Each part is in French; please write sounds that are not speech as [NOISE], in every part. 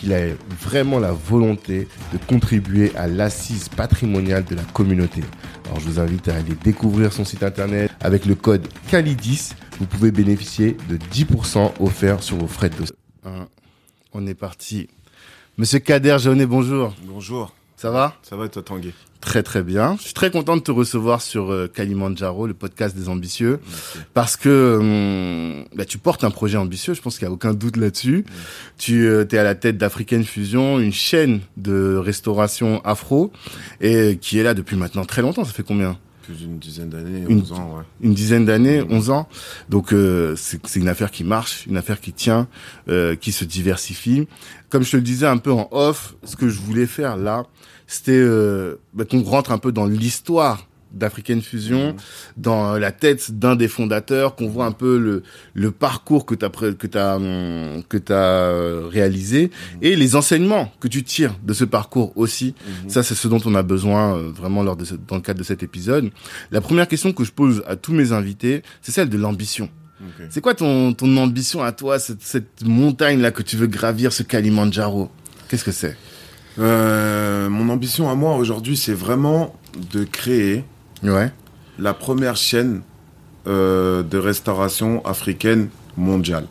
qu'il a vraiment la volonté de contribuer à l'assise patrimoniale de la communauté. Alors je vous invite à aller découvrir son site internet avec le code CALIDIS. Vous pouvez bénéficier de 10% offerts sur vos frais de dossier. On est parti. Monsieur Kader Jaunet, bonjour. Bonjour. Ça va Ça va toi Tanguy? Très très bien. Je suis très content de te recevoir sur euh, Kalimandjaro, le podcast des ambitieux, parce que hum, bah, tu portes un projet ambitieux. Je pense qu'il y a aucun doute là-dessus. Tu euh, es à la tête d'African Fusion, une chaîne de restauration afro, et qui est là depuis maintenant très longtemps. Ça fait combien? Plus d'une dizaine d'années, Une- 11 ans, ouais. une dizaine d'années, 11 ans. Donc euh, c'est c'est une affaire qui marche, une affaire qui tient, euh, qui se diversifie. Comme je te le disais un peu en off, ce que je voulais faire là, c'était euh, bah, qu'on rentre un peu dans l'histoire d'African Fusion, dans la tête d'un des fondateurs, qu'on voit un peu le, le parcours que tu as que t'as, hum, que euh, réalisé et les enseignements que tu tires de ce parcours aussi. Ça, c'est ce dont on a besoin euh, vraiment lors de ce- dans le cadre de cet épisode. La première question que je pose à tous mes invités, c'est celle de l'ambition. C'est quoi ton, ton ambition à toi, cette, cette montagne-là que tu veux gravir, ce Kalimandjaro? Qu'est-ce que c'est? Euh, mon ambition à moi aujourd'hui, c'est vraiment de créer Ouais. la première chaîne euh, de restauration africaine mondiale.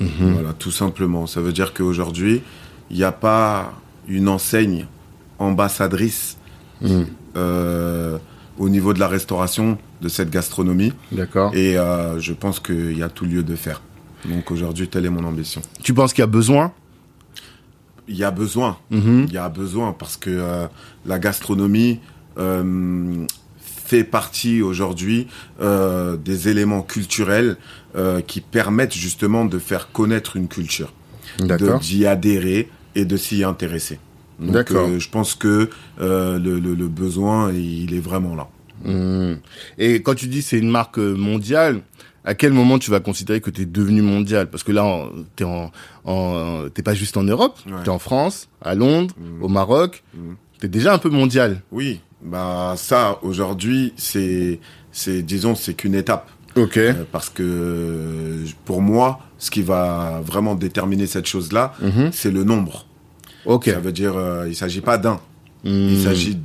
Voilà, tout simplement. Ça veut dire qu'aujourd'hui, il n'y a pas une enseigne ambassadrice Mhm. euh, au niveau de la restauration de cette gastronomie. D'accord. Et euh, je pense qu'il y a tout lieu de faire. Donc aujourd'hui, telle est mon ambition. Tu penses qu'il y a besoin Il y a besoin. Mhm. Il y a besoin parce que euh, la gastronomie euh, fait partie aujourd'hui euh, des éléments culturels qui permettent justement de faire connaître une culture, d'y adhérer et de s'y intéresser. Donc, je pense que le, le- le besoin, il est vraiment là. Mhm. Et quand tu dis c'est une marque mondiale, à quel moment tu vas considérer que tu es devenu mondial? Parce que là, t'es en, en t'es pas juste en Europe, Ouais. t'es en France, à Londres, Mhm. au Maroc. Mhm. T'es déjà un peu mondial. Oui, bah ça aujourd'hui, c'est, c'est disons, c'est qu'une étape. Ok. Euh, parce que pour moi, ce qui va vraiment déterminer cette chose-là, Mhm. c'est le nombre. Ok. Ça veut dire, euh, il s'agit pas d'un, il Mhm. s'agit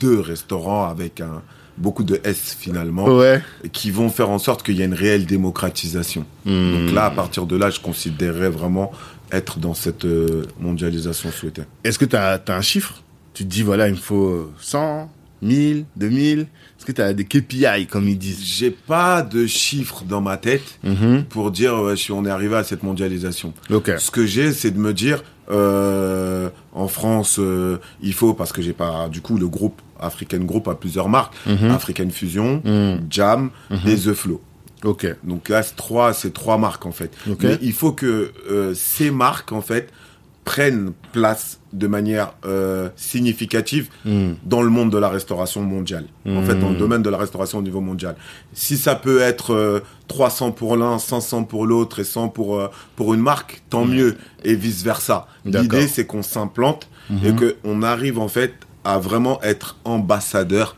de restaurants avec un, beaucoup de S finalement, Ouais. qui vont faire en sorte qu'il y ait une réelle démocratisation. Mhm. Donc là, à partir de là, je considérerais vraiment être dans cette euh, mondialisation souhaitée. Est-ce que tu as, un chiffre? Tu te dis, voilà, il me faut euh, 100, 1000, 2000 Est-ce que tu as des KPI, comme ils disent? J'ai pas de chiffres dans ma tête Mhm. pour dire ouais, si on est arrivé à cette mondialisation. Ce que j'ai, c'est de me dire, euh, en France, euh, il faut, parce que j'ai pas, du coup, le groupe African Group a plusieurs marques, Mhm. African Fusion, Mhm. Jam et The Flow. Ok. Donc là, c'est trois, c'est trois marques en fait. Ok. Mais il faut que euh, ces marques en fait prennent place de manière euh, significative Mhm. dans le monde de la restauration mondiale. En fait, dans le Mhm. domaine de la restauration au niveau mondial. Si ça peut être euh, 300 pour l'un, 500 pour l'autre et 100 pour, euh, pour une marque, tant mieux. Et vice versa. L'idée, c'est qu'on s'implante et Mhm. qu'on arrive en fait à vraiment être ambassadeur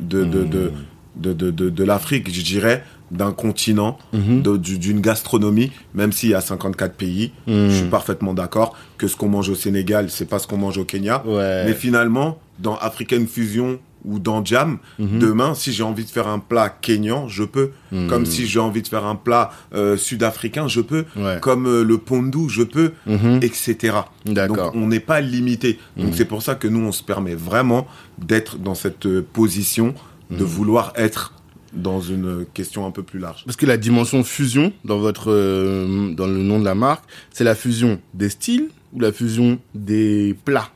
de, de, de, de, de, de, de l'Afrique, je dirais, d'un continent, Mhm. d'une gastronomie, même s'il y a 54 pays, Mhm. je suis parfaitement d'accord que ce qu'on mange au Sénégal, c'est pas ce qu'on mange au Kenya. Ouais. Mais finalement, dans African Fusion, ou dans Jam, Mhm. demain, si j'ai envie de faire un plat kényan, je peux. Mhm. Comme si j'ai envie de faire un plat euh, sud-africain, je peux. Ouais. Comme euh, le pondu, je peux, Mhm. etc. Donc on n'est pas limité. Donc Mhm. c'est pour ça que nous, on se permet vraiment d'être dans cette euh, position de Mhm. vouloir être dans une question un peu plus large. Parce que la dimension fusion dans votre euh, dans le nom de la marque, c'est la fusion des styles ou la fusion des plats?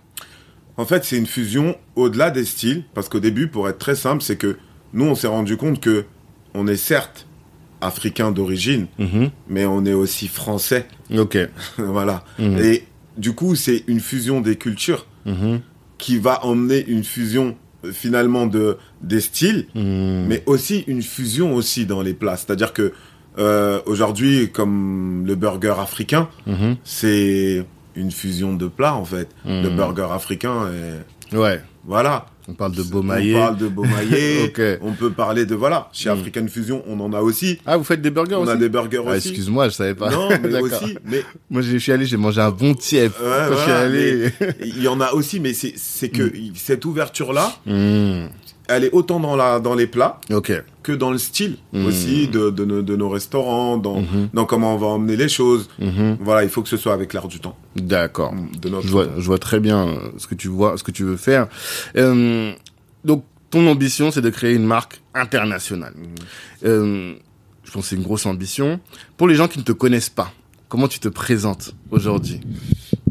En fait, c'est une fusion au-delà des styles, parce qu'au début, pour être très simple, c'est que nous, on s'est rendu compte que on est certes africain d'origine, Mhm. mais on est aussi français. Ok. [LAUGHS] voilà. Mhm. Et du coup, c'est une fusion des cultures Mhm. qui va emmener une fusion finalement de des styles, Mhm. mais aussi une fusion aussi dans les plats. C'est-à-dire que euh, aujourd'hui, comme le burger africain, Mhm. c'est une fusion de plats en fait. Le Mhm. burger africain, est... Ouais. voilà. On parle de On Beaumaillé. parle de Beaumaillé. [LAUGHS] Ok. On peut parler de voilà. Chez Mm. African Fusion, on en a aussi. Ah, vous faites des burgers On aussi a des burgers Ah, aussi. Excuse-moi, je savais pas. Non, [LAUGHS] mais aussi. Mais Moi, je suis allé, j'ai mangé un bon tiep. Ouais, quand je suis voilà, allé. il y en a aussi, mais c'est que Mm. cette ouverture là, Mhm. Elle est autant dans la dans les plats que dans le style Mm. aussi de, de, nos, de nos restaurants, dans Mhm. dans comment on va emmener les choses. Mhm. Voilà, il faut que ce soit avec l'air du temps. D'accord. De notre Je vois, je vois très bien euh, ce que tu vois, ce que tu veux faire. Euh, donc, ton ambition, c'est de créer une marque internationale. Euh, je pense que c'est une grosse ambition. Pour les gens qui ne te connaissent pas, comment tu te présentes aujourd'hui?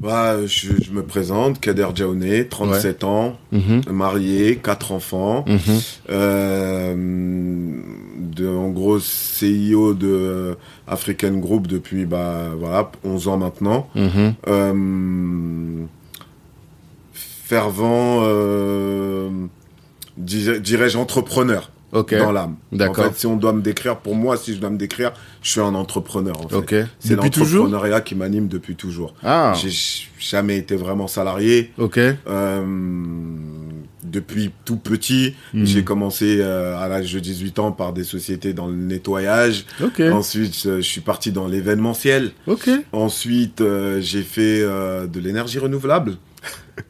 Voilà, je, je me présente, Kader Djaouné, 37 ans, Mhm. marié, quatre enfants. Mhm. Euh, de, en gros, CIO de African Group depuis bah, voilà, 11 ans maintenant. Mhm. Euh, fervent, euh, dirais- dirais-je, entrepreneur Dans l'âme. En D'accord. fait, si on doit me décrire, pour moi, si je dois me décrire, je suis un entrepreneur. En fait. Ok. C'est l'entrepreneuriat qui m'anime depuis toujours. Ah. J'ai jamais été vraiment salarié. Ok. Euh, depuis tout petit, Mhm. j'ai commencé euh, à l'âge de 18 ans par des sociétés dans le nettoyage. Ok. Ensuite, je, je suis parti dans l'événementiel. Ok. Ensuite, euh, j'ai fait euh, de l'énergie renouvelable.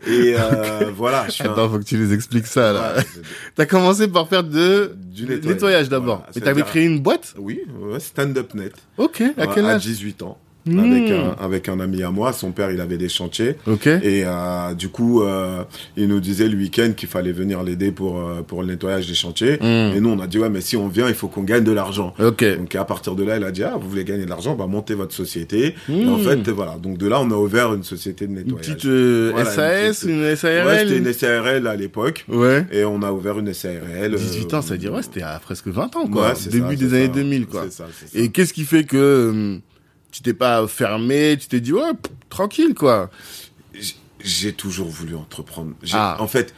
Et euh, voilà, je suis un- Attends, faut que tu les expliques ça, là. Ouais, [LAUGHS] T'as commencé par faire de... du nettoyage, nettoyage, d'abord. Voilà, Et t'avais créé une boîte? Oui, ouais, stand-up net. Ok. À quel à âge? 18 ans. Hmm. Avec, un, avec un ami à moi, son père, il avait des chantiers. Ok. Et euh, du coup, euh, il nous disait le week-end qu'il fallait venir l'aider pour, euh, pour le nettoyage des chantiers. Hmm. Et nous, on a dit, ouais, mais si on vient, il faut qu'on gagne de l'argent. Ok. Donc à partir de là, il a dit, ah, vous voulez gagner de l'argent, bah montez votre société. Et Hmm. en fait, voilà. Donc de là, on a ouvert une société de Une nettoyage. petite euh, Voilà, une SAS, petite- une Ouais, SARL c'était une SARL à l'époque. Ouais. Et on a ouvert une SARL. 18 euh, ans, ça veut dire, ouais, c'était à presque 20 ans, quoi. ouais, Début ça, des c'est années ça. 2000, quoi. Ça, ça. Et qu'est-ce qui fait que euh, tu t'es pas fermé, tu t'es dit, ouais, pff, tranquille, quoi. J'ai toujours voulu entreprendre. Ah. En fait,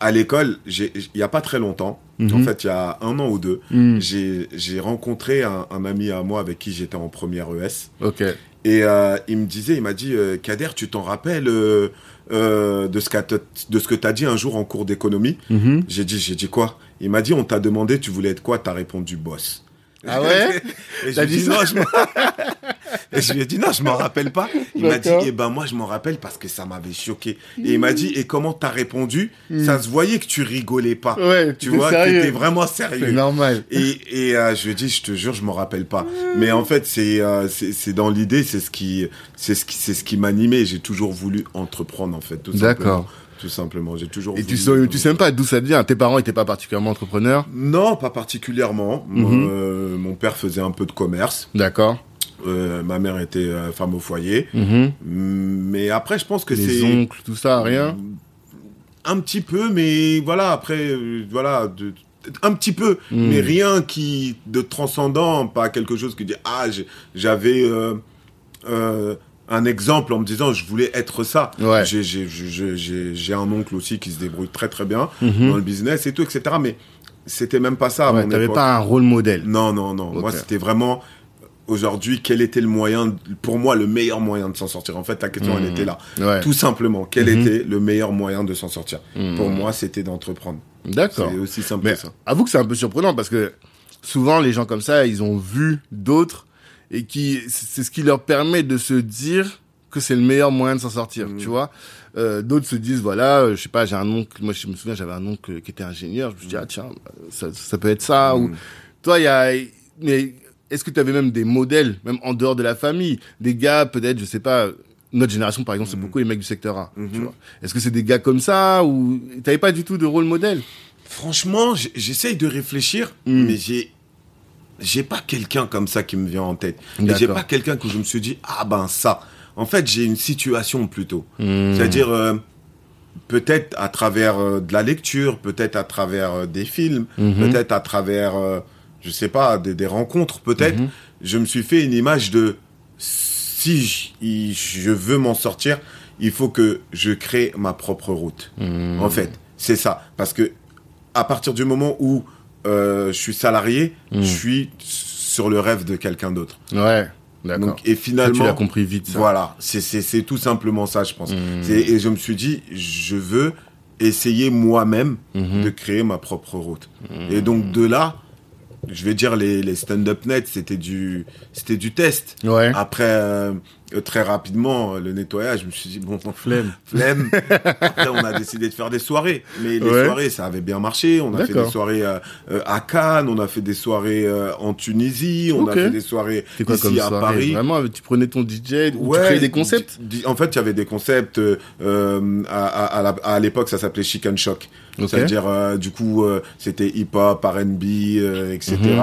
à l'école, il y a pas très longtemps, Mhm. en fait, il y a un an ou deux, Hmm. j'ai rencontré un, un ami à moi avec qui j'étais en première ES. Ok. Et euh, il me disait, il m'a dit, euh, Kader, tu t'en rappelles euh, de ce que t'as dit un jour en cours d'économie? Mhm. J'ai dit, j'ai dit quoi? Il m'a dit, on t'a demandé, tu voulais être quoi? T'as répondu boss. Ah ouais [LAUGHS] Et je lui ai dit non, je m'en- [LAUGHS] Et je lui ai dit, non, je m'en rappelle pas. Il m'a dit, eh ben, moi, je m'en rappelle parce que ça m'avait choqué. Et il m'a dit, et comment t'as répondu Mm. Ça se voyait que tu rigolais pas. Ouais, Tu vois, que t'étais vraiment C'est sérieux. normal. Et, et euh, je lui ai dit, je te jure, je m'en rappelle pas. Mais en fait, c'est euh, c'est c'est dans l'idée, c'est ce qui c'est ce qui c'est ce qui m'animait. J'ai toujours voulu entreprendre en fait. D'accord. Tout simplement, j'ai toujours. Et tu voulu- sais, tu sais même pas d'où ça vient. Tes parents étaient pas particulièrement entrepreneurs. Non, pas particulièrement. Mhm. Mon, euh, mon père faisait un peu de commerce. D'accord. Euh, ma mère était euh, femme au foyer. Mhm. Mais après, je pense que Les c'est oncles, tout ça, rien. un petit peu, mais voilà. Après, euh, voilà, de- un petit peu, Mm. mais rien qui de transcendant, pas quelque chose qui dit ah j'avais euh, euh, un exemple en me disant je voulais être ça. Ouais. J'ai un oncle aussi qui se débrouille très très bien Mhm. dans le business et tout etc. Mais c'était même pas ça. Ouais, t'avais pas un rôle modèle. Non, non, non. Moi, c'était vraiment aujourd'hui quel était le moyen, pour moi, le meilleur moyen de s'en sortir? En fait, la question, elle Mhm. était là. Ouais. Tout simplement, quel Mhm. était le meilleur moyen de s'en sortir? Pour moi, c'était d'entreprendre. D'accord. C'est aussi simple Mais que ça. avoue que c'est un peu surprenant parce que souvent les gens comme ça, ils ont vu d'autres et qui c'est ce qui leur permet de se dire que c'est le meilleur moyen de s'en sortir, Mhm. tu vois. Euh, D'autres se disent, voilà, euh, je sais pas, j'ai un oncle, moi je me souviens, j'avais un oncle qui était ingénieur, je me suis dit, ah tiens, ça, ça peut être ça, ou Mhm. toi, il y a, mais est-ce que tu avais même des modèles, même en dehors de la famille, des gars, peut-être, je sais pas, notre génération par exemple, c'est beaucoup les mecs du secteur A, tu vois. Est-ce que c'est des gars comme ça, ou t'avais pas du tout de rôle modèle? Franchement, j'essaye de réfléchir, mais j'ai j'ai pas quelqu'un comme ça qui me vient en tête. J'ai pas quelqu'un que je me suis dit ah ben ça. En fait, j'ai une situation plutôt. Hmm. C'est-à-dire euh, peut-être à travers euh, de la lecture, peut-être à travers euh, des films, Mhm. peut-être à travers je sais pas des, des rencontres, peut-être. Mhm. Je me suis fait une image de si je, je veux m'en sortir, il faut que je crée ma propre route. Hmm. En fait, c'est ça. Parce que à partir du moment où euh, je suis salarié, Mm. je suis sur le rêve de quelqu'un d'autre. Ouais, d'accord. Donc, et Ça, finalement, tu l'as compris vite, ça. voilà, c'est tout simplement ça, je pense. Mm. C'est- Et je me suis dit, je veux essayer moi-même Mhm. de créer ma propre route. Et donc de là, je vais dire les, les stand-up net, c'était du c'était du test. Ouais. Après, euh, très rapidement, le nettoyage, je me suis dit, bon, [LAUGHS] Flemme. flemme. [LAUGHS] Après, on a décidé de faire des soirées. Mais les Ouais. soirées, ça avait bien marché. On a fait des soirées euh, euh, à Cannes, on a fait des soirées euh, en Tunisie, on a fait des soirées quoi ici comme à soirée Paris. Vraiment, tu prenais ton DJ, ou tu créais des concepts En fait, il y avait des concepts. euh, euh, à, à, à l'époque, ça s'appelait Chicken Shock. C'est-à-dire, euh, du coup, euh, c'était hip-hop, R&B, euh, etc. Mhm.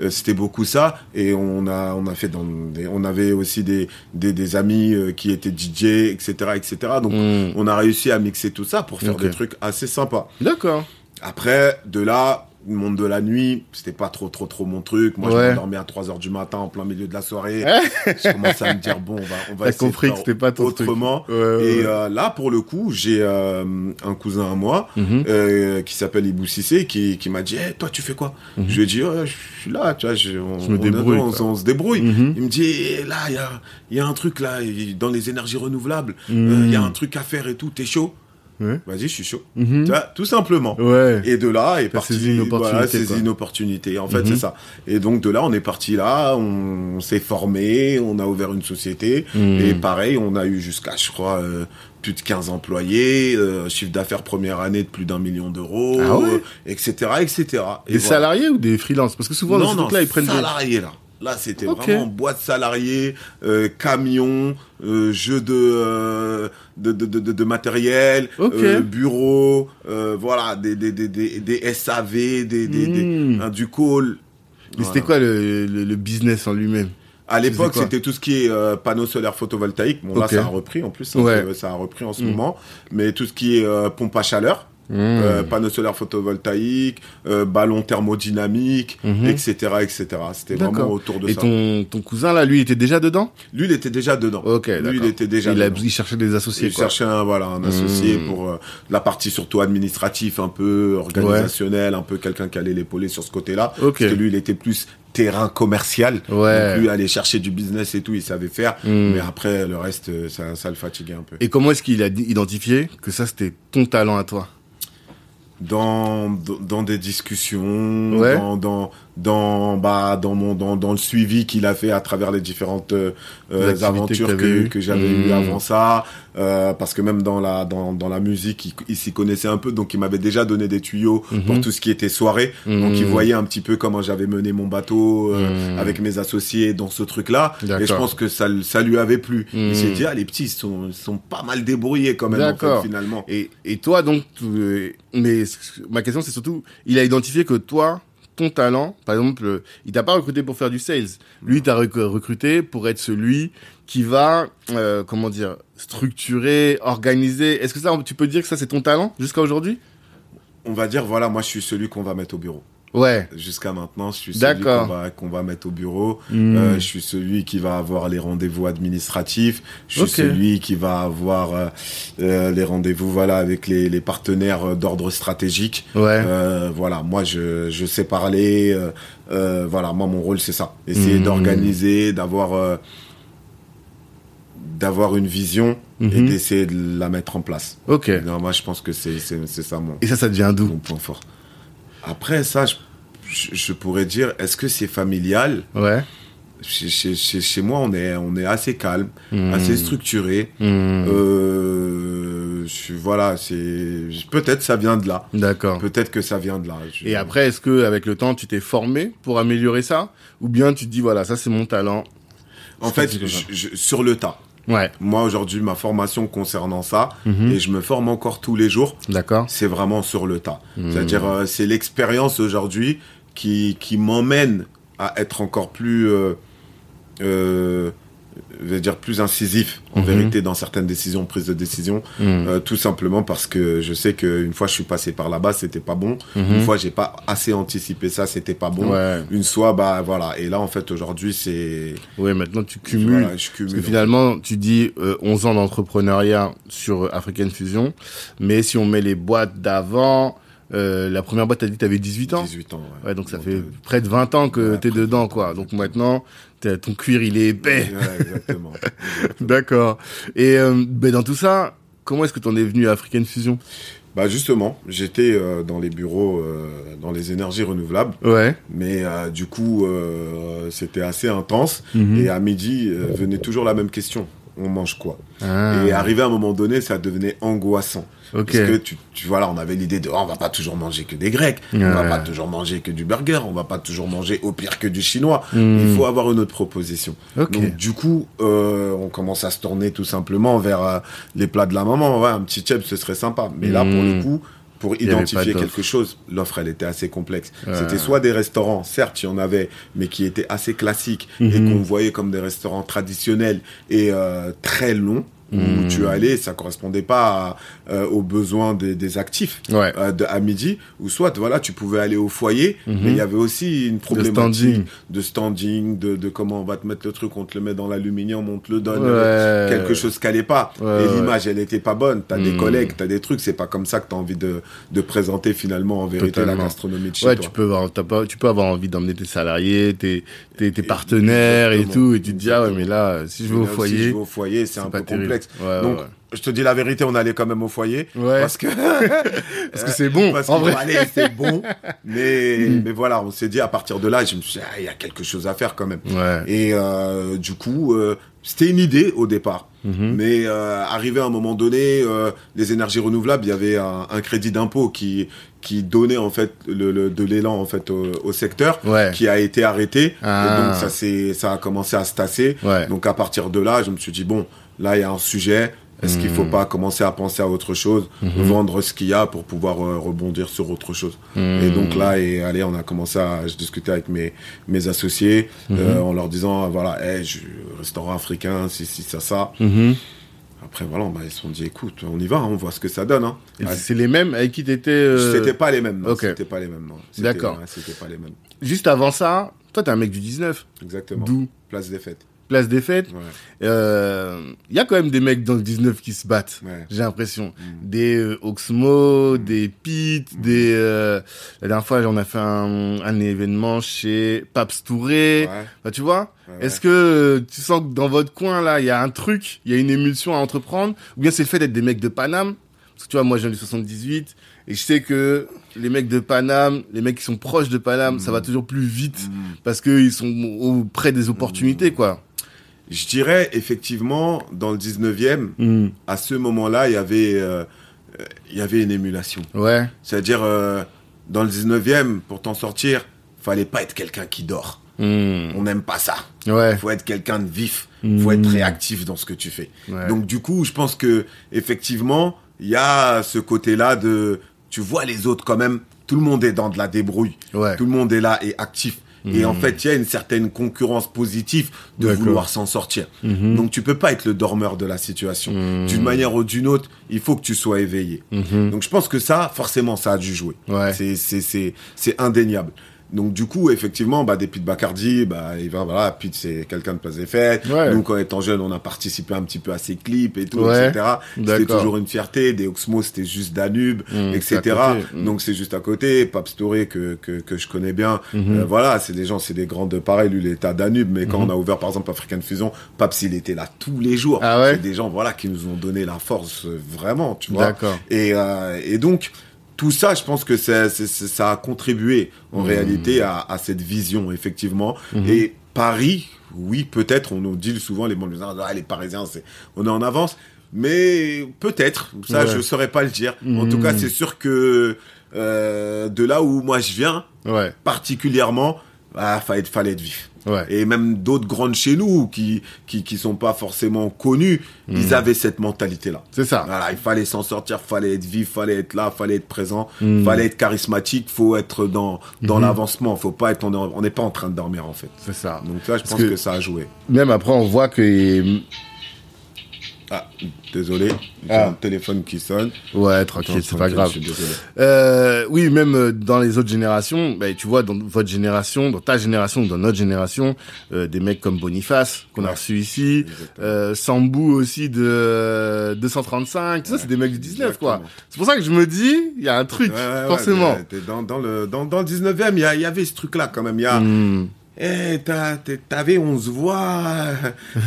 Euh, c'était beaucoup ça. Et on a, on a fait dans des, on avait aussi des, des, des amis qui étaient DJ, etc., etc. Donc, Hmm. on a réussi à mixer tout ça pour faire des trucs assez sympas. D'accord. Après, de là, le monde de la nuit, c'était pas trop, trop, trop mon truc. Moi, je m'endormais à 3 heures du matin en plein milieu de la soirée. Je commençais à me dire, bon, on va, on va essayer compris de que faire c'était pas ton truc. autrement. Ouais, ouais, Et euh, là, pour le coup, j'ai euh, un cousin à moi Mhm. euh, qui s'appelle Ibou Cissé qui, qui m'a dit, hey, toi, tu fais quoi? Mhm. Je lui ai dit, je suis là, tu vois, je, on, Je me on- débrouille, on, quoi. on se débrouille. Mhm. Il me dit, Eh, là, il y a, y a un truc là, dans les énergies renouvelables, il y a un truc à faire et tout, t'es chaud? Ouais. Vas-y, je suis chaud. Mhm. Tu vois, tout simplement. Ouais. Et de là est parti saisi une opportunité, voilà, saisi une opportunité. En fait, Mhm. c'est ça. Et donc de là, on est parti là, on, s'est formé, on a ouvert une société Mhm. et pareil, on a eu jusqu'à je crois euh, plus de 15 employés, euh, chiffre d'affaires première année de plus d'un million d'euros, Ah ouais euh, etc., etc. Et Des voilà. salariés ou des freelances? Parce que souvent, dans ce non, truc-là, ils prennent des... salariés là. Là, c'était vraiment boîte salariée, euh, camion, euh, jeu de, euh, de, de, de, de- matériel, euh, bureau, euh, voilà, des, des, des, des, des SAV, des, des, des- Hmm. hein, du call. Mais c'était Voilà. quoi le, le, le business en lui-même? À l'époque, c'était tout ce qui est euh, panneaux solaires photovoltaïques. Bon, là, ça a repris en plus. hein, Ouais. ça- a repris en ce Mm. moment. Mais tout ce qui est euh, pompe à chaleur, Hmm. euh, panneaux solaires photovoltaïques, euh, ballons thermodynamiques, Mhm. etc., etc. C'était vraiment autour de Et ça. ton, ton cousin, là, lui, était déjà dedans? Lui, il était déjà dedans. Ok, Lui, il était déjà il, a, il cherchait des associés, Il quoi. cherchait un, voilà, un associé Mm. pour euh, la partie surtout administrative, un peu organisationnelle, un peu quelqu'un qui allait l'épauler sur ce côté-là. Ok. Parce que lui, il était plus terrain commercial. Ouais. Donc lui, aller chercher du business et tout, il savait faire. Mm. Mais après, le reste, euh, ça, ça le fatiguait un peu. Et comment est-ce qu'il a identifié que ça, c'était ton talent à toi? Dans, dans des discussions, Ouais. dans dans dans bah dans mon dans dans le suivi qu'il a fait à travers les différentes euh, que aventures que, j'avais Mmh. eues avant ça euh, parce que même dans la dans dans la musique il, il s'y connaissait un peu donc il m'avait déjà donné des tuyaux Mhm. pour tout ce qui était soirée donc il Mhm. voyait un petit peu comment j'avais mené mon bateau euh, Mhm. avec mes associés dans ce truc là et je pense que ça ça lui avait plu Mhm. il s'est dit ah les petits ils sont ils sont pas mal débrouillés quand même en fait, finalement Et, et toi, donc, tu- euh, mais ma question, c'est surtout, il a identifié que toi, ton talent, par exemple, euh, il t'a pas recruté pour faire du sales. Lui, t'a rec- recruté pour être celui qui va, euh, comment dire, structurer, organiser. Est-ce que ça, tu peux dire que ça, c'est ton talent jusqu'à aujourd'hui? On va dire voilà moi je suis celui qu'on va mettre au bureau Ouais. Jusqu'à maintenant, je suis celui qu'on va, qu'on va mettre au bureau. Hmm. Euh, je suis celui qui va avoir les rendez-vous administratifs. Je suis celui qui va avoir euh, euh, les rendez-vous voilà avec les, les partenaires euh, d'ordre stratégique. Ouais. Euh, voilà, moi je, je sais parler. voilà, moi mon rôle c'est ça, essayer Mhm. d'organiser, d'avoir euh, d'avoir une vision et Mhm. d'essayer de la mettre en place. Ok. Non, moi je pense que c'est c'est c'est ça mon Et ça, ça devient d'où mon point fort. Après, ça, je, je- pourrais dire, est-ce que c'est familial? Ouais. chez, chez, chez, chez moi, on est, on est assez calme, Hmm. assez structuré. Hmm. Euh, je- voilà, c'est peut-être ça vient de là. D'accord. Peut-être que ça vient de là. Je- Et après, est-ce que avec le temps, tu t'es formé pour améliorer ça? Ou bien tu te dis, voilà, ça c'est mon talent? En fait, je- sur le tas. Ouais. Moi aujourd'hui, ma formation concernant ça, Mhm. et je me forme encore tous les jours. D'accord. C'est vraiment sur le tas. Mhm. C'est-à-dire, euh, c'est l'expérience aujourd'hui qui qui m'emmène à être encore plus, euh, euh, je vais dire plus incisif en Mhm. vérité dans certaines décisions, prises de décision. Hmm. Euh, tout simplement parce que je sais qu'une fois je suis passé par là-bas, c'était pas bon. Mhm. Une fois j'ai pas assez anticipé ça, c'était pas bon. Ouais. Une fois, bah voilà. Et là, en fait, aujourd'hui, c'est. Ouais, maintenant tu cumules. Voilà, je cumule. Parce que finalement, tu dis euh, 11 ans d'entrepreneuriat sur euh, African Fusion, mais si on met les boîtes d'avant, euh, la première boîte, t'as dit que t'avais 18 ans 18 ans. Ouais, Ouais, donc ça fait euh, près de 20 ans que ouais, t'es dedans, 20 quoi. Donc maintenant, ton cuir, il est épais. Ouais, exactement. [LAUGHS] D'accord. Et euh, ben, dans tout ça, comment est-ce que t'en es venu à African Fusion? Bah justement, j'étais euh, dans les bureaux, euh, dans les énergies renouvelables, Ouais. mais du coup, c'était assez intense. Mhm. Et à midi, venait toujours la même question. On mange quoi? Ah. Et arrivé à un moment donné, ça devenait angoissant. Ok. Parce que tu, tu voilà, on avait l'idée de, oh, on va pas toujours manger que des Grecs, on va pas toujours manger que du burger, on va pas toujours manger au pire que du chinois. Hmm. Il faut avoir une autre proposition. Ok. Donc du coup, euh, on commence à se tourner tout simplement vers euh, les plats de la maman. Ouais, un petit chip, ce serait sympa. Mais là, pour Hmm. le coup, pour identifier quelque chose, l'offre, elle était assez complexe. Ouais. C'était soit des restaurants, certes, il y en avait, mais qui étaient assez classiques et Mhm. qu'on voyait comme des restaurants traditionnels et euh, très longs. Où tu allais, ça correspondait pas à, euh, aux besoins des, des actifs Ouais. euh, de, à midi, ou soit voilà, tu pouvais aller au foyer, Mhm. mais il y avait aussi une problématique standing. de standing, de, de comment on va te mettre le truc, on te le met dans l'aluminium, on te le donne, Ouais. quelque chose qui allait pas. Ouais, et l'image, elle était pas bonne. T'as des Mhm. collègues, t'as des trucs, c'est pas comme ça que t'as envie de, de présenter finalement en vérité Totalement. la gastronomie de chez Ouais, toi. tu peux avoir, t'as pas, tu peux avoir envie d'emmener tes salariés, tes, tes, tes partenaires et Exactement. tout, et tu te dis, ah ouais, mais là, si je vais au foyer, je vais au foyer, c'est un peu terrible. Complexe. Ouais, Donc, ouais. je te dis la vérité, on allait quand même au foyer. Ouais. Parce que, [LAUGHS] Parce que c'est bon, parce en vrai. c'est bon. [LAUGHS] Mais, Mm. mais voilà, on s'est dit à partir de là, je me suis dit, ah, il y a quelque chose à faire quand même. Et euh, du coup, euh, c'était une idée au départ. Mhm. Mais euh, arrivé à un moment donné, les énergies renouvelables, il y avait un, un crédit d'impôt qui qui donnait en fait le, le- de l'élan en fait au, au secteur, Ouais. qui a été arrêté. Ah. Et donc ça c'est ça a commencé à se tasser. Ouais. Donc à partir de là, je me suis dit bon, là il y a un sujet. Est-ce qu'il faut Mhm. pas commencer à penser à autre chose, Mhm. vendre ce qu'il y a pour pouvoir euh, rebondir sur autre chose? Et donc là, et allez, on a commencé à, je discutais avec mes mes associés euh, en leur disant voilà, hey, je, restaurant africain, si si ça ça. Après voilà, bah, ils se sont dit écoute, on y va, hein, on voit ce que ça donne. Hein. C'est les mêmes avec qui t'étais. euh, C'était pas les mêmes, non. ok. C'était pas les mêmes, D'accord. C'était pas les mêmes. Juste avant ça, toi, t'es un mec du 19. Exactement. D'où? Place des fêtes. Place des fêtes. Ouais. Il y a quand même des mecs dans le 19 qui se battent. Ouais. J'ai l'impression. Mm. Des euh, Oxmo, des Pete, des... euh, La dernière fois, on a fait un, un événement chez Paps Touré. Ouais. Bah, tu vois? Est-ce que euh, tu sens que dans votre coin, là, il y a un truc, il y a une émulsion à entreprendre? Ou bien c'est le fait d'être des mecs de Paname? Parce que tu vois, moi, je viens du 78, et je sais que les mecs de Paname, les mecs qui sont proches de Paname, ça va toujours plus vite, Mm. parce qu'ils sont auprès des opportunités, quoi. Je dirais effectivement dans le 19e, Mm. à ce moment-là, il y avait euh, il y avait une émulation. Ouais. C'est-à-dire euh, dans le 19e, pour t'en sortir, fallait pas être quelqu'un qui dort. Mm. On n'aime pas ça. Ouais. faut être quelqu'un de vif, Mm. faut être réactif dans ce que tu fais. Ouais. Donc du coup, je pense que effectivement, il y a ce côté-là de tu vois les autres quand même, tout le monde est dans de la débrouille. Ouais. Tout le monde est là et actif. Et en fait, il y a une certaine concurrence positive de vouloir s'en sortir. Mhm. Donc tu peux pas être le dormeur de la situation. Mm. D'une manière ou d'une autre, il faut que tu sois éveillé. Donc je pense que ça, forcément, ça a dû jouer. Ouais. C'est indéniable. Donc du coup, effectivement, bah des Pete Bacardi, bah il va voilà, Pete c'est quelqu'un de Place des Fêtes. Ouais. Nous quand étant jeunes, on a participé un petit peu à ses clips et tout, Ouais. etc. C'était toujours une fierté. Des Oxmo, c'était juste Danube, Mm, c'est etc. à côté. Mm. Donc c'est juste à côté. Paps Touré que que que je connais bien. Mhm. Euh, voilà, c'est des gens, c'est des grandes pareils. Lui, il était à Danube, mais quand on a ouvert par exemple African Fusion, Paps il était là tous les jours. Ah ouais? C'est des gens voilà qui nous ont donné la force euh, vraiment, tu vois. D'accord. Et, euh, et donc, tout ça, je pense que ça, ça a contribué en Mhm. réalité à, à cette vision, effectivement. Mhm. Et Paris, oui, peut-être. On nous dit souvent les ah, les Parisiens, on est en avance. Mais peut-être, ça Ouais. je saurais pas le dire. En tout cas, c'est sûr que euh, de là où moi je viens, Ouais, particulièrement, ah, fallait, fallait être vif. Ouais. Et même d'autres grandes chez nous qui qui qui sont pas forcément connues, Mhm. ils avaient cette mentalité là. C'est ça. Voilà, il fallait s'en sortir, fallait être vif, fallait être là, fallait être présent, Mhm. fallait être charismatique, faut être dans dans Mhm. l'avancement, faut pas être on est- on n'est pas en train de dormir en fait. C'est ça. Donc là, je Parce pense que- que... ça a joué. Même après, on voit que. Ah, désolé, j'ai Ah. un téléphone qui sonne. Ouais, tranquille, c'est pas grave. Euh, oui, même euh, dans les autres générations, bah, tu vois, dans votre génération, dans ta génération, dans notre génération, euh, des mecs comme Boniface, qu'on a reçu ici, euh, Sambou aussi de euh, 235, tout ça, c'est des mecs du 19, quoi. C'est pour ça que je me dis, il y a un truc, Ouais, forcément. dans, dans le, dans, dans le 19e, il y, a- il y avait ce truc-là quand même. Il y a, Hmm. Eh, t'as- t'es- t'avais, on se voit.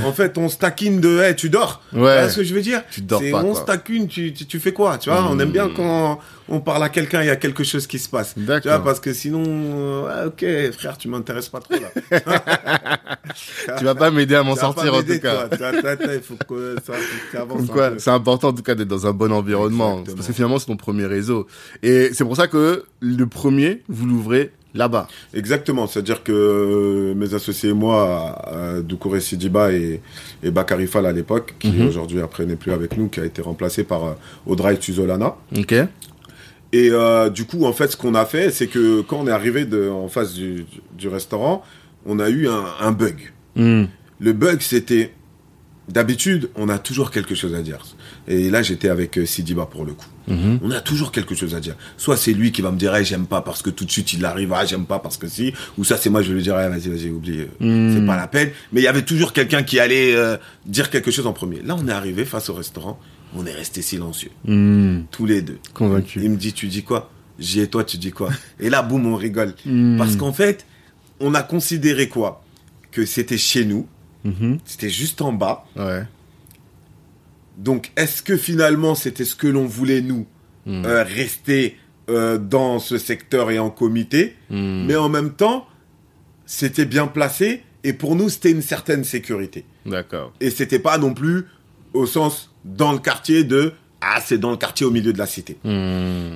en fait, on se taquine de, eh, tu dors. Ouais. Tu vois ce que je veux dire Tu dors pas, On se taquine, tu, tu, tu fais quoi Tu vois, on aime bien quand on parle à quelqu'un, il y a quelque chose qui se passe. Tu vois, parce que sinon, euh, ok, frère, tu m'intéresses pas trop là. [LAUGHS] Tu vas pas m'aider à m'en sortir, en tout cas. c'est important en tout cas d'être dans un bon environnement. Exactement. Parce que finalement, c'est ton premier réseau. Et c'est pour ça que le premier, vous l'ouvrez là-bas. Exactement, c'est-à-dire que euh, mes associés et moi, Doucouré Sidiba et, et Bakary Fall à l'époque, qui Mhm. aujourd'hui après n'est plus avec nous, qui a été remplacé par euh, Audrey Tuzolana. Ok. Et euh, du coup, en fait, ce qu'on a fait, c'est que quand on est arrivé de, en face du, du restaurant, on a eu un, un bug. Hmm. Le bug, c'était d'habitude, on a toujours quelque chose à dire. Et là, j'étais avec euh, Sidiba pour le coup. Mhm. On a toujours quelque chose à dire. Soit c'est lui qui va me dire, hey, j'aime pas parce que tout de suite il arrive, ah, j'aime pas parce que si. Ou ça, c'est moi, je vais lui dire, hey, vas-y, vas-y, oublie, euh, Mm. c'est pas la peine. Mais il y avait toujours quelqu'un qui allait euh, dire quelque chose en premier. Là, on est arrivé face au restaurant, on est resté silencieux, Hmm. tous les deux. Convaincu. Il me dit, tu dis quoi? J'ai et toi, tu dis quoi? [LAUGHS] Et là, boum, on rigole. Parce qu'en fait, on a considéré quoi? Que c'était chez nous, Mhm. c'était juste en bas. Ouais. Donc, est-ce que finalement, c'était ce que l'on voulait, nous, Hmm. euh, rester euh, dans ce secteur et en comité? Hmm. Mais en même temps, c'était bien placé et pour nous, c'était une certaine sécurité. D'accord. Et c'était pas non plus au sens dans le quartier de ah, c'est dans le quartier au milieu de la cité.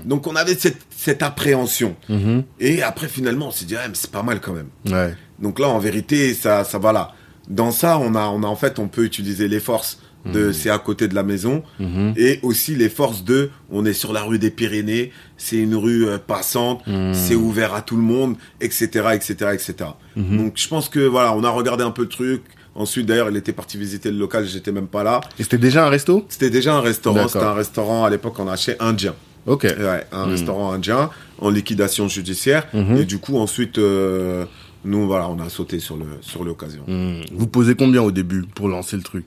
Donc, on avait cette, cette appréhension. Mhm. Et après, finalement, on s'est dit, ah, mais c'est pas mal quand même. Ouais. Donc là, en vérité, ça, ça va là. Dans ça, on a, on a en fait, on peut utiliser les forces de c'est à côté de la maison Mhm. et aussi les forces de on est sur la rue des Pyrénées, c'est une rue euh, passante, Mhm. c'est ouvert à tout le monde, etc., etc., etc. Donc je pense que voilà, on a regardé un peu le truc. Ensuite, d'ailleurs, il était parti visiter le local, j'étais même pas là. Et c'était déjà un resto? C'était déjà un restaurant, c'était un restaurant à l'époque on achetait indien. Ok. Ouais, un restaurant indien en liquidation judiciaire. Et du coup, ensuite, euh, nous, voilà, on a sauté sur le sur l'occasion. Hmm. Vous posez combien au début pour lancer le truc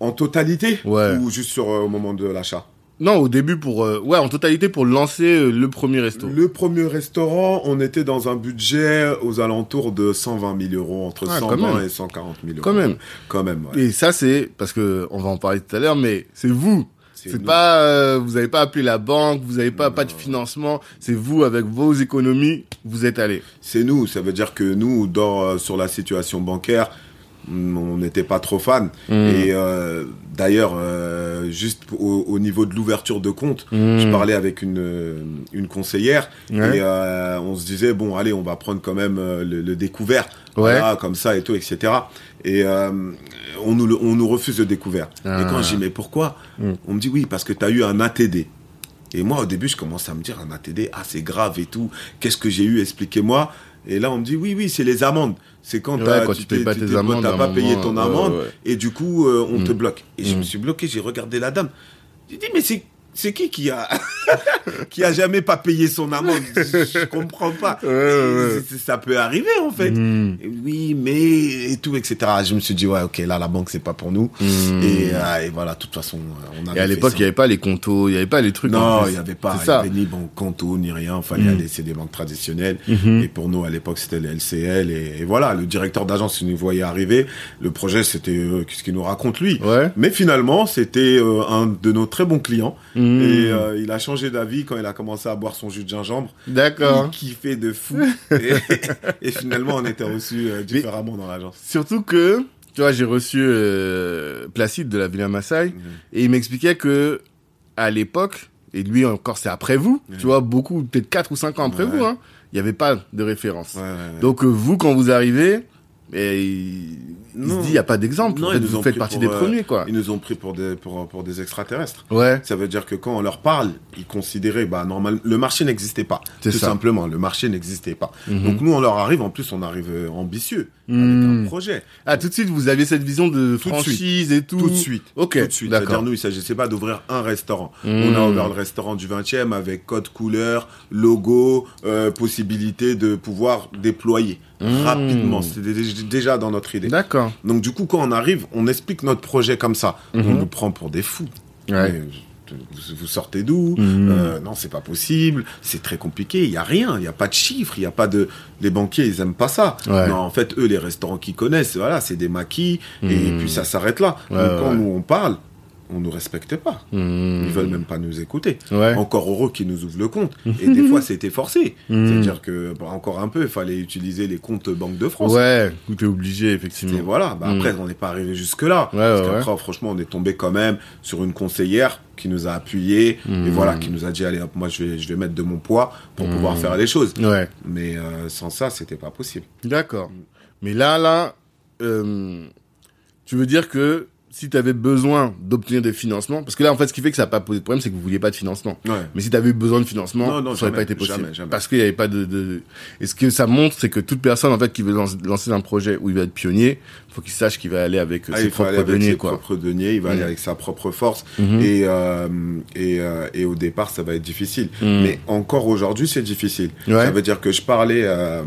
En totalité Ouais. Ou juste sur euh, au moment de l'achat Non, au début pour... euh, Ouais, en totalité pour lancer euh, le premier resto. Le premier restaurant, on était dans un budget aux alentours de 120 000 euros, entre Ah, quand 120 même. et 140 000 euros. Quand même. Quand même, ouais. Et ça, c'est... Parce que on va en parler tout à l'heure, mais c'est vous C'est pas, euh, vous avez pas appelé la banque, vous avez pas pas de financement. C'est vous avec vos économies, vous êtes allé. C'est nous, ça veut dire que nous, dans, euh, sur la situation bancaire, mm, on n'était pas trop fan. Mm. Et euh, d'ailleurs, euh, juste au, au niveau de l'ouverture de compte, Mm. je parlais avec une, une conseillère Ouais. et euh, on se disait, bon, allez, on va prendre quand même le, le découvert. Ouais. Voilà, comme ça et tout, etc. Et on, nous, le- on nous refuse le découvert. Ah. Et quand je dis, mais pourquoi? Mm. On me dit, oui, parce que tu as eu un ATD. Et moi, au début, je commence à me dire, un ATD, ah, c'est grave et tout. Qu'est-ce que j'ai eu Expliquez-moi. Et là, on me dit, oui, oui, c'est les amendes. C'est quand, Ouais, quand tu t'es- pas tes amendes un pas payé ton amende. ouais, ouais. Et du coup, euh, on te Mm. bloque. Et je Mm. me suis bloqué, j'ai regardé la dame. J'ai dit, mais c'est c'est qui qui a [LAUGHS] qui a jamais pas payé son amende? Je, comprends pas. Ouais, ouais, Ça peut arriver en fait. Mm. Et Oui, mais et tout, etc. Je me suis dit ouais, ok, là la banque c'est pas pour nous. Mm. Et, euh, et voilà, de toute façon, euh, on a. Et à l'époque, il y avait pas les contos, il y avait pas les trucs. Non, il y avait pas, il y avait ni banque Canto, ni rien. Fallait Mm. aller, c'est des banques traditionnelles. Mhm. Et pour nous, à l'époque, c'était les LCL. Et, et voilà, le directeur d'agence, il nous voyait arriver. Le projet, c'était euh, qu'est-ce qu'il nous raconte lui? Ouais. Mais finalement, c'était euh, un de nos très bons clients. Mm. Mmh. Et euh, il a changé d'avis quand il a commencé à boire son jus de gingembre. D'accord. Il kiffait de fou. [LAUGHS] et, et finalement, on était reçus euh, différemment dans l'agence. Surtout que, tu vois, j'ai reçu euh, Placide de la Villa Maasai Mhm. et il m'expliquait que à l'époque, et lui encore c'est après vous, Ouais. tu vois, beaucoup, peut-être 4 ou 5 ans après Ouais. vous, hein, il n'y avait pas de référence. Ouais, ouais, ouais. Donc vous, quand vous arrivez, et il, il se dit, il n'y a pas d'exemple. En fait, ils nous vous ont faites partie pour, des euh, premiers, quoi. Ils nous ont pris pour des, pour, pour des extraterrestres. Ouais, Ça veut dire que quand on leur parle, ils considéraient, bah, normal, le marché n'existait pas. C'est Tout ça. simplement, le marché n'existait pas. Mhm. Donc nous, on leur arrive, en plus, on arrive euh, ambitieux, Avec un projet. Ah, tout de suite, vous aviez cette vision de Tout de franchise et tout. Tout de suite. Ok, Tout de suite. C'est-à-dire, nous, il s'agissait pas d'ouvrir un restaurant. Mhm. On a ouvert le restaurant du 20e avec code couleur, logo, euh, possibilité de pouvoir déployer Mhm. rapidement. C'était dé- déjà dans notre idée. D'accord. Donc du coup, quand on arrive, on explique notre projet comme ça. On nous prend pour des fous. Ouais. Mais, vous, vous sortez d'où Mhm. Euh, Non, c'est pas possible. C'est très compliqué. Il y a rien. Il y a pas de chiffres. Il y a pas de. Les banquiers, ils aiment pas ça. Ouais. Non, en fait, eux, les restaurants qu'ils connaissent, voilà, c'est des maquis. Et Mhm. puis ça s'arrête là. Ouais, Donc quand nous on parle, on nous respecte pas. Mhm. Ils veulent même pas nous écouter. Ouais. Encore heureux qu'ils nous ouvrent le compte. Et des fois, c'était forcé. Mhm. [LAUGHS] C'est-à-dire que bon, encore un peu, il fallait utiliser les comptes Banque de France. Ouais, est obligé, Et effectivement. voilà, bah après, on n'est pas arrivé jusque-là. Ouais, Parce ouais, qu'après, franchement, on est tombé quand même sur une conseillère qui nous a appuyés et voilà, qui nous a dit, allez, hop, moi, je vais, je vais mettre de mon poids pour pouvoir faire les choses. Ouais. Mais euh, sans ça, c'était pas possible. D'accord. Mais là, là, euh, tu veux dire que si tu avais besoin d'obtenir des financements, parce que là, en fait, ce qui fait que ça n'a pas posé de problème, c'est que vous vouliez pas de financement. Ouais. Mais si tu avais eu besoin de financement, Non, non, ça n'aurait pas été possible. jamais, jamais. Parce qu'il n'y avait pas de, de... Et ce que ça montre, c'est que toute personne, en fait, qui veut lance- lancer un projet où il va être pionnier, faut qu'il sache qu'il va aller avec euh, Ah, ses propres deniers, ses quoi. propres deniers, il va aller Mm. avec sa propre force. Mhm. Et, euh, et, euh, et au départ, ça va être difficile. Mm. Mais encore aujourd'hui, c'est difficile. Ouais. Ça veut dire que je parlais euh,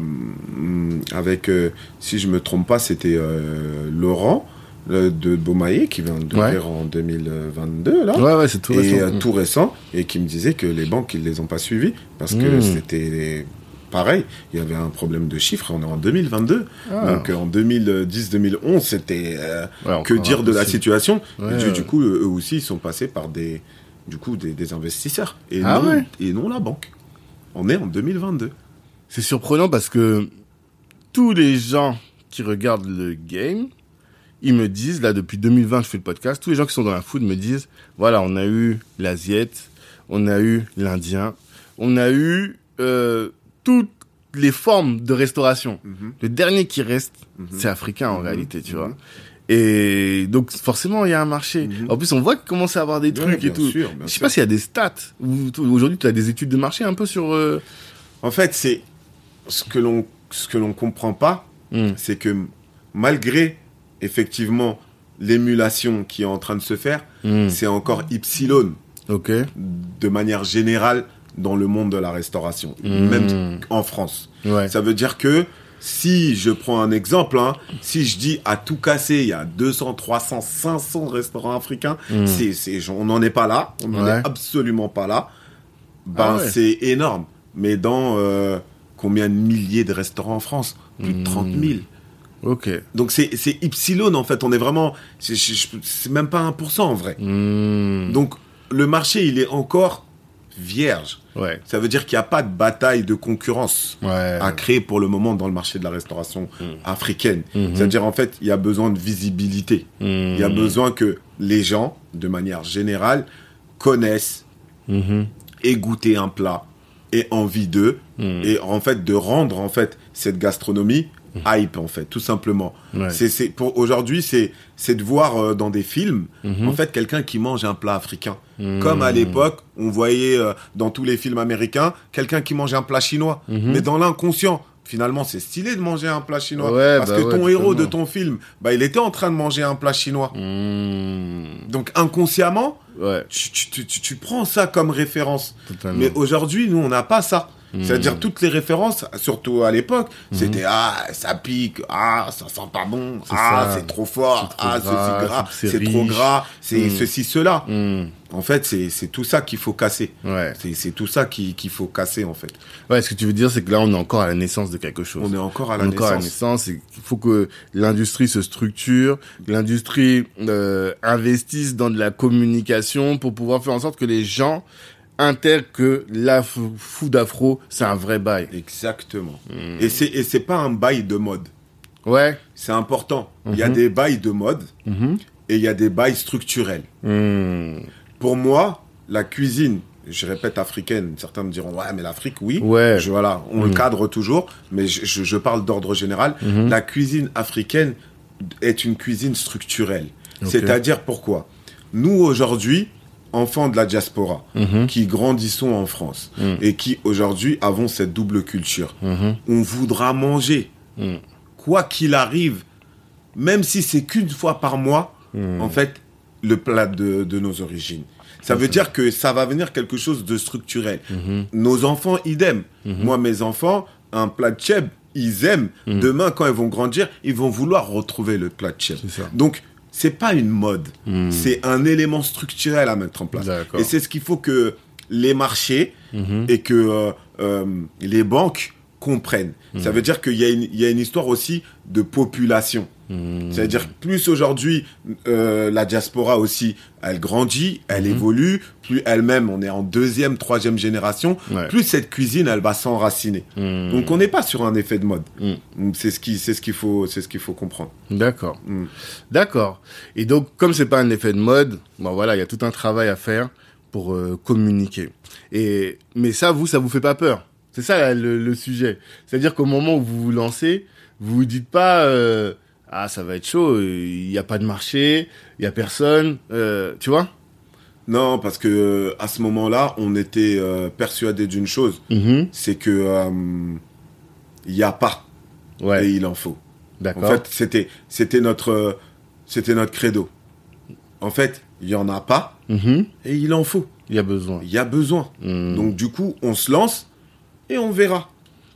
avec, euh, si je me trompe pas, c'était euh, Laurent de Beaumaillé qui vient de Ouais. en 2022 là. Ouais, ouais, c'est tout et récent. euh, Mm. tout récent et qui me disait que les banques ils les ont pas suivis parce que Mm. c'était pareil il y avait un problème de chiffres on est en 2022 Ah. donc euh, en 2010-2011 c'était euh, Ouais, que dire de la situation Ouais, et du, ouais. du coup eux aussi ils sont passés par des du coup des, des investisseurs et Ah non et non la banque on est en 2022 C'est surprenant parce que tous les gens qui regardent le game, ils me disent, là, depuis 2020, je fais le podcast, tous les gens qui sont dans la food me disent, voilà, on a eu l'asiette, on a eu l'indien, on a eu euh, toutes les formes de restauration. Mhm. Le dernier qui reste, Mhm. c'est africain en Mhm. réalité, tu vois. Et donc, forcément, il y a un marché. En plus, on voit qu'il commence à avoir des Ouais, trucs et tout. sûr, bien Je sais sûr. pas s'il y a des stats. ou- Aujourd'hui, tu as des études de marché un peu sur... euh, en fait c'est ce que l'on ce que l'on comprend pas hmm. c'est que malgré effectivement l'émulation qui est en train de se faire, Hmm. c'est encore Ypsilon Ok. de manière générale dans le monde de la restauration, Mm. même en France. Ouais. Ça veut dire que si je prends un exemple, hein, si je dis à tout casser, il y a 200, 300, 500 restaurants africains, Mm. c'est, c'est, on n'en est pas là, on n'en Ouais. est absolument pas là. Ben, Ah ouais. c'est énorme. Mais dans euh, combien de milliers de restaurants en France? Plus de Mm. 30 000. Ok. Donc c'est, Ypsilon en fait, on est vraiment, c'est, même pas 1% en vrai. Hmm. Donc le marché, il est encore vierge. ouais. Ça veut dire qu'il n'y a pas de bataille de concurrence Ouais. à créer pour le moment dans le marché de la restauration Mm. africaine. Mhm. C'est-à-dire, en fait, il y a besoin de visibilité. Hmm. Il y a besoin que les gens, de manière générale, connaissent et goûter un plat et envie d'eux. Hmm. Et en fait, de rendre, en fait, cette gastronomie hype, en fait, tout simplement. Ouais. C'est, pour aujourd'hui, c'est, c'est de voir euh, dans des films, Mhm. en fait, quelqu'un qui mange un plat africain. Hmm. Comme à l'époque, on voyait euh, dans tous les films américains quelqu'un qui mangeait un plat chinois. Mhm. Mais dans l'inconscient, finalement, c'est stylé de manger un plat chinois. Ouais, parce bah que ouais, ton héros de ton film, bah, il était en train de manger un plat chinois. Hmm. Donc inconsciemment, tu, tu, tu, tu- tu prends ça comme référence. totalement. Mais aujourd'hui, nous, on n'a pas ça. C'est-à-dire toutes les références, surtout à l'époque, c'était ah ça pique, ah ça sent pas bon, ah c'est trop fort, trop ah gras, ceci gras, c'est trop gras, c'est Mm. ceci cela. Hmm. En fait, c'est tout ça qu'il faut casser. Ouais. C'est tout ça qui- qu'il faut casser en fait. Ouais, ce que tu veux dire, c'est que là, on est encore à la naissance de quelque chose. On est encore à On la est encore à la naissance. naissance. Il faut que l'industrie se structure, l'industrie euh, investisse dans de la communication pour pouvoir faire en sorte que les gens intègrent que la f- food afro, c'est un vrai bail. Exactement. Hmm. Et c'est et c'est pas un bail de mode. Ouais. C'est important. Il y a Mhm. des bails de mode Mhm. et il y a des bails structurels. Hmm. Pour moi, la cuisine, je répète africaine, certains me diront ouais mais l'Afrique oui. Ouais. Je, voilà, on le Mhm. cadre toujours, mais je, je- je parle d'ordre général. Mhm. La cuisine africaine est une cuisine structurelle. C'est-à-dire pourquoi? Nous aujourd'hui, enfants de la diaspora, Mhm. qui grandissons en France Mhm. et qui aujourd'hui avons cette double culture, Mhm. on voudra manger quoi qu'il arrive, même si c'est qu'une fois par mois, en fait, le plat de, de nos origines. Ça veut dire que ça va venir quelque chose de structurel. Nos enfants, idem. Moi, mes enfants, un plat de cheb, ils aiment. Demain, quand ils vont grandir, ils vont vouloir retrouver le plat de cheb. Donc, c'est pas une mode. Mhm. C'est un élément structurel à mettre en place. Et c'est ce qu'il faut que les marchés Mhm. et que euh, euh, les banques comprennent. Mhm. Ça veut dire qu'il y, y a une histoire aussi de population. Mhm. C'est-à-dire plus aujourd'hui, euh, la diaspora aussi, elle grandit, elle Mhm. évolue, plus elle-même, on est en deuxième, troisième génération, Ouais. plus cette cuisine, elle va s'enraciner. Mhm. Donc on n'est pas sur un effet de mode. C'est ce qui, c'est ce qu'il faut, c'est ce qu'il faut comprendre. D'accord. D'accord. Et donc, comme c'est pas un effet de mode, bon voilà, il y a tout un travail à faire pour euh, communiquer. Et mais ça, vous, ça vous fait pas peur C'est ça là, le, le sujet. C'est-à-dire qu'au moment où vous vous lancez, vous vous dites pas euh, ah ça va être chaud, il y a pas de marché, il y a personne, euh, tu vois? Non, parce que euh, à ce moment-là, on était euh, persuadé d'une chose, Mhm. c'est que euh, il n'y a pas Ouais. et il en faut. En D'accord. fait, c'était c'était notre c'était notre credo. En fait, il y en a pas Mhm. et il en faut. Il y a besoin. Il y a besoin. Mhm. Donc du coup, on se lance et on verra.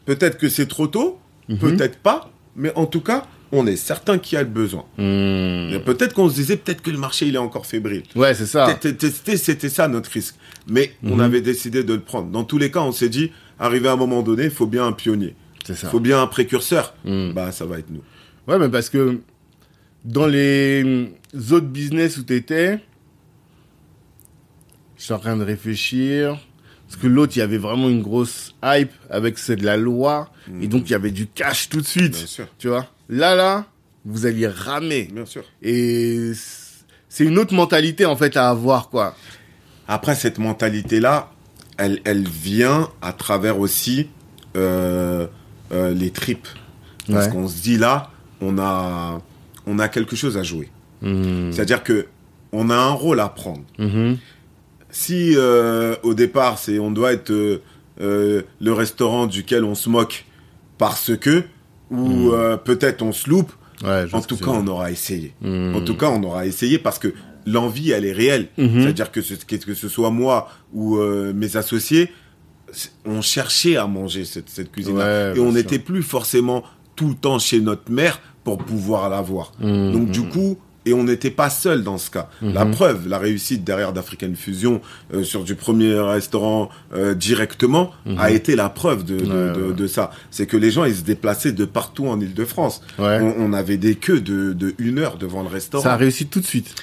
Peut-être que c'est trop tôt, peut-être pas, mais en tout cas, on est certain qu'il y a le besoin. Et Peut-être qu'on se disait peut-être que le marché il est encore fébrile. Ouais, c'est ça. C'était- ça notre risque. Mais on Mhm. avait décidé de le prendre. Dans tous les cas, on s'est dit, arrivé à un moment donné, il faut bien un pionnier. C'est Il faut bien un précurseur. Mhm. Bah, ça va être nous. Ouais, mais parce que dans les autres business où t'étais, je suis en train de réfléchir. Parce que l'autre, il y avait vraiment une grosse hype avec c'est de la loi. Et donc, il y avait du cash tout de suite. Bien sûr. Tu vois Là, là, vous alliez ramer. Bien sûr. Et c'est une autre mentalité, en fait, à avoir, quoi. Après, cette mentalité-là, elle, elle vient à travers aussi euh, euh, les tripes. Parce Ouais. qu'on se dit là, on a, on a quelque chose à jouer. Mhm. C'est-à-dire que on a un rôle à prendre. Mhm. Si euh, au départ, c'est on doit être le restaurant duquel on se moque parce que, ou euh, peut-être on se loupe, Ouais, en tout cas, on aura essayé. Mhm. En tout cas, on aura essayé parce que l'envie, elle est réelle. Mhm. C'est-à-dire que, ce, que, ce soit moi ou euh, mes associés, on cherchait à manger cette, cette cuisine-là. Ouais, et on n'était plus forcément tout le temps chez notre mère pour pouvoir l'avoir. Mhm. Donc du coup, et on n'était pas seul dans ce cas. La Mhm. preuve, la réussite derrière d'African Fusion euh, sur du premier restaurant euh, directement a été la preuve de, de, Mhm. Ouais, de- ouais. de ça. C'est que les gens, ils se déplaçaient de partout en Ile-de-France. Ouais. On, on avait des queues de, de une heure devant le restaurant. Ça a réussi tout de suite.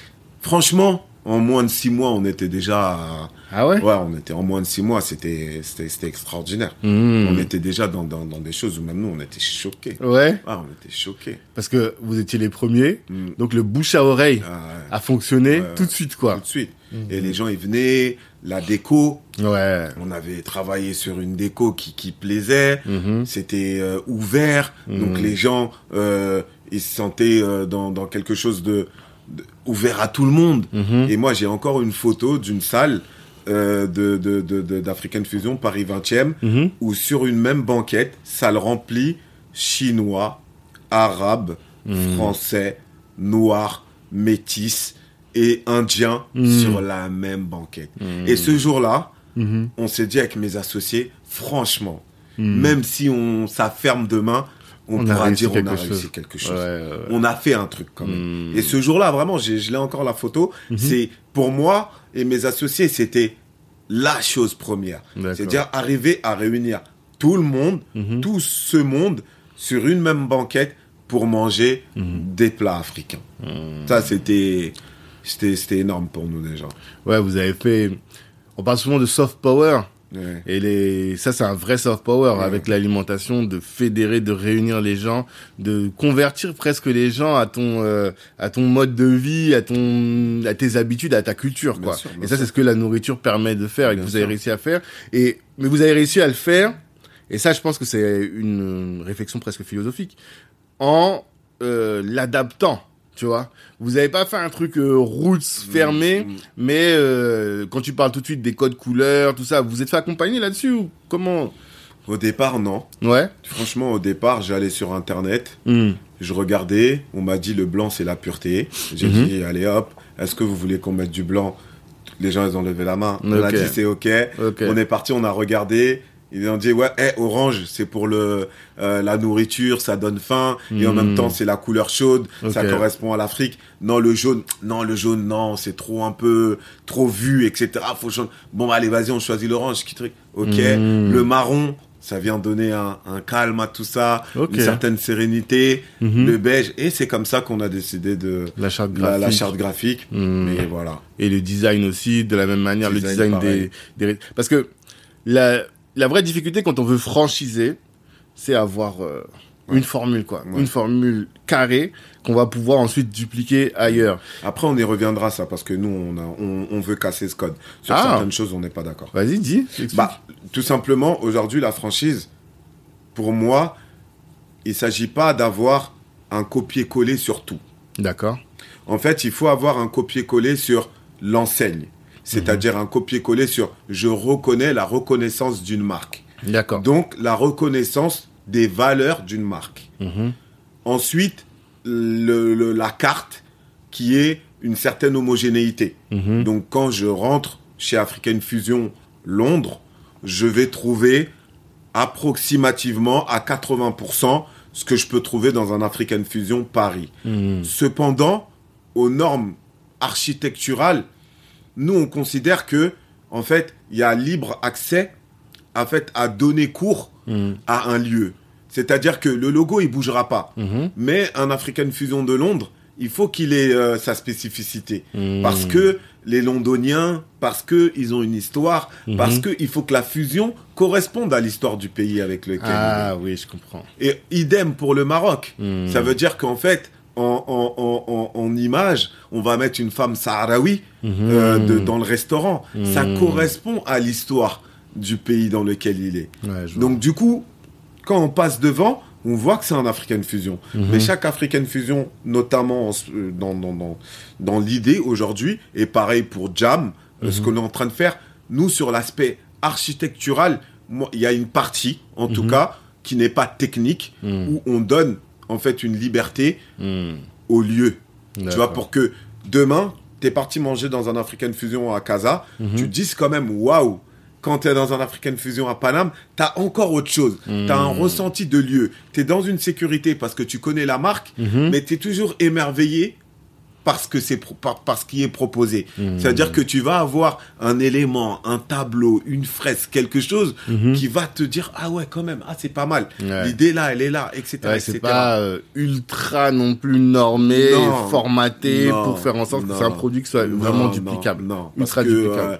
Franchement, en moins de six mois, on était déjà. à- Ah ouais, Ouais, on était en moins de six mois, c'était c'était c'était extraordinaire. Mhm. On était déjà dans, dans, dans des choses où même nous, on était choqués. Ouais, Ah, on était choqués. parce que vous étiez les premiers. Mm. Donc, le bouche à oreille Ah, ouais. a fonctionné Ouais, tout de suite, quoi. tout de suite. Et les gens, ils venaient, la déco, Ouais. on avait travaillé sur une déco qui, qui plaisait, c'était euh, ouvert, donc les gens, euh, ils se sentaient euh, dans, dans quelque chose de- ouvert à tout le monde. Mhm. Et moi, j'ai encore une photo d'une salle euh, de, de, de, de- d'African Fusion, Paris 20e, Mhm. où sur une même banquette, salle remplie, chinois, arabes, Mhm. français, noirs, métis et indiens sur la même banquette. Et ce jour-là, on s'est dit avec mes associés, franchement, même si on ça ferme demain, on, pourra dire on a réussi chose. quelque chose. Ouais, ouais, ouais. On a fait un truc quand même. Hmm. Et ce jour-là, vraiment, je l'ai encore la photo. Mhm. C'est pour moi et mes associés, c'était la chose première. C'est-à-dire arriver à réunir tout le monde, Mhm. tout ce monde sur une même banquette pour manger Mhm. des plats africains. Ça, c'était, c'était, c'était énorme pour nous déjà. Ouais, vous avez fait. On parle souvent de soft power. Ouais. Et les, ça, c'est un vrai soft power Ouais. avec l'alimentation, de fédérer, de réunir les gens, de convertir presque les gens à ton, euh, à ton mode de vie, à ton, à tes habitudes, à ta culture, Bien quoi. sûr, et ça, c'est ce que la nourriture permet de faire et que vous avez sûr. réussi à faire. Et, mais vous avez réussi à le faire. Et ça, je pense que c'est une réflexion presque philosophique. En, euh, l'adaptant. Tu vois, vous avez pas fait un truc euh, roots fermé, Mm. mais euh, quand tu parles tout de suite des codes couleurs, tout ça, vous êtes fait accompagner là-dessus ou comment? Au départ, non. Ouais. Franchement, au départ, j'allais sur Internet, Hmm. je regardais, on m'a dit le blanc c'est la pureté. J'ai Mhm. dit allez hop, est-ce que vous voulez qu'on mette du blanc? Les gens ils ont levé la main. On a dit c'est ok. Ok. On est parti, on a regardé. Ils ont dit ouais, eh, orange c'est pour le euh, la nourriture, ça donne faim et en même temps c'est la couleur chaude, ça Ok. correspond à l'Afrique. Non le jaune, non le jaune non c'est trop un peu trop vu etc. Faut changer. Bon allez vas-y on choisit l'orange qui truc. Ok. Mhm. Le marron ça vient donner un, un calme à tout ça, Ok. une certaine sérénité. Mhm. Le beige et c'est comme ça qu'on a décidé de La charte la, graphique. la charte graphique. Hmm. Mais voilà. Et le design aussi, de la même manière, le Design, design pareil. des, des... Parce que la, la vraie difficulté quand on veut franchiser, c'est avoir euh, une formule, quoi. Ouais. Une formule carrée qu'on va pouvoir ensuite dupliquer ailleurs. Après, on y reviendra ça parce que nous, on, a, on, on veut casser ce code. Sur Ah. certaines choses, on n'est pas d'accord. Vas-y, dis. Bah, tout simplement, aujourd'hui, la franchise, pour moi, il s'agit pas d'avoir un copier-coller sur tout. D'accord. En fait, il faut avoir un copier-coller sur l'enseigne. C'est-à-dire un copier-coller sur je reconnais la reconnaissance d'une marque. D'accord. Donc, la reconnaissance des valeurs d'une marque. Mhm. Ensuite, le- le- la carte qui est une certaine homogénéité. Mhm. Donc quand je rentre chez African Fusion Londres, je vais trouver approximativement à 80% ce que je peux trouver dans un African Fusion Paris. Mhm. Cependant, aux normes architecturales, nous on considère que en fait, il y a libre accès en fait à donner cours Mhm. à un lieu. C'est-à-dire que le logo il bougera pas. Mhm. Mais un African Fusion de Londres, il faut qu'il ait euh, sa spécificité. Mhm. Parce que les Londoniens, parce que ils ont une histoire, Mhm. parce que il faut que la fusion corresponde à l'histoire du pays avec lequel Ah oui, je comprends. Et idem pour le Maroc. Mhm. Ça veut dire qu'en fait, en, en, en, en, en image, on va mettre une femme sahraoui Mhm. euh, de- dans le restaurant. Ça Mhm. correspond à l'histoire du pays dans lequel il est. Ouais. Donc du coup, quand on passe devant, on voit que c'est un African Fusion. Mhm. Mais chaque African Fusion, notamment euh, dans, dans, dans, dans l'idée aujourd'hui, et pareil pour Jam, euh, ce qu'on est en train de faire, nous sur l'aspect architectural, il y a une partie, en tout cas, qui n'est pas technique, où on donne en fait une liberté Mhm. au lieu. Tu vois, pour que demain, t'es parti manger dans un African Fusion à Casa, Mhm. tu te dises quand même, waouh, quand t'es dans un African Fusion à Paname, t'as encore autre chose. T'as un Mhm. ressenti de lieu. T'es dans une sécurité parce que tu connais la marque, Mhm. mais t'es toujours émerveillé parce que c'est pro- par, par ce qui est proposé. Mhm. C'est-à-dire que tu vas avoir un élément, un tableau, une fresque, quelque chose Mhm. qui va te dire ah ouais quand même ah c'est pas mal. Ouais. L'idée là elle est là etc Ouais, c'est pas euh, ultra non plus normé, Non. formaté Non. pour faire en sorte que c'est un produit qui soit vraiment duplicable. Non, parce ultra que, duplicable.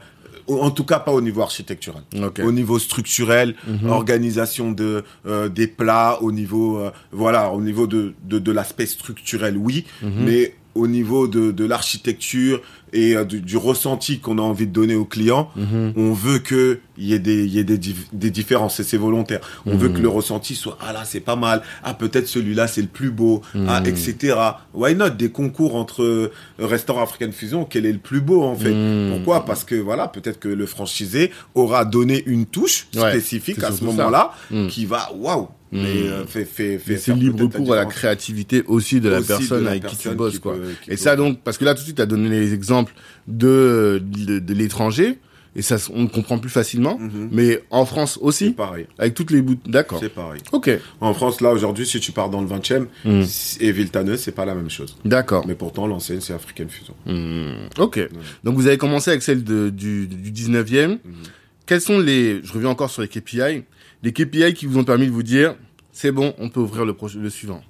euh, en tout cas, pas au niveau architectural. Au niveau structurel, Mhm. organisation de euh, des plats, au niveau euh, voilà, au niveau de de, de l'aspect structurel, oui, Mhm. mais au niveau de, de l'architecture et euh, du, du ressenti qu'on a envie de donner aux clients, Mhm. on veut que il y ait des y ait des, des différences et c'est volontaire. On veut Mhm. que le ressenti soit ah là c'est pas mal, ah peut-être celui-là c'est le plus beau, ah Mhm. etc. Why not? Des concours entre euh, restaurants African Fusion, quel est le plus beau en fait? Pourquoi? Parce que voilà peut-être que le franchisé aura donné une touche spécifique à ce moment-là qui va waouh mais Mhm. euh, fait fait fait c'est libre cours à la créativité aussi de la Aussi de personne la avec qui tu bosses, qui quoi. peut- qui Et peut- ça donc, parce que là tout de suite, tu as donné les exemples de, de, de l'étranger, et ça, on le comprend plus facilement. Mhm. Mais en France C'est aussi, pareil. avec toutes les bouts. D'accord. C'est pareil. Ok. En France, là, aujourd'hui, si tu pars dans le 20e, Mm. et Viltaneuse, c'est pas la même chose. D'accord. Mais pourtant, l'enseigne, c'est African Fusion. Hmm, Ok. Donc vous avez commencé avec celle de, du, du 19e. Quels sont les, je reviens encore sur les KPI, les KPI qui vous ont permis de vous dire, c'est bon, on peut ouvrir le, le suivant.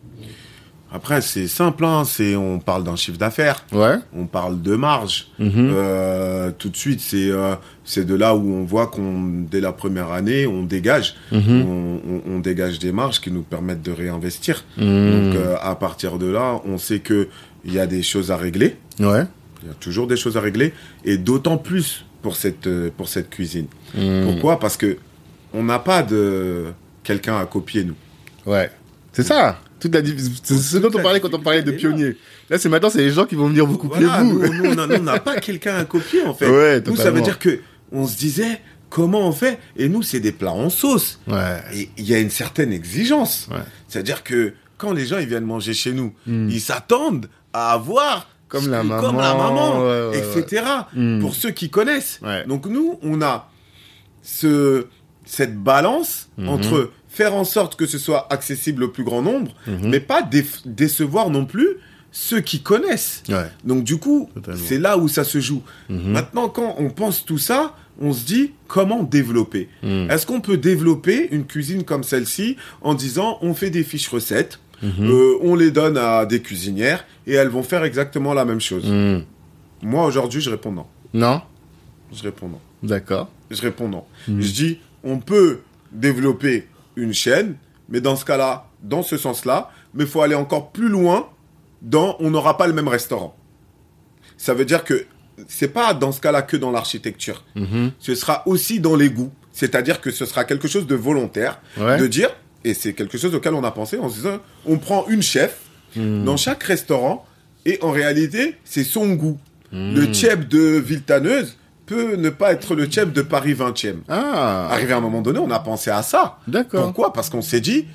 Après, c'est simple, hein. C'est, on parle d'un chiffre d'affaires. Ouais. On parle de marge. Mhm. Euh, tout de suite, c'est euh, c'est de là où on voit qu'on dès la première année, on dégage, Mhm. on, on- on dégage des marges qui nous permettent de réinvestir. Hmm. Donc euh, à partir de là, on sait que il y a des choses à régler. Ouais. Il y a toujours des choses à régler et d'autant plus pour cette pour cette cuisine. Pourquoi? Parce que on n'a pas de quelqu'un à copier nous. Ouais. C'est ça. Toute la c'est ce dont on parlait quand on parlait de pionniers. Là, c'est maintenant, c'est les gens qui vont venir vous couper Voilà, vous. nous, nous, on n'a pas quelqu'un à copier en fait. Ouais, nous, ça veut dire que on se disait comment on fait? Et nous c'est des plats en sauce. Ouais. Et il y a une certaine exigence. Ouais. C'est-à-dire que quand les gens ils viennent manger chez nous, Mm. ils s'attendent à avoir Comme la maman, comme la maman, ouais, ouais, etc. Mm. Pour ceux qui connaissent. Ouais. Donc nous, on a ce cette balance Mhm. entre faire en sorte que ce soit accessible au plus grand nombre, Mhm. mais pas décevoir non plus ceux qui connaissent. Ouais. Donc du coup, c'est là où ça se joue. Mhm. Maintenant, quand on pense tout ça, on se dit comment développer. Est-ce qu'on peut développer une cuisine comme celle-ci en disant on fait des fiches recettes, euh, on les donne à des cuisinières et elles vont faire exactement la même chose. Moi aujourd'hui, je réponds non. Non? Je réponds non. D'accord. Je réponds non. Je dis on peut développer une chaîne, mais dans ce cas-là, dans ce sens-là, mais il faut aller encore plus loin dans on n'aura pas le même restaurant. Ça veut dire que c'est pas dans ce cas-là que dans l'architecture. Mhm. Ce sera aussi dans les goûts. C'est-à-dire que ce sera quelque chose de volontaire, Ouais. de dire, et c'est quelque chose auquel on a pensé en se disant, on prend une chef Hmm. dans chaque restaurant, et en réalité, c'est son goût. Hmm. Le tchèp de Viltaneuse peut ne pas être le tchèp de Paris 20e. Ah. Arrivé à un moment donné, on a pensé à ça. D'accord. Pourquoi? Parce qu'on s'est dit,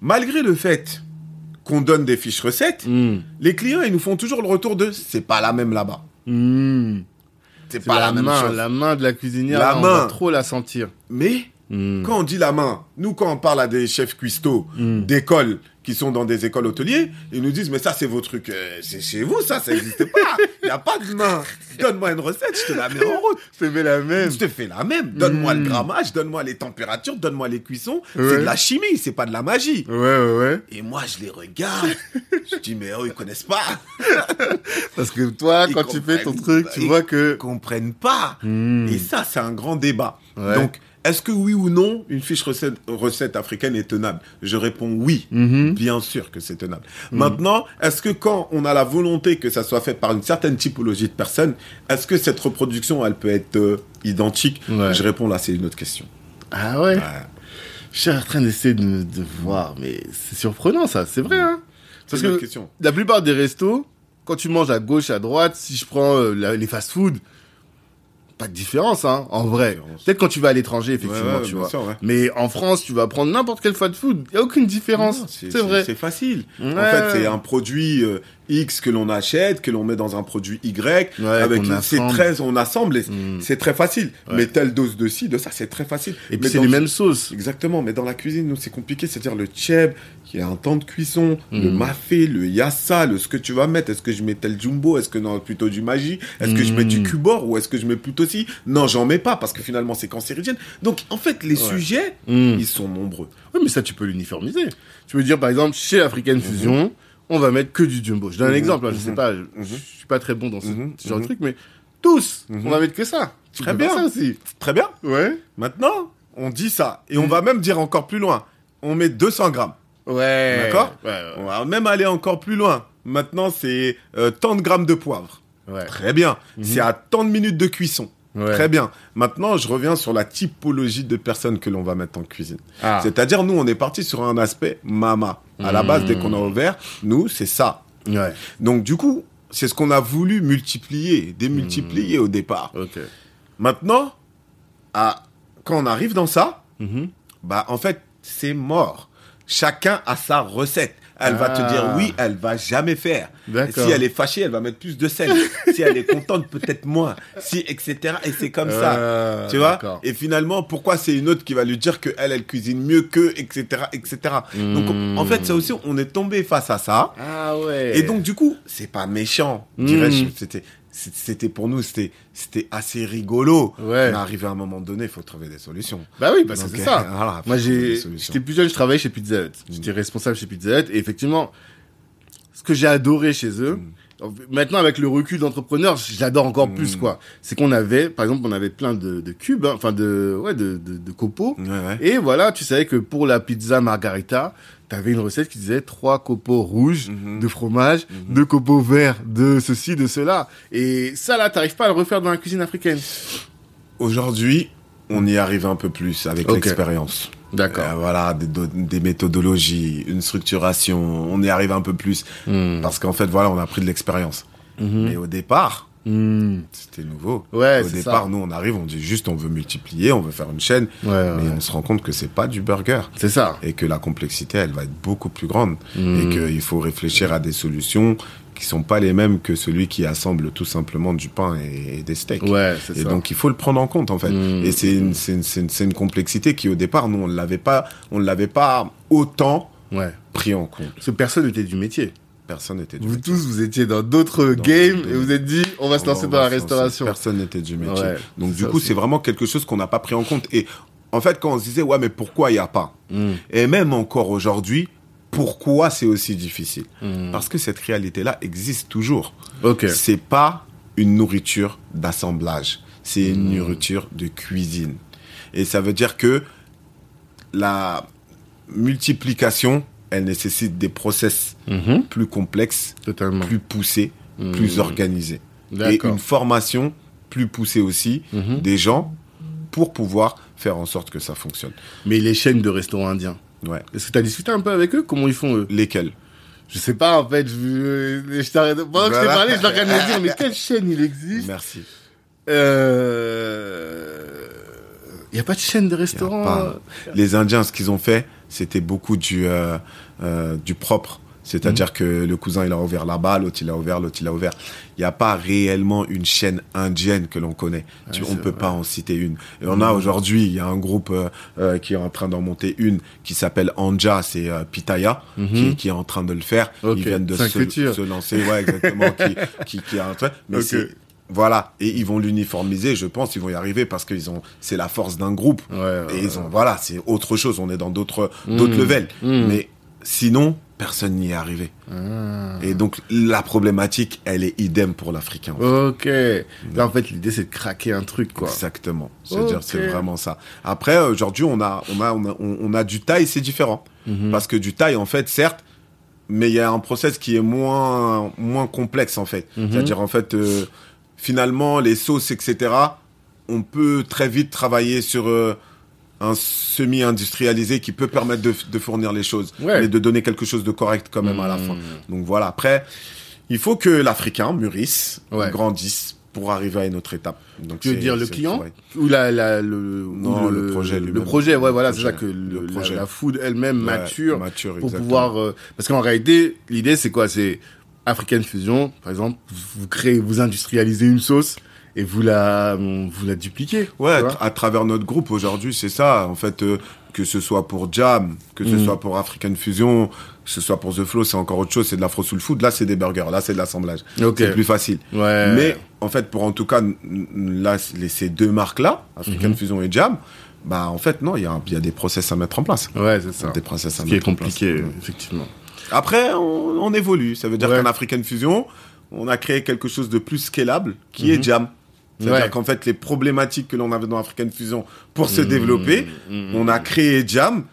malgré le fait qu'on donne des fiches recettes, Hmm. les clients, ils nous font toujours le retour de c'est pas la même là-bas. Hmm. C'est pas la, la, même main, chose. la main de la cuisinière. La là, on main. va trop la sentir. Mais Hmm. quand on dit la main, nous, quand on parle à des chefs cuistots Mm. Qui sont dans des écoles hôteliers, ils nous disent, mais ça, c'est vos trucs, euh, c'est chez vous, ça, ça n'existe pas. Il n'y a pas de main. Donne-moi une recette, je te la mets en route. C'est fait la même. Je te fais la même. Donne-moi le grammage, donne-moi les températures, donne-moi les cuissons. Ouais. C'est de la chimie, c'est pas de la magie. Ouais, ouais, ouais. Et moi, je les regarde. je dis, mais oh, ils connaissent pas. [LAUGHS] Parce que toi, Ils quand tu fais ton truc, tu vois que. Ils comprennent pas. Hmm. Et ça, c'est un grand débat. Ouais. Donc, est-ce que oui ou non, une fiche recette, recette africaine est tenable? Je réponds oui. Mhm. Bien sûr que c'est tenable. Maintenant, est-ce que quand on a la volonté que ça soit fait par une certaine typologie de personnes, est-ce que cette reproduction, elle peut être euh, identique? Ouais. Je réponds là, c'est une autre question. Ah ouais? Ouais. Je suis en train d'essayer de, de voir, mais c'est surprenant ça, c'est vrai, hein. Parce une que question. la plupart des restos, quand tu manges à gauche, à droite, si je prends euh, la- les fast-food, pas de différence, hein, en vrai. Peut-être quand tu vas à l'étranger, effectivement, Ouais, ouais, tu vois. sûr, ouais. Mais en France, tu vas prendre n'importe quel fast-food, il y a aucune différence. C'est vrai. C'est facile. En fait, c'est un produit euh, X que l'on achète, que l'on met dans un produit Y. Avec c'est très, on assemble. et Mm. C'est très facile. Mais telle dose de ci, de ça, c'est très facile. Et Mais puis c'est les mêmes sauces. Exactement. Mais dans la cuisine, nous, c'est compliqué. C'est-à-dire le tchèb, qui a un temps de cuisson, le Mm. mafé, le yassa, le ce que tu vas mettre. Est-ce que je mets tel jumbo? Est-ce que non, plutôt du magie? Est-ce que je mets du Mm. cubor ou est-ce que je mets plutôt ci Non, j'en mets pas parce que finalement, c'est cancérigène. Donc, en fait, les Ouais. sujets, Mm. ils sont nombreux. Oui, mais ça, tu peux l'uniformiser. Tu veux dire, par exemple, chez African Fusion, on va mettre que du jumbo. Je donne un Mhm, exemple, hein, je sais mhm, pas, je, mhm. je suis pas très bon dans ce, Mhm, genre de mhm. truc, mais tous, Mhm. on va mettre que ça. Tu Très peux bien. ça aussi. Très bien. Ouais. Maintenant, on dit ça. Et on va même dire encore plus loin. On met 200 grammes. Ouais. D'accord Ouais, ouais. On va même aller encore plus loin. Maintenant, c'est euh, tant de grammes de poivre. Ouais. Très bien. Mhm. C'est à tant de minutes de cuisson. Ouais. Très bien. Maintenant, je reviens sur la typologie de personnes que l'on va mettre en cuisine. Ah. C'est-à-dire, nous, on est parti sur un aspect mama. À la base, dès qu'on a ouvert, nous, c'est ça. Ouais. Donc, du coup, c'est ce qu'on a voulu multiplier, démultiplier au départ. Maintenant, à, quand on arrive dans ça, Mhm. bah, en fait, c'est mort. Chacun a sa recette. Elle va te Ah. dire oui, elle va jamais faire. Si elle est fâchée, elle va mettre plus de sel. [LAUGHS] si elle est contente, peut-être moins. Si, etc. Et c'est comme ça. Ah, Tu vois. Et finalement, pourquoi c'est une autre qui va lui dire que elle, elle cuisine mieux que, etc., etc. Donc, Hmm. en fait, ça aussi, on est tombé face à ça. Ah ouais. Et donc, du coup, c'est pas méchant, dirais-je. C'était, c'est- c'était pour nous, c'était, c'était assez rigolo. Ouais. Mais arrivé à un moment donné, il faut trouver des solutions. Bah oui, parce que Donc, c'est ça. euh, voilà, Moi, j'ai, j'étais plus jeune, je travaillais chez Pizza Hut. J'étais responsable chez Pizza Hut. Et effectivement, ce que j'ai adoré chez eux, maintenant avec le recul d'entrepreneur, je l'adore encore Mm. plus, quoi. C'est qu'on avait, par exemple, on avait plein de, de cubes, hein, enfin de, ouais, de, de, de copeaux. Ouais, ouais. Et voilà, tu savais que pour la pizza margarita, t'avais une recette qui disait trois copeaux rouges Mhm. de fromage, deux copeaux verts de ceci, de cela. Et ça, là, t'arrives pas à le refaire dans la cuisine africaine. Aujourd'hui, on y arrive un peu plus avec l'expérience. D'accord. Euh, voilà, des, do- des méthodologies, une structuration. On y arrive un peu plus Hmm. parce qu'en fait, voilà, on a pris de l'expérience. Mhm. Mais au départ, Hmm. c'était nouveau. Ouais, au départ, ça. nous, on arrive, on dit juste, on veut multiplier, on veut faire une chaîne, Ouais, ouais, mais on se rend compte que c'est pas du burger. C'est ça. et que la complexité, elle va être beaucoup plus grande Mm. et qu'il faut réfléchir à des solutions qui sont pas les mêmes que celui qui assemble tout simplement du pain et, et des steaks. Ouais, c'est Et ça. donc il faut le prendre en compte en fait. Mm. Et c'est une, c'est une, c'est une, une complexité qui au départ nous on l'avait pas on l'avait pas autant Ouais. pris en compte. Parce que personne n'était du métier. Personne n'était du Vous métier. tous, vous étiez dans d'autres games et vous êtes dit, on va se lancer va dans la restauration. Personne n'était du métier. Ouais, donc du coup c'est vraiment quelque chose qu'on n'a pas pris en compte. Et en fait quand on se disait ouais mais pourquoi il y a pas? Mm. Et même encore aujourd'hui pourquoi c'est aussi difficile Mm. Parce que cette réalité-là existe toujours. Ok. C'est pas une nourriture d'assemblage, c'est une Mm. nourriture de cuisine. Et ça veut dire que la multiplication, elle nécessite des process Mhm. plus complexes, Totalement. plus poussés, Mm. plus organisés. Et une formation plus poussée aussi Mhm. des gens pour pouvoir faire en sorte que ça fonctionne. Mais les chaînes de restaurants indiens, Ouais. est-ce que tu as discuté un peu avec eux? Comment ils font eux? Lesquels? Je sais pas, en fait. Je, je t'arrête. Pendant que je t'ai parlé, je t'arrête de me dire, mais quelle chaîne il existe? Merci. Euh... Il n'y a pas de chaîne de pas. Les Indiens, ce qu'ils ont fait, c'était beaucoup du, euh, euh, du propre. C'est-à-dire Mhm. que le cousin, il a ouvert là-bas, l'autre, il a ouvert, l'autre, il a ouvert. Il n'y a pas réellement une chaîne indienne que l'on connaît. Tu- on ne peut vrai. pas en citer une. Et on a aujourd'hui, il y a un groupe euh, euh, qui est en train d'en monter une qui s'appelle Anja, c'est euh, Pitaya, qui, qui est en train de le faire. Mhm. Ok. Ils viennent de se, se lancer, ouais, exactement, qui, [LAUGHS] qui, qui est en train. Mais Ok. c'est- voilà. Et ils vont l'uniformiser, je pense, ils vont y arriver parce qu'ils ont, c'est la force d'un groupe. Ouais, Et ils ont, voilà, c'est autre chose. On est dans d'autres, d'autres levels. Mais sinon, personne n'y est arrivé. Ah. Et donc, la problématique, elle est idem pour l'Africain. Ok. Là, en fait, l'idée, c'est de craquer un truc, quoi. Exactement. C'est-à-dire, Ok. c'est vraiment ça. Après, aujourd'hui, on a, on a, on a, on on a du taille, c'est différent. Mhm. Parce que du taille, en fait, certes, mais il y a un process qui est moins, moins complexe, en fait. Mhm. C'est-à-dire, en fait, euh, finalement, les sauces, etc., on peut très vite travailler sur euh, un semi-industrialisé qui peut permettre de, de fournir les choses, Ouais. mais de donner quelque chose de correct quand même à la Mhm. fin. Donc voilà, après, il faut que l'Africain mûrisse, Ouais. grandisse pour arriver à une autre étape. Donc Tu veux dire le client ou la, la le Non, le projet le projet ouais voilà c'est ça projet. que le, Le la- projet. la, food elle-même Ouais, mature mature, pour exactement. pouvoir euh, parce qu'en réalité l'idée c'est quoi? C'est African Fusion par exemple vous créez vous industrialisez une sauce et vous la vous la dupliquez Ouais, à, vois. tra- à travers notre groupe aujourd'hui, c'est ça. En fait, euh, que ce soit pour Jam, que ce Mm. soit pour African Fusion, que ce soit pour The Flow, c'est encore autre chose. C'est de l'afro soul food. Là, c'est des burgers. Là, c'est de l'assemblage. ok C'est plus facile. ouais Mais en fait, pour en tout cas, là, les- ces deux marques-là, African Mhm. Fusion et Jam, bah en fait, non, il y, a y des process à mettre en place. ouais c'est ça Des process à ce qui est mettre en place. compliqué effectivement Après, on, on évolue. Ça veut dire Ouais. qu'en African Fusion, on a créé quelque chose de plus scalable, qui est Mhm. Jam. C'est-à-dire Ouais. qu'en fait, les problématiques que l'on avait dans African Fusion pour se Mhm. développer, Mhm. on a créé Jam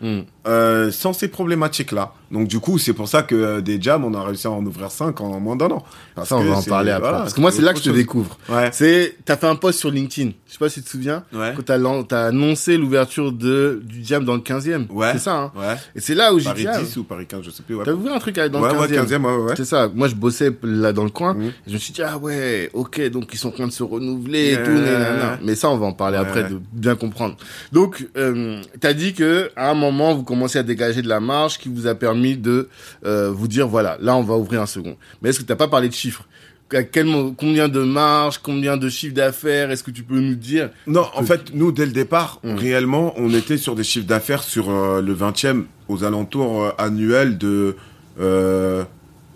euh, sans ces problématiques-là. Donc du coup, c'est pour ça que euh, des Jam, on a réussi à en ouvrir 5 en moins d'un an. Parce ça on que va en parler après voilà, parce que moi c'est là que je te chose. découvre Ouais. c'est t'as fait un post sur LinkedIn je sais pas si tu te souviens Ouais. quand t'as t'as annoncé l'ouverture de du jam dans le 15e Ouais. c'est ça hein Ouais. et c'est là où j'ai Paris dit ah, 10 ou Paris 15, je sais plus. Ouais, T'as ouvert un truc dans le ouais, 15e. 15e, ouais, ouais. C'est ça. Moi, je bossais là dans le coin. Mhm. Et je me suis dit, ah ouais, ok, donc ils sont en train de se renouveler et tout. nanana. Mais ça, on va en parler après, de bien comprendre. Donc, euh, t'as dit que à un moment, vous commencez à dégager de la marge qui vous a permis permis de euh, vous dire voilà, là on va ouvrir un second. Mais est-ce que tu n'as pas parlé de chiffres? À quel, combien de marge, combien de chiffres d'affaires, est-ce que tu peux nous dire? Non, en fait, nous, dès le départ, hum. réellement, on était sur des chiffres d'affaires sur euh, le 20e, aux alentours euh, annuels de euh,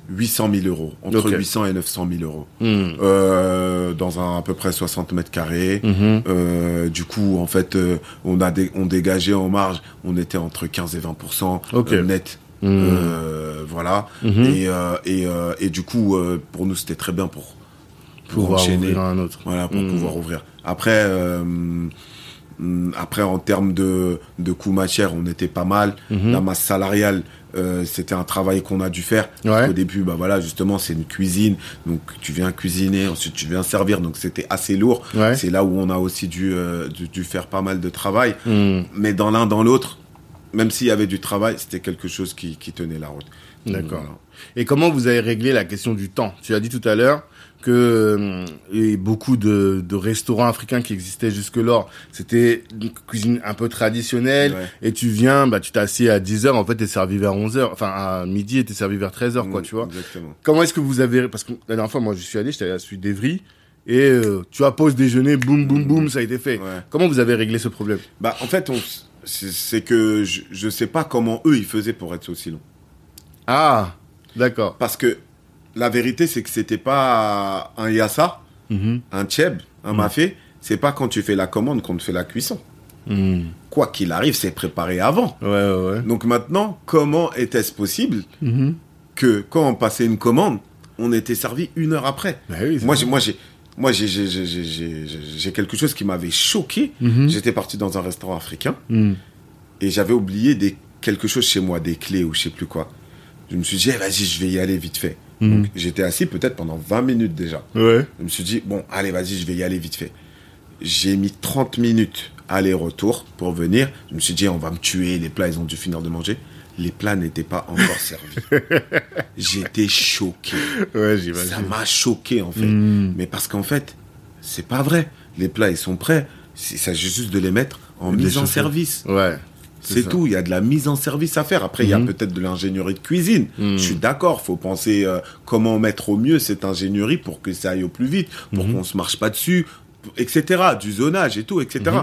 800 000 euros, entre 800 et 900 000 euros, hum. euh, dans un à peu près 60 mètres carrés. Euh, du coup, en fait, on a on dégageait en marge, on était entre 15 et 20% net Mmh. Euh, voilà. Mmh. Et, euh, et, euh, et, du coup, pour nous, c'était très bien pour, pouvoir enchaîner. un autre. Voilà, pour mmh. pouvoir ouvrir. Après, après en termes de, de coûts matière, on était pas mal. La masse salariale, euh, c'était un travail qu'on a dû faire. Au début, bah voilà, justement, c'est une cuisine, donc tu viens cuisiner, ensuite tu viens servir, donc c'était assez lourd. C'est là où on a aussi dû, dû, dû, faire pas mal de travail. Mais dans l'un, dans l'autre, même s'il y avait du travail, c'était quelque chose qui, qui tenait la route. D'accord. Et comment vous avez réglé la question du temps? Tu as dit tout à l'heure que euh, beaucoup de, de, restaurants africains qui existaient jusque-là, c'était une cuisine un peu traditionnelle. Et tu viens, bah, tu t'assieds à 10 heures, en fait, t'es servi vers 11 heures. Enfin, à midi, et t'es servi vers 13 heures, quoi, mm, tu vois. Exactement. Comment est-ce que vous avez, parce que la dernière fois, moi, je suis allé, j'étais à la suite d'Evry. Et euh, tu as pause déjeuner, boum, boum, boum, ça a été fait. Comment vous avez réglé ce problème? Bah, en fait, on, c'est que je ne sais pas comment eux ils faisaient pour être aussi long. Ah, d'accord. Parce que la vérité c'est que c'était pas un yassa, mhm. un tchèb, un mafé. Mhm. C'est pas quand tu fais la commande qu'on te fait la cuisson. Mhm. Quoi qu'il arrive, c'est préparé avant. Ouais, ouais, Donc maintenant, comment était-ce possible que quand on passait une commande, on était servi une heure après? Bah oui, Moi, moi, j'ai moi, j'ai quelque chose qui m'avait choqué. Mhm. J'étais parti dans un restaurant africain mhm. et j'avais oublié des, quelque chose chez moi, des clés ou je sais plus quoi. Je me suis dit, eh, vas-y, je vais y aller vite fait. Mhm. J'étais assis peut-être pendant 20 minutes déjà. Je me suis dit, bon, allez, vas-y, je vais y aller vite fait. J'ai mis 30 minutes aller-retour pour venir. Je me suis dit, on va me tuer, les plats, ils ont dû finir de manger les plats n'étaient pas encore servis. [LAUGHS] J'étais choqué. Ouais, Ça m'a choqué en fait. Hmm. Mais parce qu'en fait, c'est pas vrai. Les plats ils sont prêts. Il s'agit juste de les mettre en mise en service. Ouais. C'est tout. Il y a de la mise en service à faire. Après, il y a hmm. peut-être de l'ingénierie de cuisine. Hmm. Je suis d'accord. Faut penser euh, comment mettre au mieux cette ingénierie pour que ça aille au plus vite, pour qu'on se marche pas dessus, etc. Du zonage et tout, etc.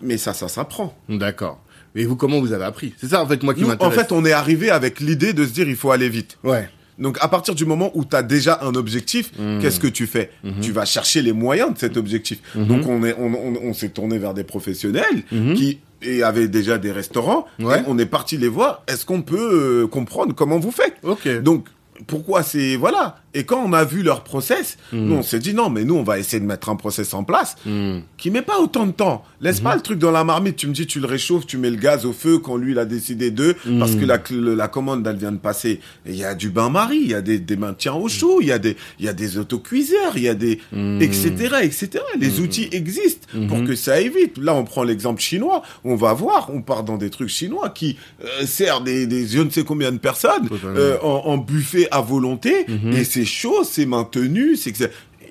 Mais ça, ça s'apprend. D'accord. Et vous, comment vous avez appris? C'est ça, en fait, moi qui m'intéresse. En fait, on est arrivé avec l'idée de se dire, il faut aller vite. Ouais. Donc, à partir du moment où tu as déjà un objectif, mmh. qu'est-ce que tu fais? Mmh. Tu vas chercher les moyens de cet objectif. Mmh. Donc, on est, on, on, s'est tourné vers des professionnels qui et avaient déjà des restaurants. Ouais. on est parti les voir. Est-ce qu'on peut euh, comprendre comment vous faites? Ok. Donc, pourquoi c'est voilà et quand on a vu leur process, hmm. nous on s'est dit non, mais nous on va essayer de mettre un process en place mm. qui met pas autant de temps. Laisse pas hmm. le truc dans la marmite. Tu me dis tu le réchauffes, tu mets le gaz au feu quand lui il a décidé de hmm. parce que la, la commande elle vient de passer. Il y a du bain-marie, il y a des, des maintiens au chaud, il y a des il y a des autocuiseurs, il y a des etc etc. Les outils existent pour que ça évite. Là on prend l'exemple chinois, on va voir, on part dans des trucs chinois qui euh, servent des, des je ne sais combien de personnes euh, en, en, buffet à volonté et c'est chaud, c'est maintenu, c'est que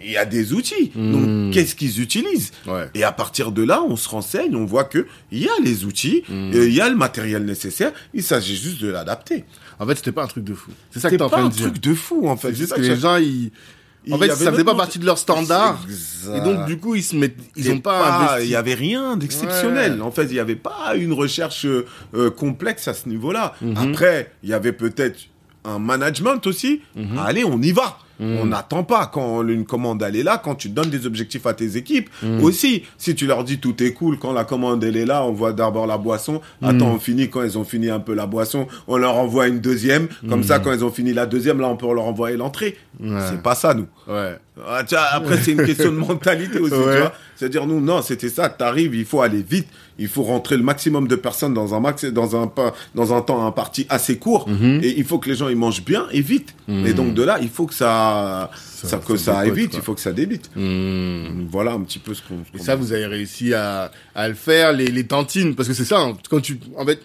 il y a des outils. Donc, hmm. qu'est-ce qu'ils utilisent Et à partir de là, on se renseigne, on voit que il y a les outils, hmm. il y a le matériel nécessaire. Il s'agit juste de l'adapter. En fait, c'était pas un truc de fou. C'est ça que t'es en train de dire. pas un truc de fou, en fait. C'est juste que, les gens, ils en fait, ça faisait pas partie de leur standard. Et donc, du coup, ils se mettent, ils ont pas, Il y avait rien d'exceptionnel. En fait, il y avait pas une recherche euh, complexe à ce niveau-là. Mhm. Après, il y avait peut-être un management aussi. Mhm. Allez, on y va. Mhm. On n'attend pas quand une commande elle est là, quand tu donnes des objectifs à tes équipes. Mhm. Aussi, si tu leur dis tout est cool, quand la commande elle est là, on voit d'abord la boisson. Attends, on finit quand ils ont fini un peu la boisson, on leur envoie une deuxième. Comme ça, quand ils ont fini la deuxième, là, on peut leur envoyer l'entrée. C'est pas ça, nous. Ouais. Ah, après, c'est une [LAUGHS] question de mentalité aussi, tu vois. C'est-à-dire, nous, non, c'était ça, t'arrives, il faut aller vite, il faut rentrer le maximum de personnes dans un max, dans un, dans un temps imparti assez court, mhm. et il faut que les gens, ils mangent bien et vite. Et donc, de là, il faut que ça, ça, que ça, aille vite, il faut que ça débite. Mhm. Voilà un petit peu ce qu'on. et ça, vous avez réussi à, à le faire, les, les tantines, parce que c'est ça, hein, quand tu, en fait,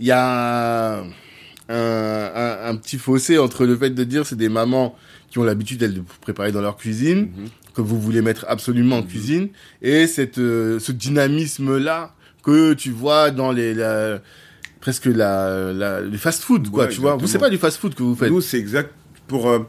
il y a un, un, un, petit fossé entre le fait de dire c'est des mamans qui ont l'habitude de préparer dans leur cuisine, que vous voulez mettre absolument en cuisine, et cette, euh, ce dynamisme-là que tu vois dans les... presque la, la le fast-food, quoi, Ouais, tu vois. Vous, c'est pas du fast-food que vous faites. Nous, c'est exact. Pour, euh,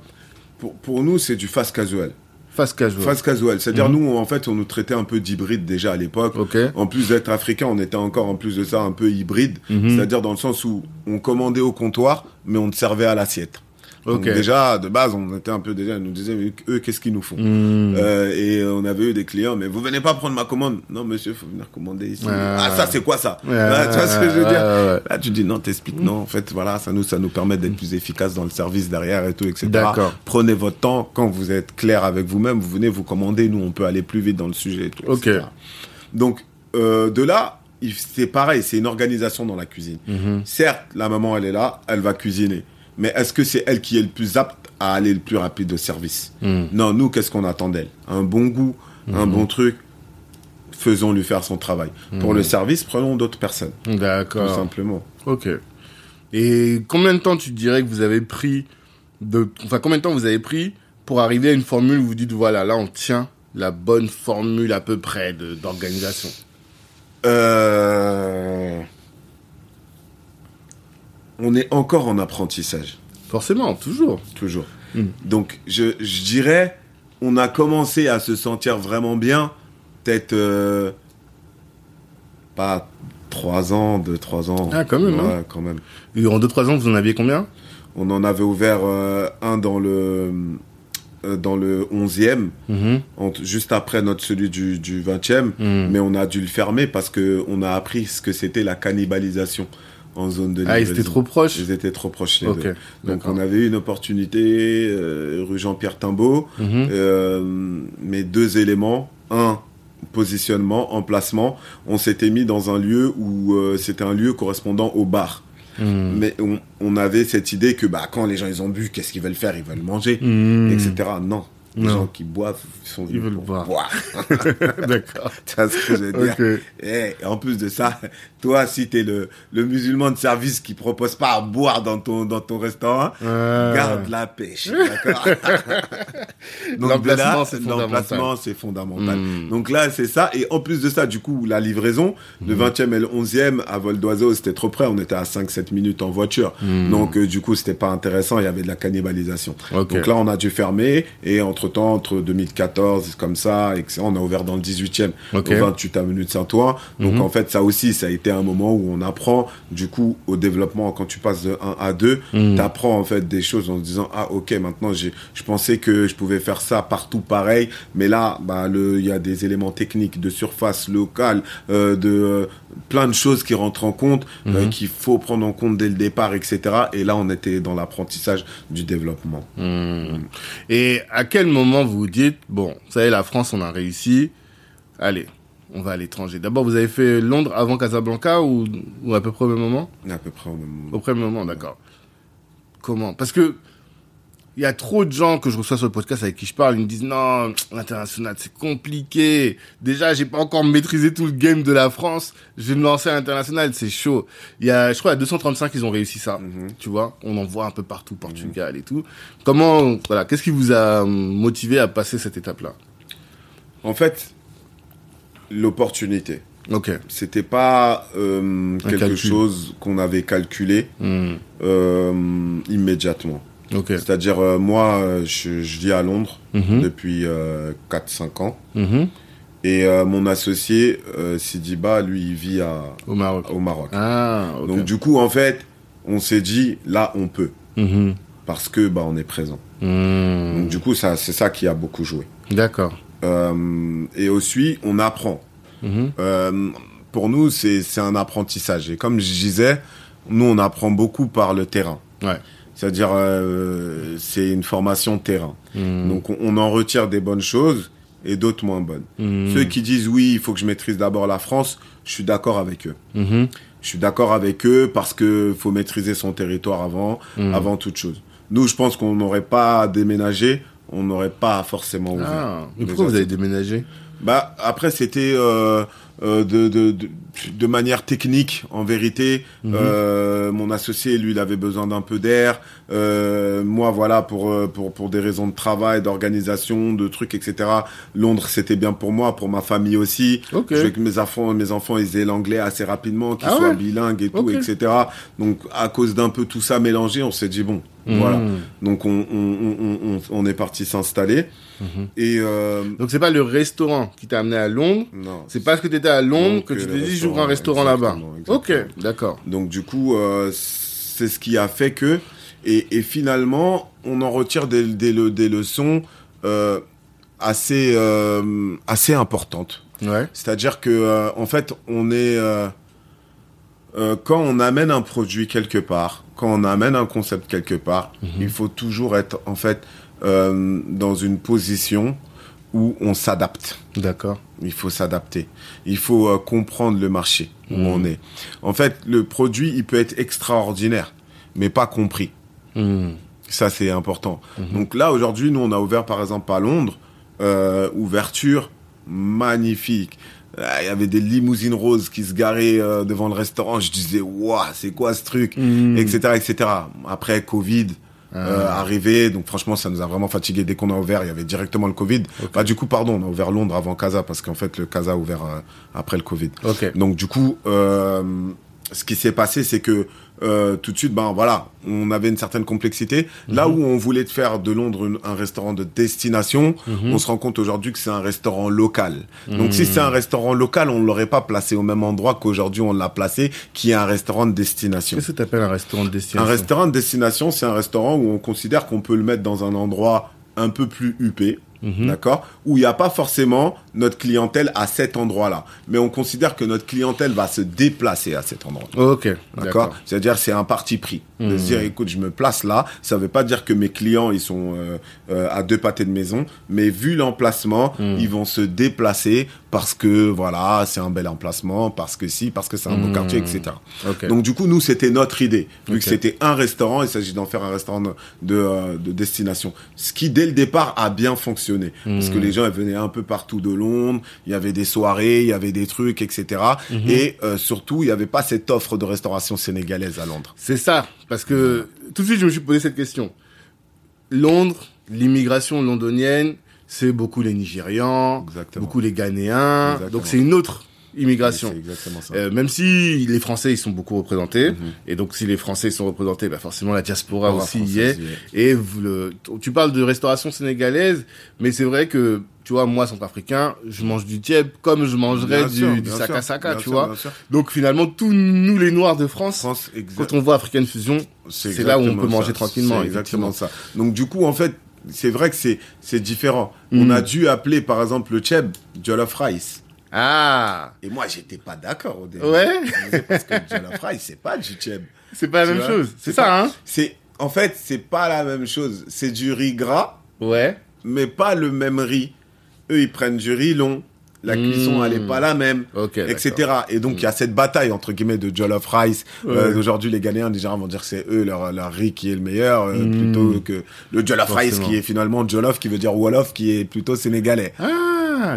pour, pour nous, c'est du fast casual. Fast casual. Fast casual. C'est-à-dire, Mhm. nous, en fait, on nous traitait un peu d'hybride déjà à l'époque. En plus d'être africain, on était encore, en plus de ça, un peu hybride. Mhm. C'est-à-dire dans le sens où on commandait au comptoir, mais on te servait à l'assiette. Donc déjà, de base, on était un peu déjà, ils nous disaient, mais eux, qu'est-ce qu'ils nous font Hmm. Euh, Et on avait eu des clients, mais vous venez pas prendre ma commande Non, monsieur, faut venir commander ici. Ah. Ah, ça, c'est quoi ça Ah, Tu vois ce que je veux dire. Là, tu dis non, t'expliques non. En fait, voilà, ça nous, ça nous permet d'être plus efficace dans le service derrière et tout, etc. D'accord. Prenez votre temps. Quand vous êtes clair avec vous-même, vous venez vous commander. Nous, on peut aller plus vite dans le sujet et tout. Etc. Donc, euh, de là, c'est pareil, c'est une organisation dans la cuisine. Mhm. Certes, la maman, elle est là, elle va cuisiner. Mais est-ce que c'est elle qui est le plus apte à aller le plus rapide au service Mhm. Non, nous, qu'est-ce qu'on attend d'elle? Un bon goût, un bon truc. Faisons-lui faire son travail. Pour le service, prenons d'autres personnes. Tout D'accord. simplement. Ok. Et combien de temps tu dirais que vous avez pris de, enfin combien de temps vous avez pris pour arriver à une formule où vous dites voilà là on tient la bonne formule à peu près d'organisation? Euh... On est encore en apprentissage, Forcément, toujours. toujours. Mm. Donc, je, je dirais, on a commencé à se sentir vraiment bien, peut-être euh, pas trois ans, deux, trois ans. Ah, quand même, Ouais, hein. quand même. Et en 2-3 ans vous en aviez combien? On en avait ouvert euh, un dans le euh, dans le 11e, Mhm. juste après notre celui du, du 20e, Mm. mais on a dû le fermer parce que on a appris ce que c'était la cannibalisation en zone de Ah ils étaient trop proches. Ils étaient trop proches les Ok. deux. Donc on avait eu une opportunité euh, rue Jean-Pierre Timbaud, Mhm. euh, mais deux éléments. Un, positionnement, emplacement. On s'était mis dans un lieu où euh, c'était un lieu correspondant au bar. Mhm. Mais on, on avait cette idée que bah, quand les gens ils ont bu, qu'est-ce qu'ils veulent faire? Ils veulent manger, Mhm. etc. Non. Les gens qui boivent ils sont venus veulent pour boire. [LAUGHS] D'accord. [LAUGHS] tu vois ce que je veux dire. Eh, et en plus de ça, toi, si t'es le, le musulman de service qui propose pas à boire dans ton, dans ton restaurant, Ah. garde la pêche, d'accord [LAUGHS] Donc, L'emplacement, là, c'est fondamental. L'emplacement, c'est fondamental. Mm. Donc là, c'est ça. Et en plus de ça, du coup, la livraison, le 20e et le 11e, à vol d'oiseau, c'était trop près. On était à 5-7 minutes en voiture. Mm. Donc, euh, du coup, c'était pas intéressant. Il y avait de la cannibalisation. Donc là, on a dû fermer. Et entre-temps, entre 2014, comme ça, et on a ouvert dans le 18e, Ok. au 28 avenue de Saint-Ouen. Donc, Mhm. en fait, ça aussi, ça a été un moment où on apprend, du coup, au développement, quand tu passes de 1 à 2, Mhm. t'apprends, en fait, des choses en se disant, ah, ok, maintenant, j'ai, je pensais que je pouvais faire ça partout pareil. Mais là, bah, le, il y a des éléments techniques de surface locale, euh, de, euh, plein de choses qui rentrent en compte, euh, Mhm. qu'il faut prendre en compte dès le départ, etc. Et là, on était dans l'apprentissage du développement. Hmm. Et à quel moment vous vous dites, bon, vous savez, la France, on a réussi, allez, on va à l'étranger. D'abord, vous avez fait Londres avant Casablanca ou, ou à peu près au même moment? À peu près au même moment. Au premier moment, d'accord. Comment? Parce que il y a trop de gens que je reçois sur le podcast avec qui je parle, ils me disent non, l'international c'est compliqué. Déjà, j'ai pas encore maîtrisé tout le game de la France. Je vais me lancer à l'international, c'est chaud. Il y a, je crois, à 235, ils ont réussi ça. Mhm. Tu vois, on en voit un peu partout, Portugal et tout. Comment, voilà, qu'est-ce qui vous a hum, motivé à passer cette étape-là? En fait, l'opportunité. Ok. C'était pas euh, quelque calcul. chose qu'on avait calculé Hmm. euh, immédiatement. C'est-à-dire, euh, moi, euh, je, je vis à Londres Mhm. depuis euh, 4-5 ans. Mhm. Et euh, mon associé, Sidiba, lui, il vit à, Au Maroc. au Maroc. Ah. Donc, du coup, en fait, on s'est dit, là, on peut. Mhm. Parce que, bah, on est présent. Donc, du coup, c'est ça qui a beaucoup joué. D'accord. Et aussi, on apprend. Pour nous, c'est c'est un apprentissage. Et comme je disais, nous, on apprend beaucoup par le terrain. Ouais. C'est-à-dire, euh, c'est une formation terrain. Hmm. Donc, on, en retire des bonnes choses et d'autres moins bonnes. Hmm. Ceux qui disent oui, il faut que je maîtrise d'abord la France, je suis d'accord avec eux. Mhm. Je suis d'accord avec eux parce que faut maîtriser son territoire avant, Hmm. avant toute chose. Nous, je pense qu'on n'aurait pas déménagé, on n'aurait pas forcément ouvert. Ah, mais pourquoi vous avez déménagé? Bah après c'était euh, de, de, de, de manière technique, en vérité. Mhm. Euh, mon associé, lui, il avait besoin d'un peu d'air. Euh, moi, voilà, pour, euh, pour, pour des raisons de travail, d'organisation, de trucs, etc. Londres, c'était bien pour moi, pour ma famille aussi. Ok. Je veux que mes enfants, mes enfants, ils aient l'anglais assez rapidement, qu'ils Ah soient ouais bilingues et tout, etc. Donc, à cause d'un peu tout ça mélangé, on s'est dit, bon, Voilà. Donc, on, on, on, on, est parti s'installer. Mhm. Et, euh, Donc c'est pas le restaurant qui t'a amené à Londres, non. c'est parce que tu étais à Londres Donc, que tu euh, t'es dit j'ouvre un restaurant là-bas. Ok, d'accord. Donc du coup, euh, c'est ce qui a fait que, et, et finalement, on en retire des, des, des leçons euh, assez, assez importantes. Ouais. C'est-à-dire que, en fait, on est, euh, quand on amène un produit quelque part, quand on amène un concept quelque part, il faut toujours être, en fait, euh, dans une position où on s'adapte. D'accord. Il faut s'adapter. Il faut euh, comprendre le marché où Mhm. on est. En fait, le produit, il peut être extraordinaire, mais pas compris. Hmm. Ça, c'est important. Donc là, aujourd'hui, nous, on a ouvert, par exemple, à Londres, euh, ouverture magnifique. Euh, Il y avait des limousines roses qui se garaient euh, devant le restaurant. Je disais, waouh, c'est quoi ce truc, Hmm. etc., etc. Après, Covid. euh, Ah. arrivé, donc franchement ça nous a vraiment fatigué dès qu'on a ouvert, il y avait directement le Covid. Bah du coup pardon, on a ouvert Londres avant Casa parce qu'en fait le Casa a ouvert euh, après le Covid. Ok. Donc du coup, euh, ce qui s'est passé, c'est que euh, tout de suite, ben voilà, on avait une certaine complexité. Là où on voulait faire de Londres un restaurant de destination, on se rend compte aujourd'hui que c'est un restaurant local. Donc si c'est un restaurant local, on ne l'aurait pas placé au même endroit qu'aujourd'hui on l'a placé, qui est un restaurant de destination. Qu'est-ce que tu appelles un restaurant de Un destination restaurant de destination, c'est un restaurant où on considère qu'on peut le mettre dans un endroit un peu plus huppé, Mhm. d'accord? Où il n'y a pas forcément notre clientèle à cet endroit-là. Mais on considère que notre clientèle va se déplacer à cet endroit. Ok, D'accord C'est-à-dire c'est un parti pris. De Mhm. se dire, écoute, je me place là. Ça veut pas dire que mes clients, ils sont euh, euh, à deux pâtés de maison. Mais vu l'emplacement, Mhm. ils vont se déplacer parce que, voilà, c'est un bel emplacement, parce que si, parce que c'est un beau Mhm. quartier, etc. Donc du coup, nous, c'était notre idée. Vu que c'était un restaurant, il s'agit d'en faire un restaurant de, de, euh, de destination. Ce qui, dès le départ, a bien fonctionné. Parce que les gens, ils venaient un peu partout de Londres. Il y avait des soirées, il y avait des trucs, etc. Mhm. Et euh, surtout, il n'y avait pas cette offre de restauration sénégalaise à Londres. C'est ça, parce que tout de suite je me suis posé cette question. Londres, l'immigration londonienne, c'est beaucoup les Nigérians, Exactement. beaucoup les Ghanéens, Exactement. donc c'est une autre immigration. Exactement ça. Euh, même si les Français ils sont beaucoup représentés, Mhm. et donc si les Français sont représentés, bah forcément la diaspora aussi y est. Et le, tu parles de restauration sénégalaise, mais c'est vrai que tu vois moi centrafricain, je mange du tieb comme je mangerais Bien du, sûr, du bien saka saka, tu sûr, vois. Donc finalement tous nous les Noirs de France, quand on voit African Fusion, c'est là où on peut manger ça. tranquillement. Exactement ça. Donc du coup, en fait, c'est vrai que c'est c'est différent. Mm. On a dû appeler par exemple le cheb jollof rice. Ah, Et moi, j'étais pas d'accord au début. Ouais. Parce que jollof rice, c'est pas du cheb. c'est pas la même vois? chose. C'est pas- ça, hein C'est en fait, c'est pas la même chose. C'est du riz gras, Ouais. mais pas le même riz. Eux, ils prennent du riz long. La Mm. cuisson, elle est pas la même. Etc. Et donc il y a cette bataille entre guillemets de jollof rice. Euh. Aujourd'hui, les Ghanéens, déjà, vont dire que c'est eux leur, leur riz qui est le meilleur, euh, Mm. plutôt que le jollof rice qui est finalement jollof, qui veut dire wolof, qui est plutôt sénégalais. Ah,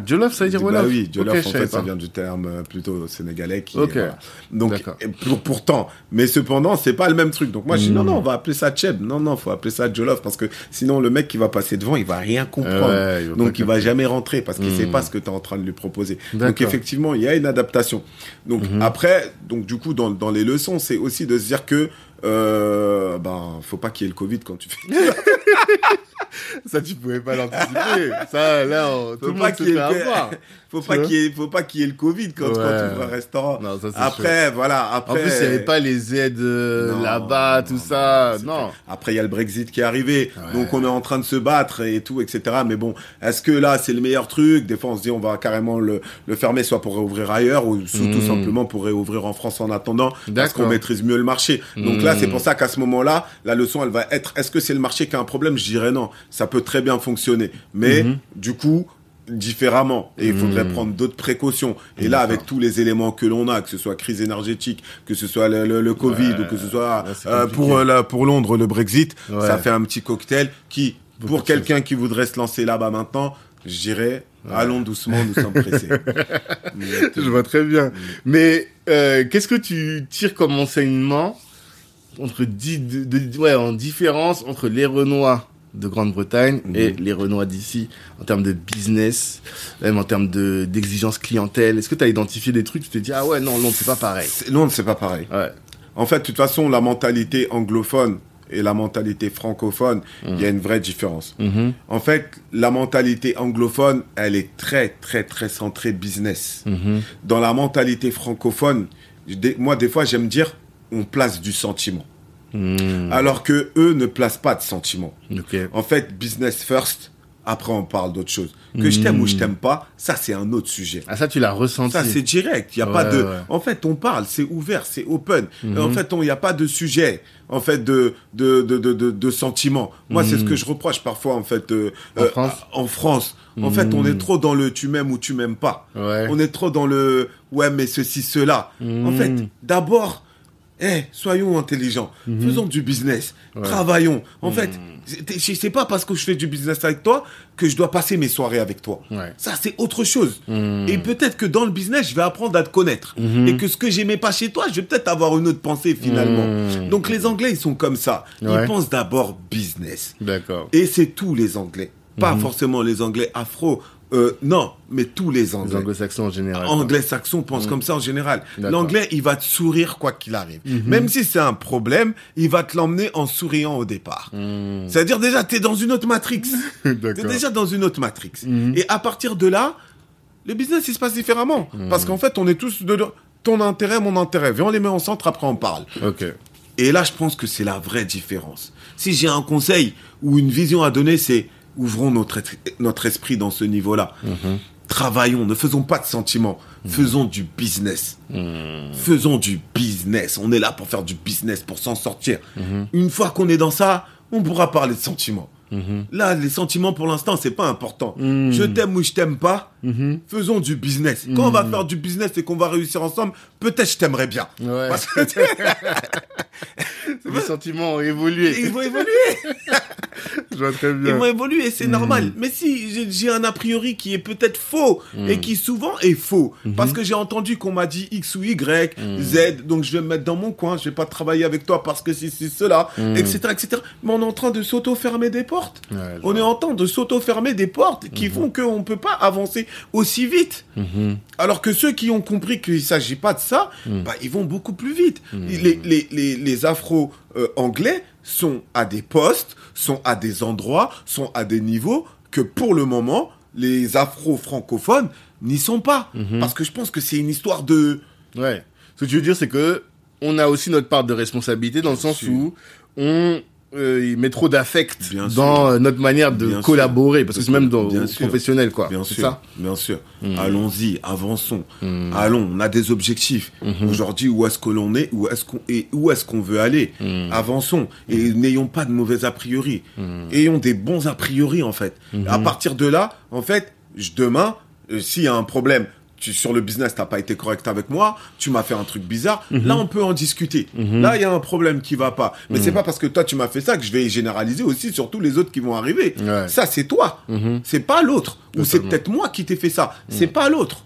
Jollof, ça veut dire bah Wolof. oui, jollof Ok, en fait ça vient du terme euh, plutôt sénégalais qui voilà. donc pour, pourtant mais cependant c'est pas le même truc. Donc moi je dis non non on va appeler ça cheb. Non non faut appeler ça jollof parce que sinon le mec qui va passer devant il va rien comprendre. Ouais, il va donc il va jamais rentrer parce qu'il Mm. sait pas ce que tu es en train de lui proposer. Donc effectivement il y a une adaptation. Donc Mhm. après donc du coup dans, dans les leçons c'est aussi de se dire que euh, ben faut pas qu'il y ait le covid quand tu fais [LAUGHS] [LAUGHS] Ça, tu pouvais pas l'anticiper. ça, là, on- tout Faut le pas monde se fait avoir. [LAUGHS] faut pas qu'il y ait faut pas qu'il y ait le covid quand, quand Ouais. tu ouvres un restaurant Non, ça, c'est après voilà En après plus, il n'y avait pas les aides euh, là-bas, tout non, ça. Non. Après, il y a le Brexit qui est arrivé. Ouais. Donc, on est en train de se battre et tout, etc. Mais bon, est-ce que là, c'est le meilleur truc? Des fois, on se dit, on va carrément le, le fermer, soit pour réouvrir ailleurs, ou tout Mm. simplement pour réouvrir en France en attendant, parce qu'on maîtrise mieux le marché. Donc là, c'est pour ça qu'à ce moment-là, la leçon, elle va être, est-ce que c'est le marché qui a un problème? Je dirais non. Ça peut très bien fonctionner. Mais, Mhm. du coup, différemment et il faudrait Mm. prendre d'autres précautions et là avec tous les éléments que l'on a que ce soit crise énergétique que ce soit le, le- le Covid Ouais, ou que ce soit là, euh, pour euh, la- pour Londres le Brexit Ouais. ça fait un petit cocktail qui Beaucoup pour quelqu'un qui voudrait se lancer là-bas maintenant Je dirais, allons doucement, nous sommes pressés. [LAUGHS] Je vois très bien. Mais euh, qu'est-ce que tu tires comme enseignement entre di- de- de- ouais, en différence entre les Renois de Grande-Bretagne et les Renois d'ici en termes de business, même en termes de d'exigence clientèle. Est-ce que tu as identifié des trucs Tu te dis ah ouais non non c'est pas pareil? Londres, c'est pas pareil. Ouais. En fait, de toute façon, la mentalité anglophone et la mentalité francophone, il y a une vraie différence. Mhm. En fait, la mentalité anglophone, elle est très, très, très centrée business. Mhm. Dans la mentalité francophone, moi, des fois, j'aime dire, on place du sentiment. Mhm. Alors que eux ne placent pas de sentiment. Ok. En fait, business first, après on parle d'autre chose. Que je t'aime ou je t'aime pas, ça c'est un autre sujet. Ah ça tu l'as ressenti. Ça, c'est direct. Il y a pas de. ouais. En fait, on parle, c'est ouvert, c'est open. En fait, il n'y a pas de sujet. En fait, de de de de de, de sentiments. Moi, c'est ce que je reproche parfois. En fait, euh. En euh, France en France. En fait, on est trop dans le tu m'aimes ou tu m'aimes pas. Ouais. On est trop dans le ouais, mais ceci, cela. En fait, d'abord, eh, soyons intelligents. Mhm. Faisons du business. Travaillons. En fait, c'est- c'est c'est pas parce que je fais du business avec toi que je dois passer mes soirées avec toi. Ouais. Ça, c'est autre chose. Mhm. Et peut-être que dans le business, je vais apprendre à te connaître. Et que ce que j'aimais pas chez toi, je vais peut-être avoir une autre pensée finalement. Mhm. Donc les Anglais, ils sont comme ça. Ouais. Ils pensent d'abord business. D'accord. Et c'est tous les Anglais. Pas Mhm. forcément les Anglais afro. Euh, non, mais tous les Les Anglais. anglo-saxons en général. quoi. Anglais-saxons pensent comme ça en général. L'anglais, il va te sourire quoi qu'il arrive. Même si c'est un problème, il va te l'emmener en souriant au départ. Mhm. C'est-à-dire déjà, t'es dans une autre matrix. [LAUGHS] T'es déjà dans une autre matrix. Mhm. Et à partir de là, le business, il se passe différemment. Mhm. Parce qu'en fait, on est tous de ton intérêt, mon intérêt. Viens, on les met en centre, après on parle. Ok. Et là, je pense que c'est la vraie différence. Si j'ai un conseil ou une vision à donner, c'est ouvrons notre, esprit dans ce niveau-là. Travaillons, ne faisons pas de sentiments, faisons du business. Faisons du business. On est là pour faire du business, pour s'en sortir. Une fois qu'on est dans ça, on pourra parler de sentiments. Là, les sentiments, pour l'instant, c'est pas important. Je t'aime ou je t'aime pas, faisons du business. Quand on va faire du business et qu'on va réussir ensemble, peut-être je t'aimerais bien. Ouais. Parce que [LAUGHS] [LAUGHS] Les sentiments ont évolué. ils vont évoluer. [LAUGHS] Je vois très Ils bien. vont évoluer, c'est normal. Mais si j'ai- un a priori qui est peut-être faux et qui souvent est faux, parce que j'ai entendu qu'on m'a dit X ou Y, Z, donc je vais me mettre dans mon coin, je vais pas travailler avec toi parce que si c'est cela, etc., etc. Mais on est en train de s'auto-fermer des portes. Ouais, on est en train de s'auto-fermer des portes qui font qu'on peut pas avancer aussi vite. Alors que ceux qui ont compris qu'il s'agit pas de ça, bah, ils vont beaucoup plus vite. Les, les, les, les afro-anglais sont à des postes, sont à des endroits, sont à des niveaux que pour le moment, les afro-francophones n'y sont pas. Parce que je pense que c'est une histoire de... Ouais. Ce que tu veux dire, c'est que on a aussi notre part de responsabilité dans le sens où on euh, il met trop d'affect dans sûr. euh, notre manière de Bien collaborer, parce que c'est même dans Bien professionnel, quoi. Bien sûr, ça bien sûr. Allons-y, avançons. Allons, on a des objectifs. Aujourd'hui, où est-ce que l'on est, où est-ce qu'on et où est-ce qu'on veut aller? Avançons et n'ayons pas de mauvais a priori. Ayons des bons a priori en fait. À partir de là, en fait, demain, euh, s'il y a un problème. Tu, sur le business, t'as pas été correct avec moi, tu m'as fait un truc bizarre. Là, on peut en discuter. Là, il y a un problème qui va pas. Mais c'est pas parce que toi, tu m'as fait ça que je vais généraliser aussi sur tous les autres qui vont arriver. Ouais. Ça, c'est toi. C'est pas l'autre. Ou c'est peut-être moi qui t'ai fait ça. C'est pas l'autre.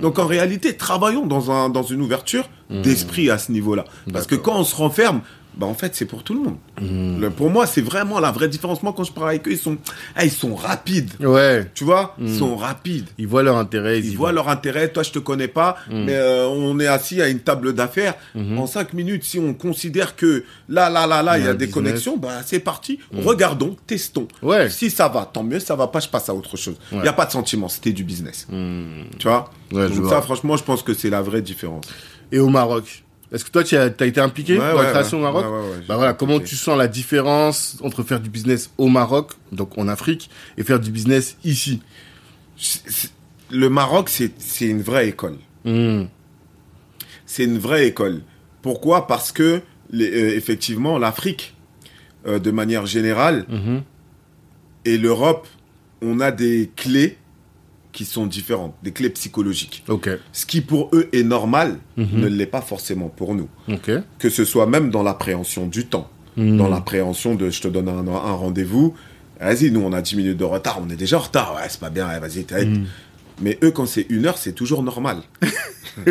Donc en réalité, travaillons dans, un, dans une ouverture d'esprit à ce niveau-là. Parce que quand on se renferme, bah en fait, c'est pour tout le monde. Le- pour moi, c'est vraiment la vraie différence. Moi, quand je parle avec eux, ils sont, ah, ils sont rapides. Ouais. Tu vois? Ils sont rapides. Ils voient leur intérêt. Ils y voient vont. leur intérêt. Toi, je te connais pas, mais euh, on est assis à une table d'affaires. En cinq minutes, si on considère que là, là, là, là, il y a, des business. connexions, bah c'est parti. Regardons, testons. Ouais. Si ça va, tant mieux. Ça va pas, je passe à autre chose. Il y a pas de sentiment. C'était du business. Tu Ouais, vois. ça, franchement, je pense que c'est la vraie différence. Et au Maroc? Est-ce que toi, tu as, as été impliqué Ouais, dans ouais, la création ouais. au Maroc Bah voilà, comment impliqué. tu sens la différence entre faire du business au Maroc, donc en Afrique, et faire du business ici? Le Maroc, c'est une vraie école. Hmm. c'est une vraie école. Pourquoi? Parce que, les- euh, effectivement, l'Afrique, euh, de manière générale, Mhm. et l'Europe, on a des clés qui sont différentes, des clés psychologiques. Ok. Ce qui pour eux est normal ne l'est pas forcément pour nous. Ok. Que ce soit même dans l'appréhension du temps, Mhm. dans l'appréhension de je te donne un, un rendez-vous, Vas-y, nous, on a 10 minutes de retard, on est déjà en retard. Ouais, c'est pas bien, ouais, vas-y, t'as- Mais eux, quand c'est une heure, c'est toujours normal. [LAUGHS]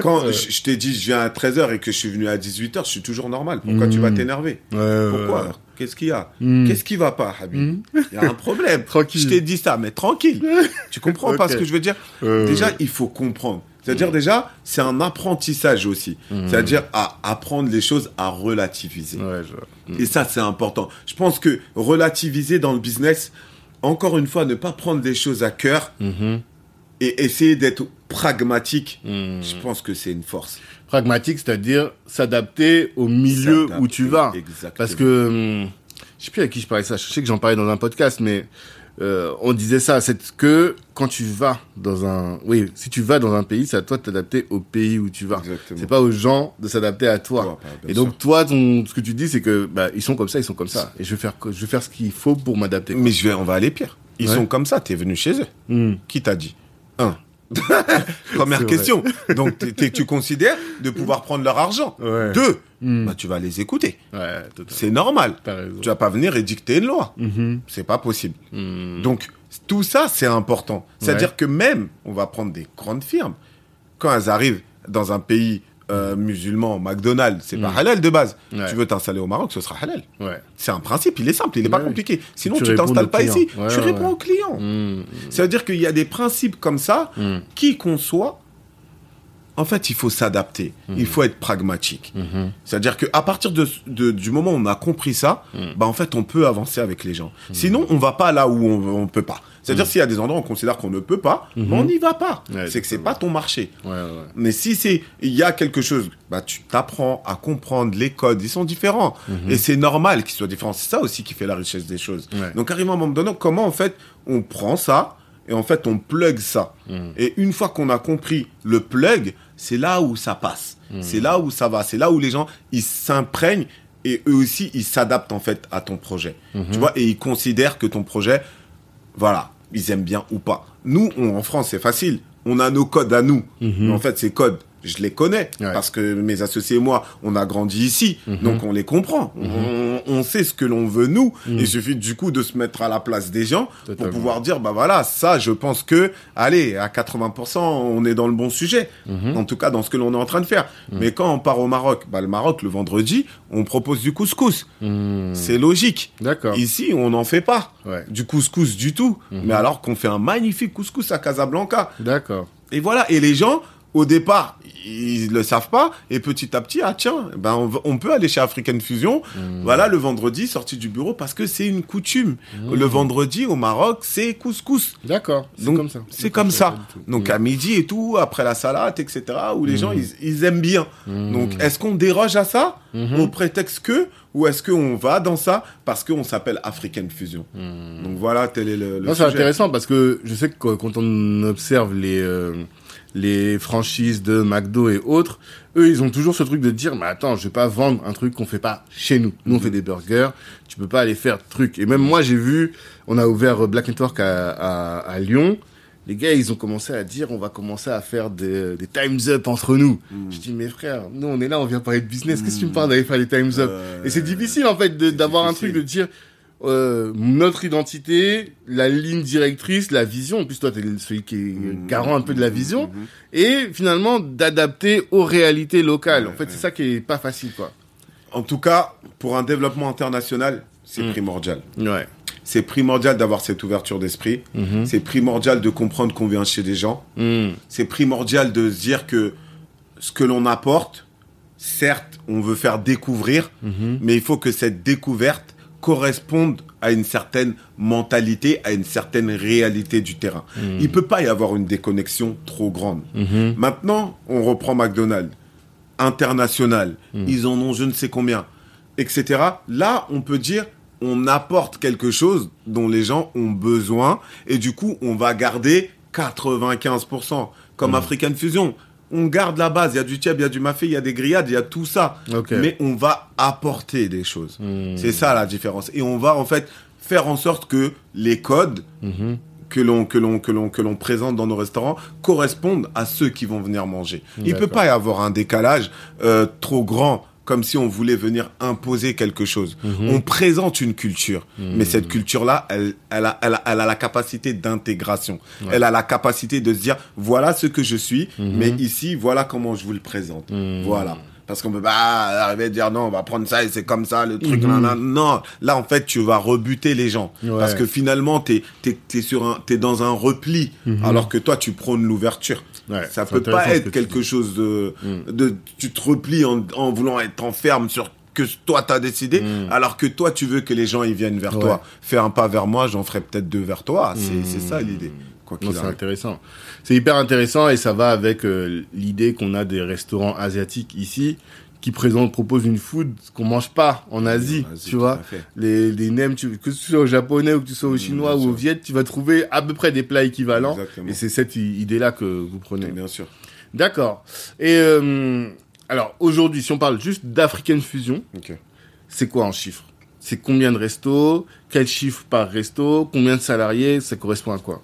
quand je, je t'ai dit, je viens à 13h et que je suis venu à 18h, je suis toujours normal. Pourquoi tu vas t'énerver? Pourquoi. Qu'est-ce qu'il y a Mm. Qu'est-ce qui va pas, Habib Il y a un problème. [LAUGHS] Tranquille. Je t'ai dit ça, mais tranquille. [LAUGHS] tu comprends pas ce que je veux dire Ouais, Déjà, il faut comprendre. C'est-à-dire déjà, c'est un apprentissage aussi. C'est-à-dire à apprendre les choses à relativiser. Ouais, je vois. Et ça, c'est important. Je pense que relativiser dans le business, encore une fois, ne pas prendre les choses à cœur Mhm. et essayer d'être pragmatique, Mhm. je pense que c'est une force. Pragmatique, c'est-à-dire s'adapter au milieu où tu vas. exactement. Parce que, hum, je sais plus à qui je parlais ça, je sais que j'en parlais dans un podcast, mais euh, on disait ça, c'est que quand tu vas dans un... Oui, si tu vas dans un pays, c'est à toi de t'adapter au pays où tu vas. Exactement. C'est pas aux gens de s'adapter à toi. Ouais, bah, Et donc sûr. toi, ton, ce que tu dis, c'est que bah, ils sont comme ça, ils sont comme ça. Et je vais faire, je vais faire ce qu'il faut pour m'adapter. Mais je vais, on va aller pire. Ils Ouais. sont comme ça, t'es venu chez eux. Hum. Qui t'a dit? Un. [LAUGHS] Première question. Donc, tu considères de pouvoir prendre leur argent? Ouais. Deux. Hmm. Bah, tu vas les écouter. Ouais. C'est normal. Tu vas pas venir édicter une loi. Mhm. C'est pas possible. Mhm. Donc, tout ça, c'est important. C'est-à-dire Ouais. que même, on va prendre des grandes firmes, quand elles arrivent dans un pays euh, musulman, McDonald's, c'est pas halal de base. Mm. Ouais. Tu veux t'installer au Maroc, ce sera halal. Ouais. C'est un principe, il est simple, il est pas compliqué. Sinon, Tu t'installes pas ici. Tu réponds ouais. au client. Mhm. Ça veut dire qu'il y a des principes comme ça, qui qu'on soit, en fait, il faut s'adapter. Il faut être pragmatique. Mhm. C'est-à-dire qu'à partir de, de- du moment où on a compris ça, Mm. bah en fait, on peut avancer avec les gens. Sinon, on va pas là où on, on peut pas. C'est-à-dire s'il y a des endroits où on considère qu'on ne peut pas, bah, on n'y va pas. Mm. Ouais, c'est que c'est pas ton marché. Ouais, ouais. Mais si c'est il y a quelque chose, bah tu t'apprends à comprendre les codes, ils sont différents et c'est normal qu'ils soient différents. C'est ça aussi qui fait la richesse des choses. Donc arrive un moment donné, comment en fait on prend ça et en fait on plug ça. Mm. Et une fois qu'on a compris le plug, c'est là où ça passe. C'est là où ça va. C'est là où les gens ils s'imprègnent et eux aussi ils s'adaptent en fait à ton projet. Tu vois et ils considèrent que ton projet voilà, ils aiment bien ou pas. Nous, on- en France, c'est facile. On a nos codes à nous. Mais en fait, ces codes, je les connais. Ouais. Parce que mes associés et moi, on a grandi ici. Donc, on les comprend. on, on sait ce que l'on veut, nous. Il suffit du coup de se mettre à la place des gens Totalement. pour pouvoir dire, bah voilà, ça, je pense que, allez, à 80%, on est dans le bon sujet. En tout cas, dans ce que l'on est en train de faire. Mais quand on part au Maroc, bah, le Maroc, le vendredi, on propose du couscous. Mhm. C'est logique. D'accord. Ici, on n'en fait pas Ouais. du couscous du tout. Mais alors qu'on fait un magnifique couscous à Casablanca. D'accord. Et voilà. Et les gens, au départ, ils le savent pas. Et petit à petit, ah tiens, ben on, peut aller chez African Fusion. Voilà, le vendredi, sorti du bureau, parce que c'est une coutume. Le vendredi au Maroc, c'est couscous. D'accord. C'est comme ça. C'est comme ça. Donc Mhm. à midi et tout, après la salade, etc., où les gens, ils, ils aiment bien. Donc est-ce qu'on déroge à ça au prétexte que, ou est-ce qu'on va dans ça parce qu'on s'appelle African Fusion? Donc voilà, tel est le, le c'est intéressant parce que je sais que quand- quand on observe les euh, les franchises de McDo et autres, eux ils ont toujours ce truc de dire mais attends, je vais pas vendre un truc qu'on fait pas chez nous. Nous on fait des burgers, tu peux pas aller faire truc. Et même moi j'ai vu, on a ouvert Black Network à, à, à Lyon. Les gars, ils ont commencé à dire, on va commencer à faire des, des times up entre nous. Je dis, mes frères, nous, on est là, on vient parler de business. Qu'est-ce que tu me parles d'aller faire des times up? Euh, Et c'est difficile, en fait, d'avoir un truc de dire, euh, notre identité, la ligne directrice, la vision. En plus, toi, t'es celui qui est Mhm. garant un peu de la vision. Mhm. Et finalement, d'adapter aux réalités locales. Ouais, en fait, ouais. c'est ça qui est pas facile, quoi. En tout cas, pour un développement international, c'est Mm. primordial. Ouais. C'est primordial d'avoir cette ouverture d'esprit. C'est primordial de comprendre qu'on vient chez des gens. C'est primordial de se dire que ce que l'on apporte, certes, on veut faire découvrir, mais il faut que cette découverte corresponde à une certaine mentalité, à une certaine réalité du terrain. Il peut pas y avoir une déconnexion trop grande. Mhm. Maintenant, on reprend McDonald's, international, ils en ont je ne sais combien, etc. Là, on peut dire, on apporte quelque chose dont les gens ont besoin, et du coup, on va garder 95%, comme African Fusion. On garde la base, il y a du tieb, il y a du mafé, il y a des grillades, il y a tout ça. Mais on va apporter des choses. Mm. C'est ça la différence. Et on va en fait faire en sorte que les codes Mhm. que l'on que l'on que l'on que l'on présente dans nos restaurants correspondent à ceux qui vont venir manger. Il peut pas y avoir un décalage euh, trop grand comme si on voulait venir imposer quelque chose. Mhm. On présente une culture, mais cette culture-là, elle, elle, a, elle, a, elle a la capacité d'intégration. Elle a la capacité de se dire, voilà ce que je suis, Mhm. mais ici, voilà comment je vous le présente. Voilà. Parce qu'on peut pas arriver à dire non, on va prendre ça et c'est comme ça, le truc. nan, nan. Non, là en fait tu vas rebuter les gens Mhm. Ouais. parce que finalement t'es t'es t'es sur un t'es dans un repli alors que toi tu prônes l'ouverture. Mhm. Ouais, ça peut pas être que tu quelque chose de Mm. de tu te replies en, en voulant être enferme sur que toi t'as décidé alors que toi tu veux que les gens ils viennent vers. Ouais. toi. Fais un pas vers moi, j'en ferai peut-être deux vers toi. C'est c'est ça l'idée. C'est intéressant. C'est hyper intéressant et ça va avec euh, l'idée qu'on a des restaurants asiatiques ici qui présentent, proposent une food qu'on mange pas en Asie, En Asie, tu vois. Les, les nems, tu, que ce soit au japonais ou que tu sois au chinois ou au viet, tu vas trouver à peu près des plats équivalents. Exactement. Et c'est cette idée-là que vous prenez. Bien sûr. D'accord. Et euh, alors aujourd'hui, si on parle juste d'African Fusion, c'est quoi en chiffres C'est combien de restos? Quel chiffre par resto? Combien de salariés? Ça correspond à quoi?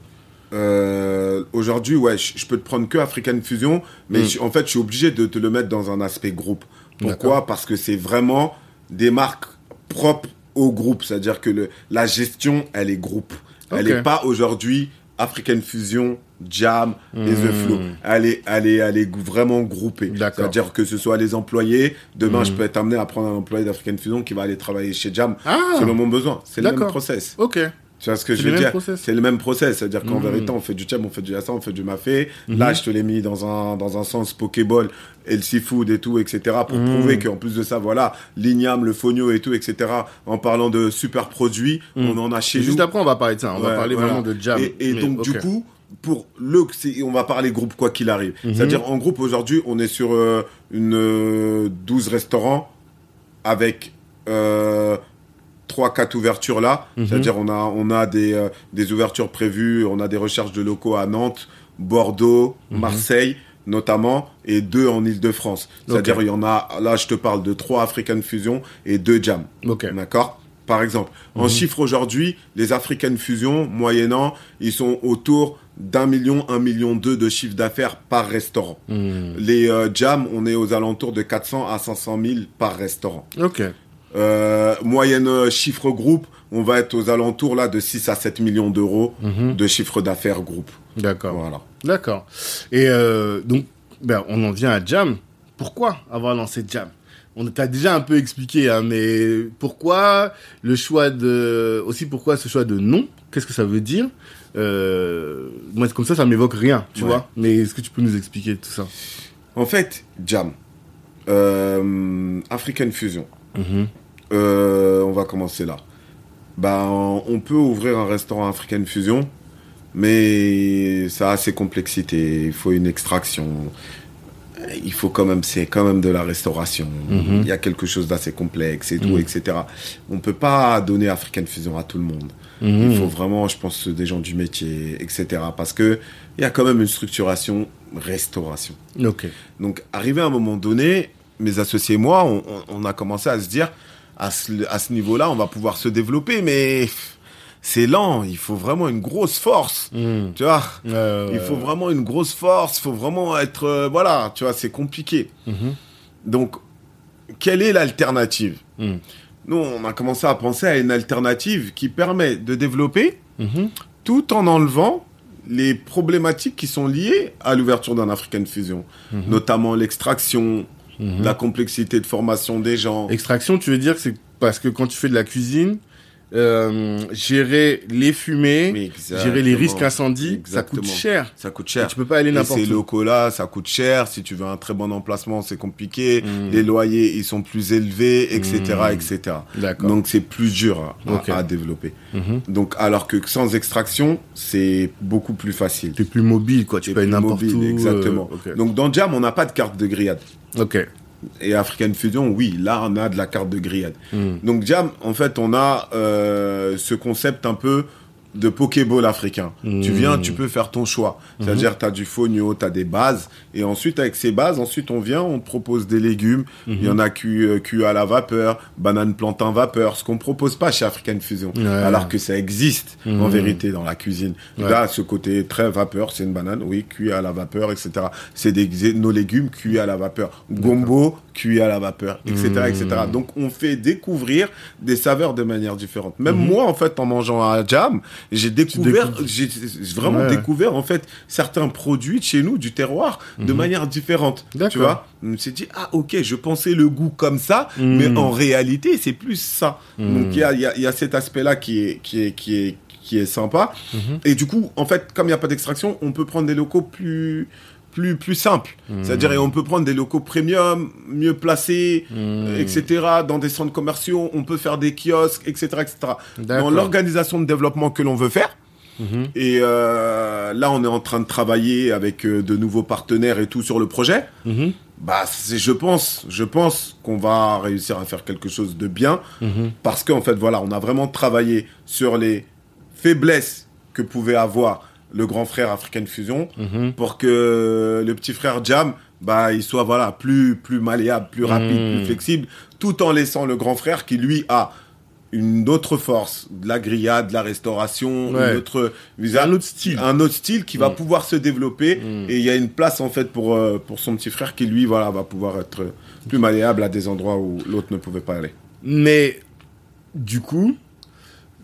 Euh, Aujourd'hui, ouais, je peux te prendre que African Fusion, mais Mm. je- en fait, je suis obligé de te le mettre dans un aspect groupe. Pourquoi? Parce que c'est vraiment des marques propres au groupe. C'est-à-dire que le, la gestion, elle est groupe. Elle n'est pas aujourd'hui African Fusion, Jam et The Mm. Flow. Elle est, elle est, elle est vraiment groupée. C'est-à-dire que ce soit les employés, demain, je peux être amené à prendre un employé d'African Fusion qui va aller travailler chez Jam Ah selon mon besoin. C'est le même process. Ok. Tu vois ce que je veux dire. C'est le même process, c'est-à-dire qu'en Mhm. vérité, on fait du cham, on fait du yassa, on fait du mafé. Mhm. Là, je te l'ai mis dans un dans un sens Pokéball et le seafood et tout, etc. Pour Mhm. prouver qu'en plus de ça, voilà, l'igname, le fogno et tout, etc. En parlant de super produits, Mhm. on en a chez Juste nous. après, on va parler de ça. On va parler voilà. vraiment de jam. Et, donc, du coup, pour le, on va parler groupe quoi qu'il arrive. C'est-à-dire, en groupe, aujourd'hui, on est sur euh, une euh, 12 restaurants avec euh, 3-4 ouvertures là. Mhm. C'est-à-dire, on a, on a des, euh, des ouvertures prévues, on a des recherches de locaux à Nantes, Bordeaux, Mhm. Marseille notamment, et deux en Ile-de-France. C'est-à-dire, il y en a, là, je te parle de trois African Fusion et deux Jam. Ok. D'accord? Par exemple, en Mhm. chiffre aujourd'hui, les African Fusion, moyennant, ils sont autour d'un million, un million deux de chiffre d'affaires par restaurant. Les euh, Jam, on est aux alentours de 400 à 500 000 par restaurant. Ok. Euh, moyenne euh, chiffre groupe, on va être aux alentours là de 6 à 7 millions d'euros Mhm. de chiffre d'affaires groupe. D'accord. Voilà. D'accord. Et euh, donc, ben, on en vient à Jam. Pourquoi avoir lancé Jam? On t'a déjà un peu expliqué, hein, mais pourquoi le choix de... Aussi, pourquoi ce choix de nom? Qu'est-ce que ça veut dire? Euh, Moi, comme ça, ça m'évoque rien, tu Ouais. vois. Mais est-ce que tu peux nous expliquer tout ça? En fait, Jam, African Fusion, Mhm. Euh, on va commencer là. Ben, on peut ouvrir un restaurant African Fusion, mais ça a ses complexités. Il faut une extraction. Il faut quand même, c'est quand même de la restauration. Mhm. Il y a quelque chose d'assez complexe et tout, Mhm. etc. On peut pas donner African Fusion à tout le monde. Mhm. Il faut vraiment, je pense, des gens du métier, etc. Parce que il y a quand même une structuration restauration. Ok. Donc, arrivé à un moment donné, mes associés et moi, on a commencé à se dire, à ce, à ce niveau-là, on va pouvoir se développer, mais c'est lent. Il faut vraiment une grosse force. Mhm. Tu vois? Euh, Il faut vraiment une grosse force. Il faut vraiment être... euh, voilà, tu vois, c'est compliqué. mhm. Donc, quelle est l'alternative? Mhm. Nous, on a commencé à penser à une alternative qui permet de développer Mhm. tout en enlevant les problématiques qui sont liées à l'ouverture d'un African Fusion, Mhm. notamment l'extraction, La complexité de formation des gens. Extraction, tu veux dire que c'est parce que quand tu fais de la cuisine, euh, gérer les fumées, gérer les risques incendies, ça coûte cher. Ça coûte Et cher. tu peux pas aller Et n'importe ces où. locaux-là, ça coûte cher. Si tu veux un très bon emplacement, c'est compliqué. Mm. Les loyers, ils sont plus élevés, etc., Mm. etc. Donc c'est plus dur à, développer. Mhm. Donc alors que sans extraction, c'est beaucoup plus facile. T'es plus mobile, quoi. Tu plus n'importe où. euh, exactement. ok. Donc dans Jam, on n'a pas de carte de grillade. Ok. Et African Fusion, oui, là on a de la carte de grillade. Mm. Donc Jam, en fait, on a euh, ce concept un peu de Pokéball africain. Mm. Tu viens, tu peux faire ton choix. C'est-à-dire, tu as du fogno, tu as des bases. Et ensuite, avec ces bases, ensuite, on vient, on te propose des légumes. Il y en a cuits euh, cuits à la vapeur, banane plantain vapeur, ce qu'on propose pas chez African Fusion. Ouais. Alors que ça existe, en Mhm. vérité, dans la cuisine. Ouais. Là, ce côté très vapeur, c'est une banane, oui, cuit à la vapeur, etc. C'est nos légumes cuits à la vapeur. Gombo, cuit à la vapeur, etc., etc. Mmh. Donc, on fait découvrir des saveurs de manière différente. Même Mhm. moi, en fait, en mangeant un jam, j'ai découvert, j'ai j'ai vraiment Ouais. découvert, en fait, certains produits de chez nous, du terroir, de Mhm. manière différente. Tu vois? Me suis dit, ah, ok, je pensais le goût comme ça, Mhm. mais en réalité, c'est plus ça. Mhm. Donc, il y a, il y, a, il y a cet aspect-là qui est, qui est, qui est, qui est sympa. Et du coup, en fait, comme il n'y a pas d'extraction, on peut prendre des locaux plus, plus, plus simples. C'est-à-dire, et on peut prendre des locaux premium, mieux placés, etc., dans des centres commerciaux, on peut faire des kiosques, etc., etc. Dans l'organisation de développement que l'on veut faire. Mhm. Et euh, là, on est en train de travailler avec euh, de nouveaux partenaires et tout sur le projet. Mhm. Bah, c'est, je pense, je pense qu'on va réussir à faire quelque chose de bien Mhm. parce qu'en fait, voilà, on a vraiment travaillé sur les faiblesses que pouvait avoir le grand frère African Fusion pour que le petit frère Jam, bah, il soit voilà plus plus malléable, plus rapide, plus flexible, tout en laissant le grand frère qui lui a une autre force, de la grillade, de la restauration, Ouais. une autre Un autre style. un autre style qui va Mm. pouvoir se développer Mm. et il y a une place en fait pour euh, pour son petit frère qui lui voilà va pouvoir être plus malléable à des endroits où l'autre ne pouvait pas aller. Mais du coup,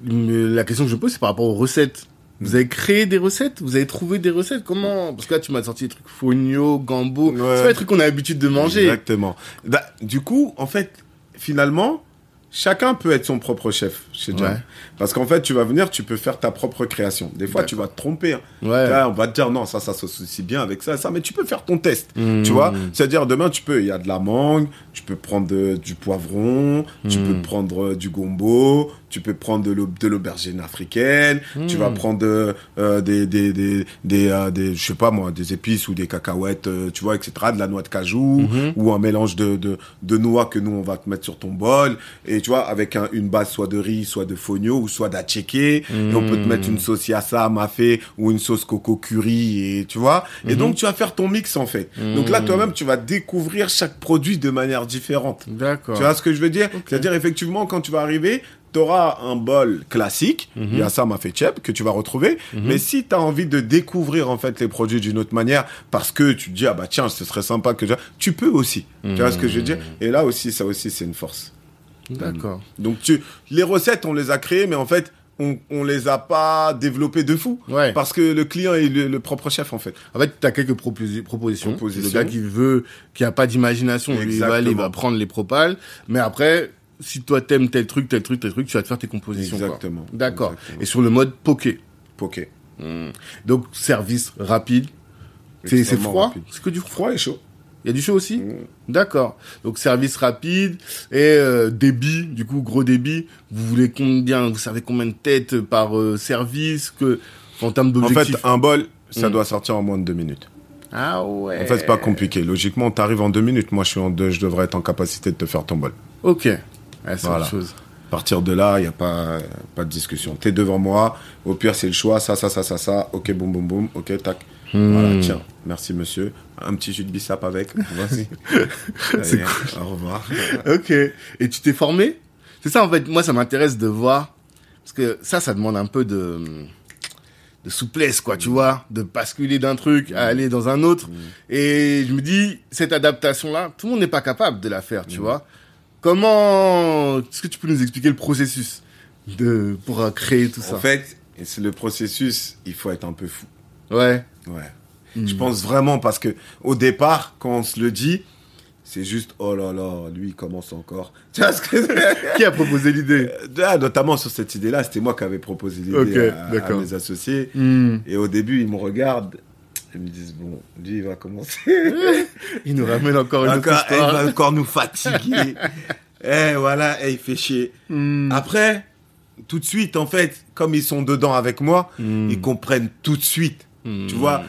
la question que je pose, c'est par rapport aux recettes. Vous avez créé des recettes? Vous avez trouvé des recettes? Comment? Parce que là, tu m'as sorti des trucs fogno, gambo. Ouais. C'est pas des trucs qu'on a l'habitude de manger. Exactement. Bah, du coup, en fait, finalement, chacun peut être son propre chef chez Jam. Ouais. Parce qu'en fait, tu vas venir, tu peux faire ta propre création. Des fois, tu vas te tromper. hein. Ouais. Là, on va te dire non, ça, ça s'associe bien avec ça, ça, mais tu peux faire ton test. Mm. Tu vois? C'est-à-dire, demain, tu peux, il y a de la mangue, tu peux prendre de- du poivron, tu Mm. peux prendre euh, du gombo, tu peux prendre de l'aub- de l'aubergine africaine, tu vas Mm. prendre euh, euh, des, des, des, des, euh, des, je sais pas moi, des épices ou des cacahuètes, euh, tu vois, etc., de la noix de cajou, Mhm. ou un mélange de, de, de noix que nous, on va te mettre sur ton bol, et tu vois, avec un- une base soit de riz, soit de fogno, ou soit d'atchéké, et on peut te mettre une sauce yassa, mafé, ou une sauce coco curry, et tu vois, et donc tu vas faire ton mix, en fait. Donc là, toi-même, tu vas découvrir chaque produit de manière différente. D'accord. Tu vois ce que je veux dire? C'est-à-dire, effectivement, quand tu vas arriver, tu auras un bol classique, Mhm. il y a ça, m'a fait chep, que tu vas retrouver. Mais si tu as envie de découvrir, en fait, les produits d'une autre manière, parce que tu te dis, ah bah tiens, ce serait sympa que je... Tu peux aussi. Tu vois ce que je veux dire? Mhm. Et là aussi, ça aussi, c'est une force. D'accord. Donc, tu... les recettes, on les a créées, mais en fait, on, on les a pas développées de fou. Ouais. Parce que le client est le, le propre chef, en fait. En fait, tu as quelques proposi- propositions. Propositions. Le gars qui veut, qui a pas d'imagination, il va aller, il va prendre les propales. Mais après, si toi t'aimes tel truc, tel truc, tel truc, tu vas te faire tes compositions. Exactement. D'accord. Et sur le mode poké. Poké. Donc, service rapide. C'est froid. C'est que du froid Froid et chaud. Il y a du chaud aussi Mm. D'accord. Donc, service rapide et euh, débit, du coup, gros débit. Vous voulez combien Vous savez combien de têtes par euh, service que, En termes En d'objectifs fait, un bol, ça Mm. doit sortir en moins de deux minutes. Ah ouais. En fait, c'est pas compliqué. Logiquement, t'arrives en deux minutes. Moi, je suis en deux. Je devrais être en capacité de te faire ton bol. Ok. Ouais, c'est Voilà. autre chose. À partir de là, il n'y a pas, pas de discussion. T'es devant moi. Au pire, c'est le choix. Ça, ça, ça, ça, ça. Ok, boum, boum, boum. Ok, tac. Hmm. Voilà, tiens. Merci, monsieur. Un petit jus de bissap avec. Voici. [LAUGHS] Allez, Au revoir. [LAUGHS] Ok. Et tu t'es formé? C'est ça en fait. Moi, ça m'intéresse de voir parce que ça, ça demande un peu de de souplesse, quoi. Tu vois, de basculer d'un truc à aller dans un autre. Et je me dis, cette adaptation-là, tout le monde n'est pas capable de la faire, tu vois. Comment Est-ce que tu peux nous expliquer le processus de pour euh, créer tout ça? En fait, c'est le processus. Il faut être un peu fou. Ouais. Ouais. Hmm. Je pense vraiment parce que au départ, quand on se le dit, c'est juste oh là là, lui il commence encore. [LAUGHS] Tu vois ce que Qui a proposé l'idée? Ah, notamment sur cette idée-là, c'était moi qui avais proposé l'idée Ok, à- à, mes associés. Hmm. Et au début, ils me regardent, ils me disent bon, lui il va commencer. [LAUGHS] Il nous ramène encore une encore, autre il histoire. va encore nous fatiguer. [LAUGHS] eh voilà, eh, il fait chier. Hmm. Après, tout de suite, en fait, comme ils sont dedans avec moi, Hmm. ils comprennent tout de suite. Hmm. Tu vois,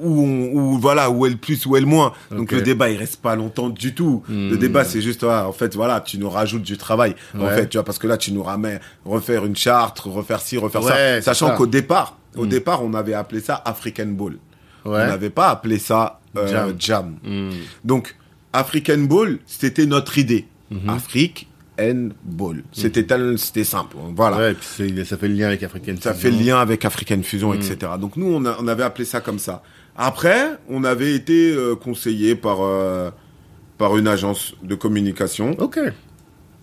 où, on- où, voilà, où est le plus, où est le moins. Donc le débat, il reste pas longtemps du tout. Le débat, c'est juste, ah, en fait, voilà, tu nous rajoutes du travail. En fait, tu vois, parce que là, tu nous ramènes refaire une charte, refaire ci, refaire Ouais, ça. Sachant qu'au départ, au départ, on avait appelé ça African Ball. On n'avait pas appelé ça euh, Jam. jam. Hmm. Donc, African Ball, c'était notre idée. Mhm. Afrique and Ball. C'était c'était simple. Voilà. Ouais, et puis c'est- ça fait le lien avec African Ça Fusion. fait le lien avec African Fusion, Mm. etc. Donc nous, on, a- on avait appelé ça comme ça. Après, on avait été euh, conseillé par euh, par une agence de communication Ok.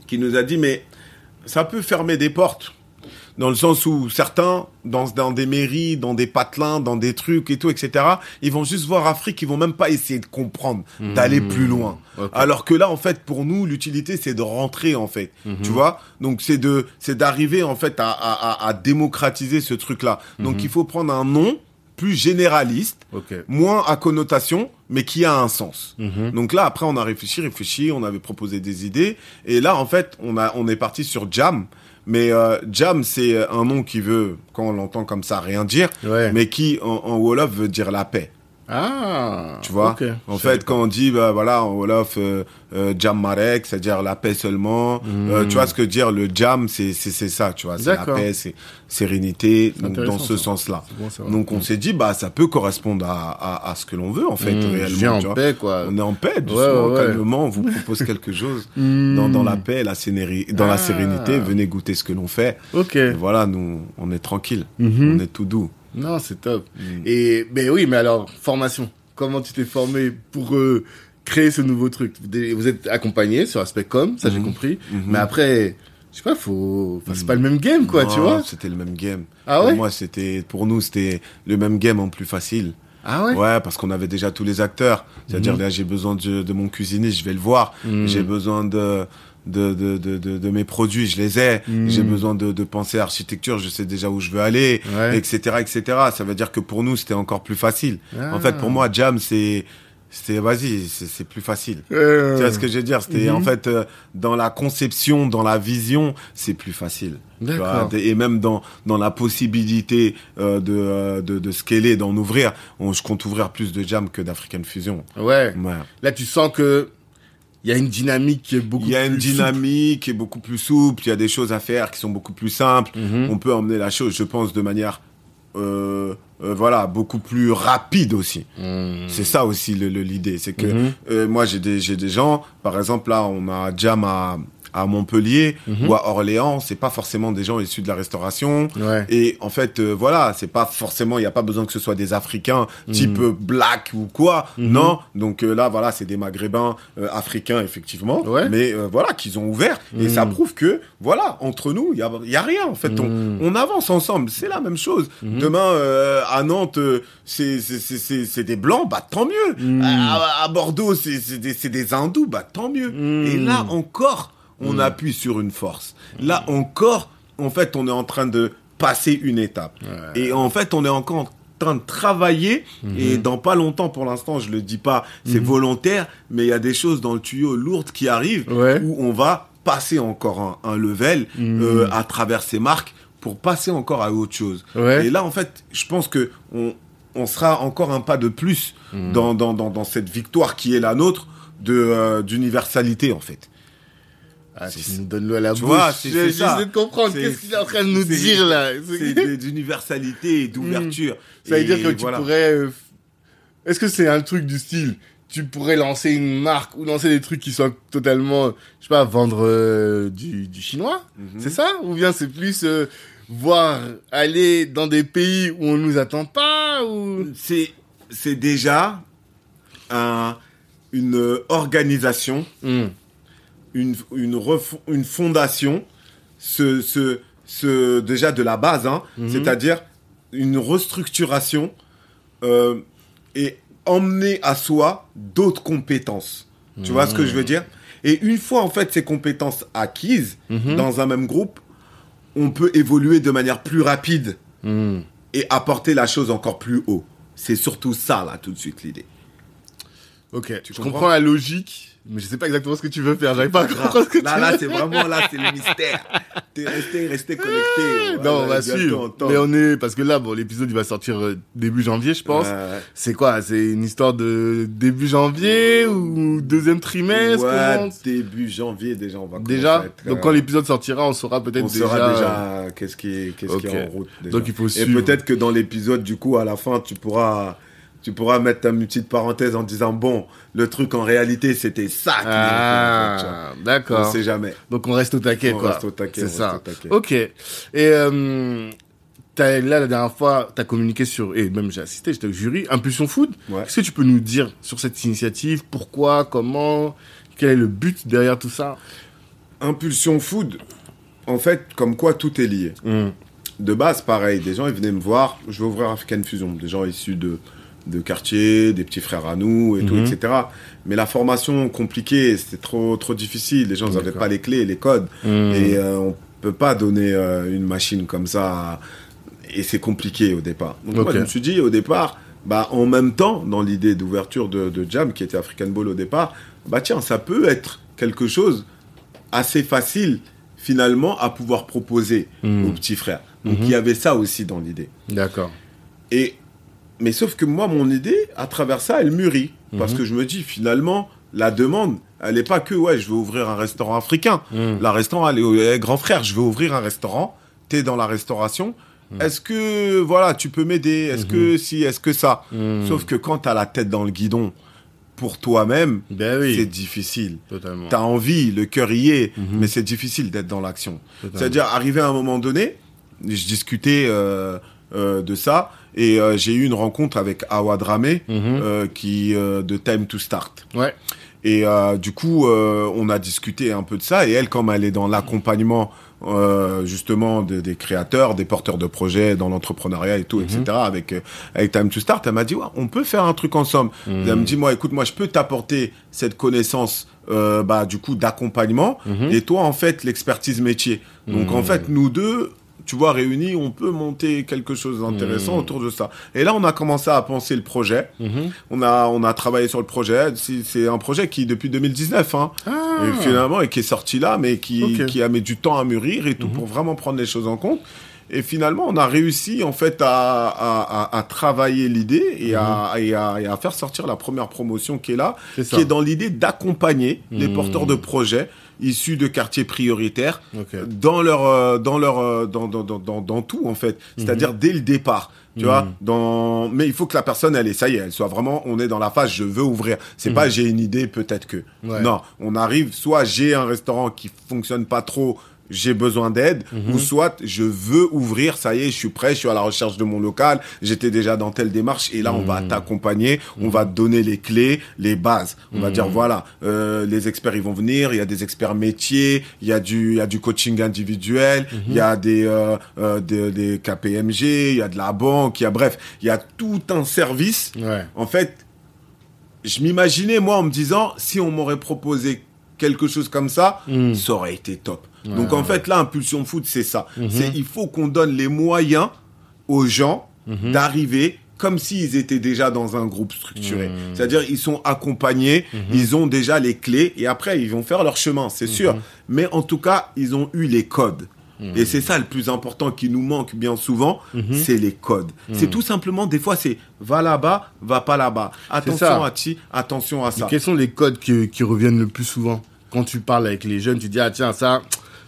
qui nous a dit mais ça peut fermer des portes dans le sens où certains dans dans des mairies, dans des patelins, dans des trucs et tout, etc. Ils vont juste voir Afrique, ils vont même pas essayer de comprendre, d'aller plus loin. Alors que là, en fait, pour nous, l'utilité c'est de rentrer en fait, tu vois? Donc c'est de c'est d'arriver en fait à, à, à, à démocratiser ce truc-là. Donc il faut prendre un nom plus généraliste moins à connotation, mais qui a un sens. Donc là, après, on a réfléchi, réfléchi, on avait proposé des idées, et là, en fait, on a, on est parti sur Jam. Mais euh, Jam, c'est un nom qui veut, quand on l'entend comme ça, rien dire, Ouais. mais qui, en, en Wolof, veut dire la paix. Ah. Tu vois. En fait, quand on dit, bah, voilà, en Wolof, euh, euh, Jam Marek, c'est-à-dire la paix seulement. Euh, tu vois ce que dire Le Jam, c'est c'est c'est ça, tu vois. C'est la paix, c'est sérénité, donc dans ce sens-là. Bon. Donc on s'est dit, bah, ça peut correspondre à, à, à ce que l'on veut, en fait, Mmh, réellement. tu en vois. paix, quoi. On est en paix, doucement, Ouais, ouais, calmement, on vous [LAUGHS] propose quelque chose. Mmh. Dans, dans la paix, la sénéri- dans Ah. la sérénité, venez goûter ce que l'on fait. Ok. Et voilà, nous, on est tranquille. Mhm. On est tout doux. Non, c'est top. Mm. Et ben oui, mais alors formation. Comment tu t'es formé pour euh, créer ce nouveau truc? Vous êtes accompagné sur aspect com, ça j'ai Mhm. compris. Mhm. Mais après, je sais pas, faut. Enfin, c'est pas le même game, quoi, Non, tu vois C'était le même game. Ah pour ouais moi, c'était, pour nous, c'était le même game en plus facile. Ah ouais? Ouais, parce qu'on avait déjà tous les acteurs. C'est-à-dire, Mhm. là, j'ai besoin de, de mon cuisinier, je vais le voir. Mhm. J'ai besoin de, de, de, de, de, mes produits, je les ai. Mhm. J'ai besoin de, de penser architecture, je sais déjà où je veux aller, Ouais. etc., etc. Ça veut dire que pour nous, c'était encore plus facile. Ah. En fait, pour moi, Jam, c'est, c'est, vas-y, c'est, plus facile. Euh, Tu vois ce que je veux dire? C'était en fait euh, dans la conception, dans la vision, c'est plus facile. Tu vois, et même dans dans la possibilité euh, de, euh, de de scaler, d'en ouvrir, on, je compte ouvrir plus de jam que d'African Fusion. Ouais. Ouais. Là, tu sens que il y a une dynamique qui est beaucoup. Il y a une plus souple. dynamique qui est beaucoup plus souple, il y a des choses à faire qui sont beaucoup plus simples. Mhm. On peut emmener la chose, je pense, de manière euh, euh, voilà beaucoup plus rapide aussi. Mhm. C'est ça aussi le le- l'idée, c'est que Mhm. euh, moi j'ai des des gens, par exemple là on a Jam à à Montpellier Mhm. ou à Orléans, c'est pas forcément des gens issus de la restauration. Ouais. Et en fait, euh, voilà, c'est pas forcément, il y a pas besoin que ce soit des Africains type euh, black ou quoi. Mhm. Non, donc euh, là, voilà, c'est des Maghrébins euh, africains effectivement, Ouais. mais voilà, qu'ils ont ouvert et Mhm. ça prouve que voilà, entre nous, il y a, y a rien en fait. Mhm. On, on avance ensemble, c'est la même chose. Mhm. Demain à Nantes, c'est des blancs, bah tant mieux. Mhm. À, à Bordeaux, c'est des des hindous, bah tant mieux. Mhm. Et là encore, on Mhm. appuie sur une force. Là encore, en fait, on est en train de passer une étape. Ouais. Et en fait, on est encore en train de travailler. Mhm. Et dans pas longtemps, pour l'instant, je le dis pas, c'est Mhm. volontaire, mais il y a des choses dans le tuyau lourdes qui arrivent Ouais. où on va passer encore un, un level euh, à travers ces marques pour passer encore à autre chose. Ouais. Et là, en fait, je pense que on, on sera encore un pas de plus dans, dans, dans, dans cette victoire qui est la nôtre de euh, d'universalité, en fait. Ah, tu nous donnes l'eau à la tu bouche. vois, c'est- Je-. J'essaie de comprendre. Qu'est-ce qu'il est en train de nous dire là C'est d'universalité et d'ouverture. Ça veut dire que tu voilà. pourrais. euh, Est-ce que c'est un truc du style Tu pourrais lancer une marque ou lancer des trucs qui soient totalement, je sais pas, vendre euh, du, du chinois? Mhm. C'est ça? Ou bien c'est plus euh, voir aller dans des pays où on nous attend pas ou? C'est c'est déjà un, une organisation, Hmm. Une, une, une fondation, ce, ce, ce, déjà de la base, hein, Mhm. c'est-à-dire une restructuration euh, et emmener à soi d'autres compétences. Tu vois ce que je veux dire? Et une fois en fait ces compétences acquises Mhm. dans un même groupe, on peut évoluer de manière plus rapide et apporter la chose encore plus haut. C'est surtout ça, là, tout de suite, l'idée. Ok, Tu je comprends comprends? la logique, mais je sais pas exactement ce que tu veux faire. J'arrive pas à comprendre ce que Là, tu là, veux c'est vraiment, là, c'est le mystère. T'es resté, resté connecté. Non, on va suivre. Mais on est parce que là, bon, l'épisode il va sortir euh, début janvier, je pense. C'est quoi? C'est une histoire de début janvier ou deuxième trimestre? Ouais, comment début janvier, déjà, on va Déjà? être, Donc euh, quand l'épisode sortira, on saura peut-être on déjà. saura déjà qu'est-ce qui est, qui en route. déjà. Donc il faut Et suivre. peut-être que dans l'épisode, du coup, à la fin, tu pourras, tu pourras mettre une petite parenthèse en disant, bon, le truc en réalité, c'était ça. Ah, On d'accord. sait jamais. Donc on reste au taquet, On quoi. reste au taquet, C'est ça. taquet. Ok. Et euh, là, la dernière fois, tu as communiqué sur, et même j'ai assisté, j'étais au jury, Impulsion Food. Ouais. Qu'est-ce que tu peux nous dire sur cette initiative? Pourquoi? Comment? Quel est le but derrière tout ça? Impulsion Food, en fait, comme quoi tout est lié. De base, pareil, des gens ils venaient me voir, je vais ouvrir African Fusion, des gens issus de, de quartiers, des petits frères à nous et tout, Mhm. etc. Mais la formation compliquée, c'était trop, trop difficile, les gens n'avaient pas les clés, les codes, et euh, on peut pas donner euh, une machine comme ça, et c'est compliqué au départ. Donc moi, Ok. je me suis dit au départ, bah, en même temps, dans l'idée d'ouverture de, de Jam, qui était African Ball au départ, bah tiens, ça peut être quelque chose assez facile finalement à pouvoir proposer Mhm. aux petits frères. Donc Mhm. il y avait ça aussi dans l'idée. D'accord. Et mais sauf que moi mon idée à travers ça elle mûrit parce Mhm. que je me dis finalement la demande elle n'est pas que ouais je veux ouvrir un restaurant africain. Mhm. La restaurant elle est eh, grand frère je veux ouvrir un restaurant. T'es dans la restauration. Mhm. Est-ce que voilà tu peux m'aider? Est-ce que si Est-ce que ça? Sauf que quand t'as la tête dans le guidon pour toi-même Ben oui. c'est difficile. Totalement. T'as envie, le cœur y est, mais c'est difficile d'être dans l'action. C'est-à-dire, arrivé à un moment donné, je discutais euh, euh, de ça, et euh, j'ai eu une rencontre avec Awa Dramé, Mhm. euh, qui euh, de Time to Start. Ouais. Et du coup, on a discuté un peu de ça, et elle, comme elle est dans l'accompagnement euh, justement de- des créateurs, des porteurs de projets dans l'entrepreneuriat et tout, etc., avec, euh, avec Time to Start, elle m'a dit, ouais, on peut faire un truc ensemble. Mhm. Elle me dit, moi, écoute, moi, je peux t'apporter cette connaissance, euh, bah, du coup, d'accompagnement, Mhm. et toi, en fait, l'expertise métier. Donc, en Mhm. fait, nous deux, tu vois, réunis, on peut monter quelque chose d'intéressant Mhm. autour de ça. Et là, on a commencé à penser le projet. Mhm. On a, on a travaillé sur le projet. C'est un projet qui, depuis 2019, hein, Ah. et finalement, et qui est sorti là, mais qui, qui a mis du temps à mûrir et tout Mhm. pour vraiment prendre les choses en compte. Et finalement, on a réussi en fait à, à, à, à travailler l'idée et, à, et, à, et à faire sortir la première promotion qui est là, qui est dans l'idée d'accompagner les Mhm. porteurs de projets issus de quartiers prioritaires dans leur euh, dans leur euh, dans, dans, dans, dans, tout en fait. C'est-à-dire dès le départ tu vois Mhm. dans mais il faut que la personne elle est ça y est elle soit vraiment on est dans la phase je veux ouvrir. C'est pas j'ai une idée peut-être que. Ouais. non on arrive soit j'ai un restaurant qui fonctionne pas trop j'ai besoin d'aide ou soit je veux ouvrir ça y est je suis prêt je suis à la recherche de mon local j'étais déjà dans telle démarche et là on va t'accompagner on va te donner les clés les bases. On va dire voilà euh, les experts ils vont venir il y a des experts métiers il y a du il y a du coaching individuel il y a des euh, euh, des, des KPMG il y a de la banque il y a bref il y a tout un service. Ouais. en fait, je m'imaginais, moi, en me disant, si on m'aurait proposé quelque chose comme ça, ça aurait été top. Ouais, Donc, en ouais. fait, là, Impulsion Foot, c'est ça. Mhm. C'est, il faut qu'on donne les moyens aux gens Mhm. d'arriver comme s'ils étaient déjà dans un groupe structuré. Mhm. C'est-à-dire, ils sont accompagnés, ils ont déjà les clés, et après, ils vont faire leur chemin, c'est sûr. Mais en tout cas, ils ont eu les codes. Et c'est ça le plus important qui nous manque bien souvent, c'est les codes. C'est tout simplement, des fois, c'est va là-bas, va pas là-bas. Attention à ci, attention à ça. Quels sont les codes qui, qui reviennent le plus souvent? Quand tu parles avec les jeunes, tu dis, ah tiens, ça,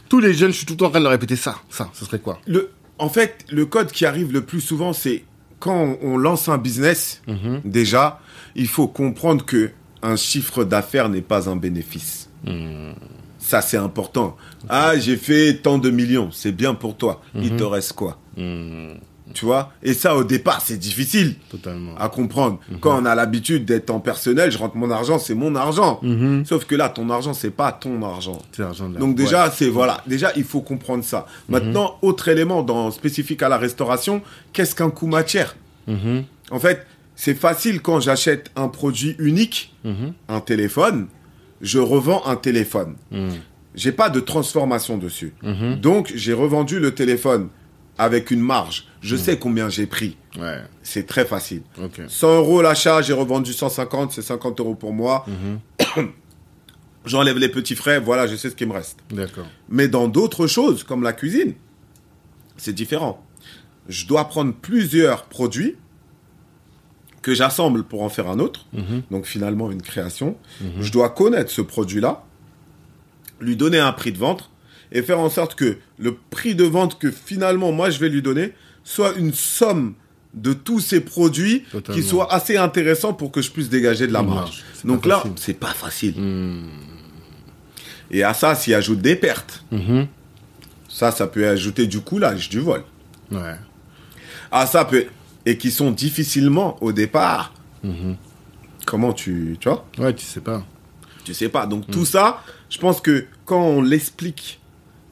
tous les jeunes, je suis tout le temps en train de leur répéter ça. Ça, ce serait quoi? Le, en fait, le code qui arrive le plus souvent, c'est quand on, lance un business, Mhm. déjà, il faut comprendre que un chiffre d'affaires n'est pas un bénéfice. Hmm. Ça, c'est important. Ah, j'ai fait tant de millions, c'est bien pour toi. Mhm. Il te reste quoi? Tu vois? Et ça, au départ, c'est difficile Totalement. à comprendre. Quand on a l'habitude d'être en personnel, je rentre mon argent, c'est mon argent. Mhm. Sauf que là, ton argent, c'est pas ton argent. C'est l'argent de la- Donc déjà, c'est voilà, déjà il faut comprendre ça. Maintenant, autre élément dans spécifique à la restauration, qu'est-ce qu'un coût matière? Mhm. En fait, c'est facile quand j'achète un produit unique, Mhm. un téléphone, je revends un téléphone. Mhm. J'ai pas de transformation dessus. Mhm. Donc j'ai revendu le téléphone avec une marge. Je sais combien j'ai pris. Ouais, C'est très facile. ok. 100 euros l'achat, j'ai revendu 150, c'est 50 euros pour moi. Mhm. [COUGHS] J'enlève les petits frais, voilà, je sais ce qui me reste. D'accord. Mais dans d'autres choses, comme la cuisine, c'est différent. Je dois prendre plusieurs produits que j'assemble pour en faire un autre. Mhm. Donc finalement, une création. Je dois connaître ce produit-là, lui donner un prix de vente et faire en sorte que le prix de vente que finalement moi je vais lui donner soit une somme de tous ces produits Totalement. qui soit assez intéressant pour que je puisse dégager de la marge. Donc là, c'est pas facile. Hmm. Et à ça, s'y ajoute des pertes. Mhm. Ça, ça peut ajouter du coulage, du vol. Ouais. Ah, ça peut. Et qui sont difficilement au départ. Mhm. Comment tu. Tu vois? Ouais, tu sais pas. Tu sais pas. Donc, tout ça, je pense que quand on l'explique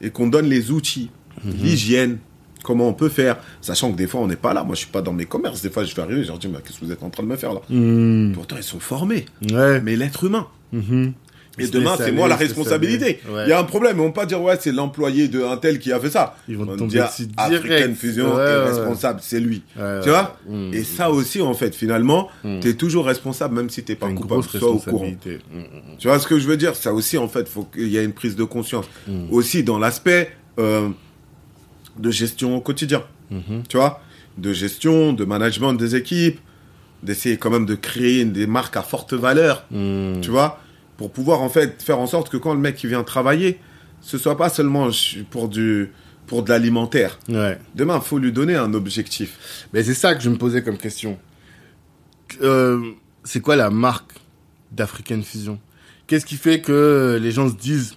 et qu'on donne les outils, l'hygiène, comment on peut faire, sachant que des fois, on n'est pas là. Moi, je suis pas dans mes commerces. Des fois, je vais arriver, je leur dis, mais qu'est-ce que vous êtes en train de me faire là Mhm. Pourtant, ils sont formés. Ouais. Mais l'être humain. Mhm. Et demain, c'est moi la responsabilité. Ouais. Il y a un problème. Ils vont pas dire, ouais, c'est l'employé de un tel qui a fait ça. Ils vont On tomber dire, dessus African. Fusion Ouais, est ouais. responsable, c'est lui. Tu vois ouais. Et Mm. ça aussi, en fait, finalement, Mm. tu es toujours responsable, même si t'es pas T'as une coupable, sois au courant. responsabilité. Mhm. Tu vois ce que je veux dire? Ça aussi, en fait, faut qu'il y ait une prise de conscience. Mm. Aussi dans l'aspect euh, de gestion au quotidien. Tu vois De gestion, de management des équipes, d'essayer quand même de créer des marques à forte valeur. Mhm. Tu vois Pour pouvoir, en fait, faire en sorte que quand le mec qui vient travailler, ce soit pas seulement pour du pour de l'alimentaire. Ouais. Demain, il faut lui donner un objectif. Mais c'est ça que je me posais comme question. Euh, c'est quoi la marque d'African Fusion? Qu'est-ce qui fait que les gens se disent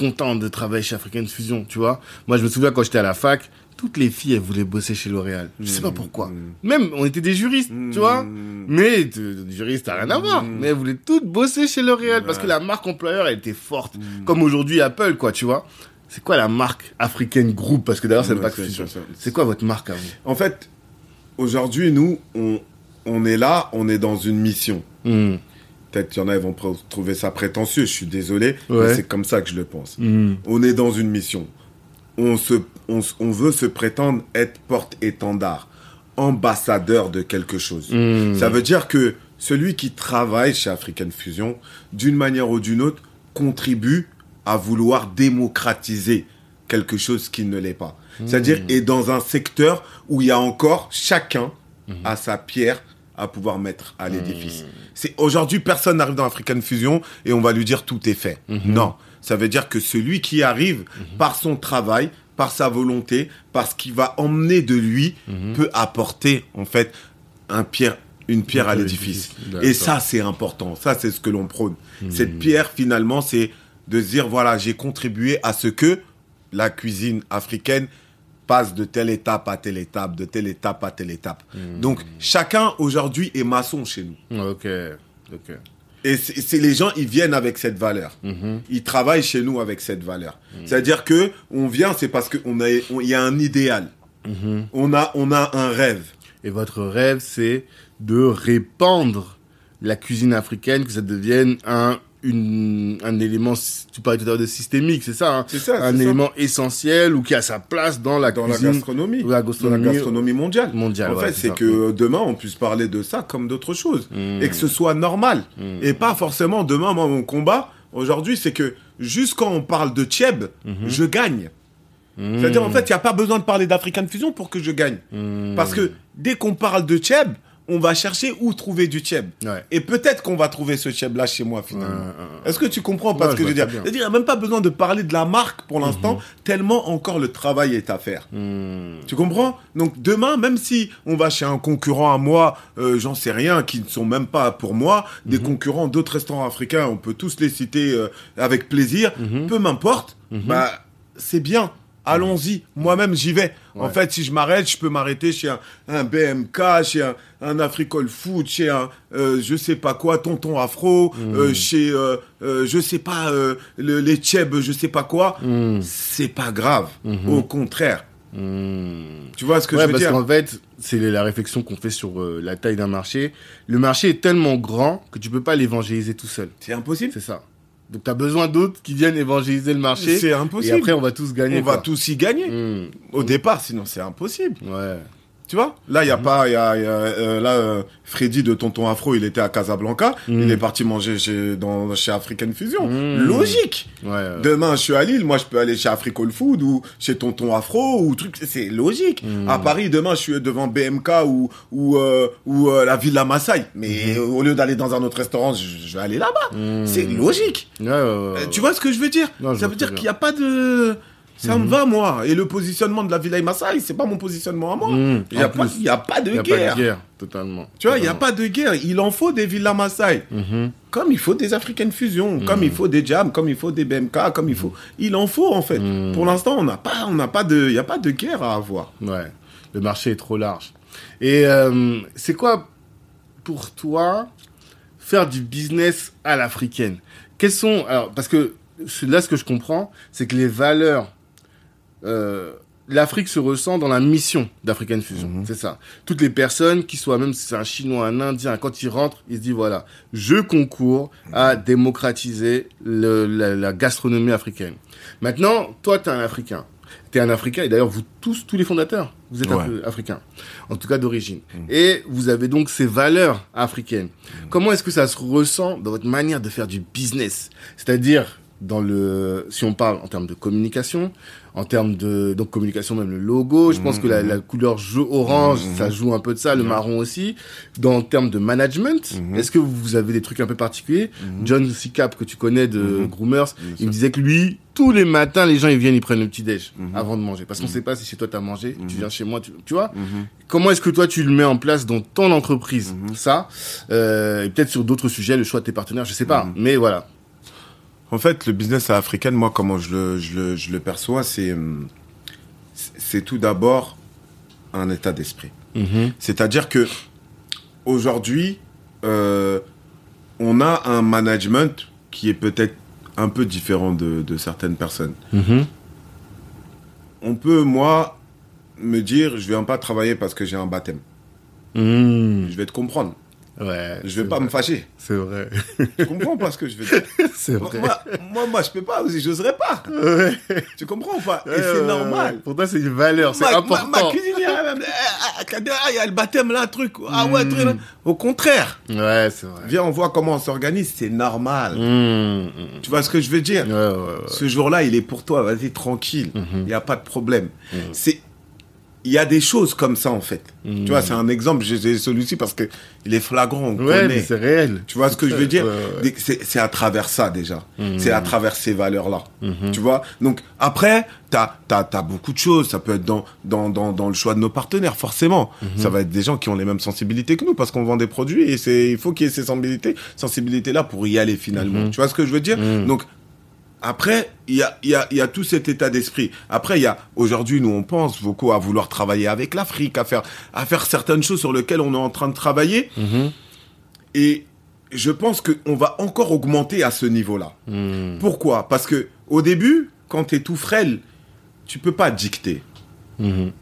content de travailler chez African Fusion, tu vois Moi, je me souviens quand j'étais à la fac, toutes les filles, elles voulaient bosser chez L'Oréal. Je sais pas pourquoi. Mm. Même, on était des juristes, tu vois Mm. Mais euh, juriste, t'as rien à voir. Mm. Mais elles voulaient toutes bosser chez L'Oréal parce que la marque employeur, elle était forte. Mm. Comme aujourd'hui Apple, quoi, tu vois C'est quoi la marque African Group? Parce que d'ailleurs, c'est Ouais, pas Fusion. c'est- C'est quoi votre marque à vous? En fait, aujourd'hui, nous, on, on est là, on est dans une mission. Hmm. Peut-être qu'il y en a, ils vont trouver ça prétentieux, je suis désolé, Ouais. mais c'est comme ça que je le pense. Hmm. On est dans une mission. On, se, on, s- on veut se prétendre être porte-étendard, ambassadeur de quelque chose. Hmm. Ça veut dire que celui qui travaille chez African Fusion, d'une manière ou d'une autre, contribue à vouloir démocratiser quelque chose qui ne l'est pas. C'est-à-dire est dans un secteur où il y a encore chacun à sa pierre à pouvoir mettre à l'édifice. C'est aujourd'hui personne n'arrive dans African Fusion et on va lui dire tout est fait. Non, ça veut dire que celui qui arrive par son travail, par sa volonté, par ce qu'il va emmener de lui, peut apporter en fait un pierre une pierre à l'édifice. Et ça, c'est important. Ça, c'est ce que l'on prône. Cette pierre, finalement, c'est de se dire, voilà, j'ai contribué à ce que la cuisine africaine passe de telle étape à telle étape, de telle étape à telle étape. Donc, chacun, aujourd'hui, est maçon chez nous. Ok, ok. Et c'est les gens, ils viennent avec cette valeur. Mhm. Ils travaillent chez nous avec cette valeur. C'est-à-dire que on vient, c'est parce qu'il a, il y a un idéal. On a, on a un rêve. Et votre rêve, c'est de répandre la cuisine africaine, que ça devienne un, une, un élément, tu parlais tout à l'heure de systémique, c'est ça, hein C'est ça, Un ça. élément essentiel ou qui a sa place dans la dans la cuisine gastronomie, ou la dans gastronomie, la gastronomie mondiale. mondiale, En ouais, fait, c'est que demain on puisse parler de ça comme d'autres choses Mm. et que ce soit normal Mm. et pas forcément demain moi mon combat aujourd'hui c'est que juste quand on parle de Tchèb, Mhm. je gagne. C'est-à-dire en fait, il n'y a pas besoin de parler d'African Fusion pour que je gagne. Parce que dès qu'on parle de Tchèb, on va chercher où trouver du Tchèb. Ouais. Et peut-être qu'on va trouver ce Tchèb là chez moi finalement. Ouais. Est-ce que tu comprends pas Ouais, ce que je veux dire. C'est-à-dire, il n'y a même pas besoin de parler de la marque pour l'instant, tellement encore le travail est à faire. Mm. Tu comprends? Donc demain, même si on va chez un concurrent à moi, euh, j'en sais rien, qui ne sont même pas pour moi, des Mhm. concurrents d'autres restaurants africains, on peut tous les citer euh, avec plaisir, Mhm. peu m'importe, bah c'est bien. Allons-y, moi-même j'y vais. En fait, si je m'arrête, je peux m'arrêter chez un, un BMK, chez un, un Africole Food, chez un euh, je sais pas quoi, Tonton Afro, Mhm. euh, chez euh, je sais pas le- les Tchèbes, je sais pas quoi. Mm. C'est pas grave. Mhm. Au contraire. Mm. Tu vois ce que ouais, je veux parce dire qu'en fait, c'est la réflexion qu'on fait sur la taille d'un marché. Le marché est tellement grand que tu peux pas l'évangéliser tout seul. C'est impossible. C'est ça. Donc tu as besoin d'autres qui viennent évangéliser le marché. C'est Et impossible. après, on va tous gagner. on va tous y gagner. Mm. Au départ, sinon c'est impossible. Ouais. Tu vois Là, il Mhm. y a pas, il y a, il y a, euh, là, euh, Freddy de Tonton Afro, il était à Casablanca. Mm. Il est parti manger chez, dans, chez African Fusion. Mm. Logique. Ouais. ouais. Demain, je suis à Lille, moi, je peux aller chez Africall Food ou chez Tonton Afro ou truc. C'est logique. À Paris, demain, je suis devant BMK ou ou euh, ou la Villa Maasai. Mais Mhm. au lieu d'aller dans un autre restaurant, je, je vais aller là-bas. C'est logique. Ouais. Tu vois ce que je veux dire? Non, je Ça veut dire qu'il n'y a pas de... Ça me va, moi. Et le positionnement de la Villa Maasai, c'est pas mon positionnement à moi. Mm, Il n'y a, pas- a de Il y a guerre. pas de guerre, totalement. Tu vois, il n'y a pas de guerre. Il en faut des Villa Maasai. Mhm. Comme il faut des African Fusion, comme il faut des Jam, comme il faut des BMK, comme il faut... Il en faut, en fait. Pour l'instant, on n'a pas, on n'a pas de... Il n'y a pas de guerre à avoir. Ouais. Le marché est trop large. Et euh, c'est quoi pour toi faire du business à l'africaine? Quels sont alors parce que là ce que je comprends, c'est que les valeurs euh, l'Afrique se ressent dans la mission d'African Fusion. Mhm. C'est ça. Toutes les personnes, qui soient même si c'est un Chinois, un Indien, quand ils rentrent, ils se disent voilà, je concours à démocratiser le- la, la gastronomie africaine. Maintenant, toi, tu es un Africain. Tu es un Africain, et d'ailleurs, vous tous, tous les fondateurs, vous êtes un peu africains, en tout cas d'origine. Et vous avez donc ces valeurs africaines. Comment est-ce que ça se ressent dans votre manière de faire du business? C'est-à-dire, dans le, si on parle en termes de communication, en termes de donc communication même le logo, je pense que la, la couleur jaune orange ça joue un peu de ça, le marron aussi. Dans en termes de management, est-ce que vous avez des trucs un peu particuliers? John Sicap que tu connais de Groomers, il me disait que lui tous les matins les gens ils viennent ils prennent le petit déj avant de manger. Parce qu'on sait pas si chez toi t'as mangé, tu viens chez moi, tu, tu vois? Comment est-ce que toi tu le mets en place dans ton entreprise? Ça euh, et peut-être sur d'autres sujets le choix de tes partenaires, je sais pas, mais voilà. En fait, le business à moi, comment je le, je le, je le perçois, c'est, hum, c'est- tout d'abord un état d'esprit. C'est-à-dire que aujourd'hui, euh, on a un management qui est peut-être un peu différent de, de certaines personnes. On peut, moi, me dire, je viens pas travailler parce que j'ai un baptême. Mmh. Je vais te comprendre. Ouais. Je vais pas vrai. me fâcher. C'est vrai. Tu comprends pas ce que je veux dire [LAUGHS] c'est moi, vrai. moi, moi, moi, je peux pas, j'oserais pas. Ouais. Tu comprends ou pas? Et Ouais, c'est normal. Pour toi, c'est une valeur, c'est important. Ma, ma cuisinière, [LAUGHS] Ah, ah, ah, il y a le baptême là, un truc. Ah ouais, truc, là. Au contraire. Ouais, c'est vrai. Viens, on voit comment on s'organise, c'est normal. Mmh, mmh. Tu vois ce que je veux dire? Ce jour-là, il est pour toi, vas-y, tranquille. Il n'y a pas de problème. C'est. Il y a des choses comme ça, en fait. Tu vois, c'est un exemple, j'ai celui-ci parce que il est flagrant, on Ouais, c'est réel. Tu vois ce que je veux dire? Ouais, C'est à travers ça déjà. Mhm. C'est à travers ces valeurs-là. Tu vois? Donc après, t'as as, as beaucoup de choses. Ça peut être dans, dans, dans, dans le choix de nos partenaires, forcément. Ça va être des gens qui ont les mêmes sensibilités que nous parce qu'on vend des produits et il faut qu'il y ait ces sensibilités, sensibilités là pour y aller finalement. Tu vois ce que je veux dire? Donc après, il y a, il y, a, il y a tout cet état d'esprit. Après, il y a aujourd'hui, nous, on pense beaucoup à vouloir travailler avec l'Afrique, à faire, à faire certaines choses sur lesquelles on est en train de travailler. Mhm. Et je pense qu'on va encore augmenter à ce niveau-là. Mmh. Pourquoi? Parce que au début, quand tu es tout frêle, tu peux pas dicter. Mhm.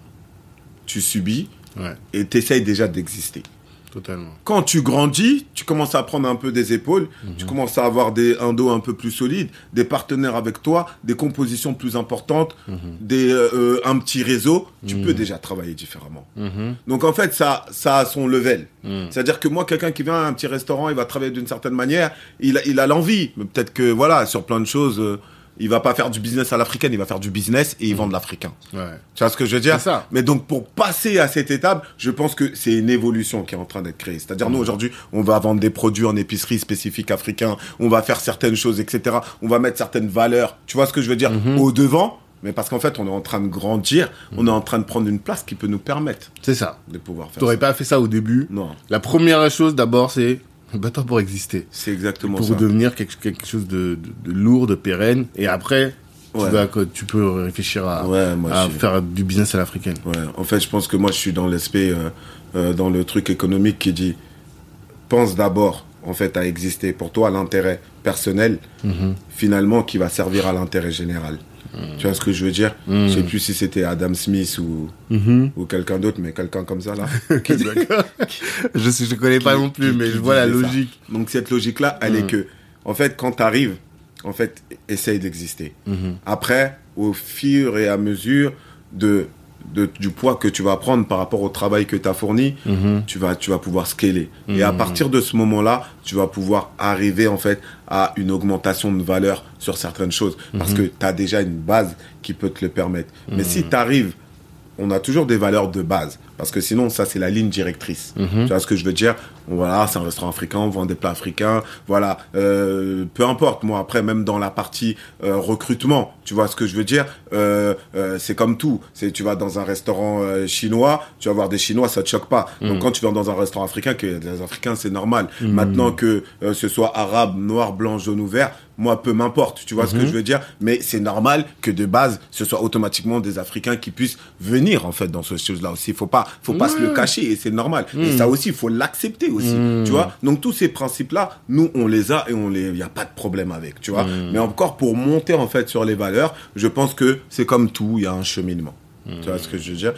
Tu subis Ouais, et tu essayes déjà d'exister. Totalement. Quand tu grandis, tu commences à prendre un peu des épaules, tu commences à avoir des, un dos un peu plus solide, des partenaires avec toi, des compositions plus importantes, des, euh, un petit réseau, tu peux déjà travailler différemment. Mhm. Donc en fait, ça, ça a son level. C'est-à-dire que moi, quelqu'un qui vient à un petit restaurant, il va travailler d'une certaine manière, il a, il a l'envie. Mais peut-être que voilà, sur plein de choses, euh, il va pas faire du business à l'africaine, il va faire du business et il vend de l'africain. Ouais. Tu vois ce que je veux dire? Ça. Mais donc pour passer à cette étape, je pense que c'est une évolution qui est en train d'être créée. C'est-à-dire Mm. nous aujourd'hui, on va vendre des produits en épicerie spécifiques africains, on va faire certaines choses, etc. On va mettre certaines valeurs. Tu vois ce que je veux dire Mm-hmm. Au devant. Mais parce qu'en fait, on est en train de grandir, on est en train de prendre une place qui peut nous permettre C'est ça. de pouvoir faire T'aurais pas fait ça au début. Non, La première chose d'abord, c'est [LAUGHS] bats-toi pour exister. c'est exactement Pour ça. devenir quelque, quelque chose de, de, de lourd, de pérenne. Et après, tu, vas, tu peux réfléchir à, Ouais, moi, à faire du business à l'africaine. Ouais, en fait, je pense que moi, je suis dans l'aspect, euh, euh, dans le truc économique qui dit pense d'abord, en fait, à exister pour toi, l'intérêt personnel, Mhm. finalement, qui va servir à l'intérêt général. Tu vois ce que je veux dire Je sais plus si c'était Adam Smith ou, Mhm. ou quelqu'un d'autre, mais quelqu'un comme ça, là. [LAUGHS] [LAUGHS] Je sais, je connais pas qui- non plus, qui- mais je vois la ça. logique. Donc cette logique-là, elle est Mm. que, en fait, quand tu arrives, en fait, essaye d'exister. Mhm. Après, au fur et à mesure de, de- du poids que tu vas prendre par rapport au travail que tu as fourni, Mhm. tu vas, tu vas pouvoir scaler. Et à partir de ce moment-là, tu vas pouvoir arriver en fait à une augmentation de valeur sur certaines choses parce que tu as déjà une base qui peut te le permettre. Mais si tu arrives, on a toujours des valeurs de base. Parce que sinon, ça, c'est la ligne directrice. Mhm. Tu vois ce que je veux dire? Voilà, c'est un restaurant africain, on vend des plats africains. Voilà, euh, peu importe. Moi, après, même dans la partie euh, recrutement, tu vois ce que je veux dire? Euh, euh, C'est comme tout. C'est tu vas dans un restaurant euh, chinois, tu vas voir des Chinois, ça te choque pas. Mhm. Donc quand tu vas dans un restaurant africain, que les Africains, c'est normal. Maintenant que euh, ce soit arabe, noir, blanc, jaune ou vert, moi, peu m'importe. Tu vois ce que Mhm. je veux dire? Mais c'est normal que de base, ce soit automatiquement des Africains qui puissent venir en fait dans ce chose-là aussi. Faut pas, faut pas se le cacher et c'est normal. Et ça aussi, il faut l'accepter aussi. Tu vois Donc tous ces principes-là, nous, on les a et on les, y a pas de problème avec. Tu vois Mais encore pour monter en fait sur les valeurs, je pense que c'est comme tout, il y a un cheminement. Tu vois ce que je veux dire?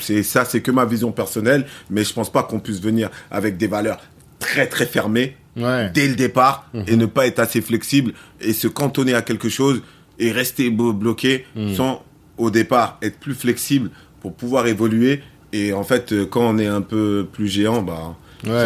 C'est ça, c'est que ma vision personnelle, mais je pense pas qu'on puisse venir avec des valeurs très très fermées Ouais. dès le départ et ne pas être assez flexible et se cantonner à quelque chose et rester blo- bloqué sans au départ être plus flexible pour pouvoir évoluer et en fait euh, quand on est un peu plus géant bah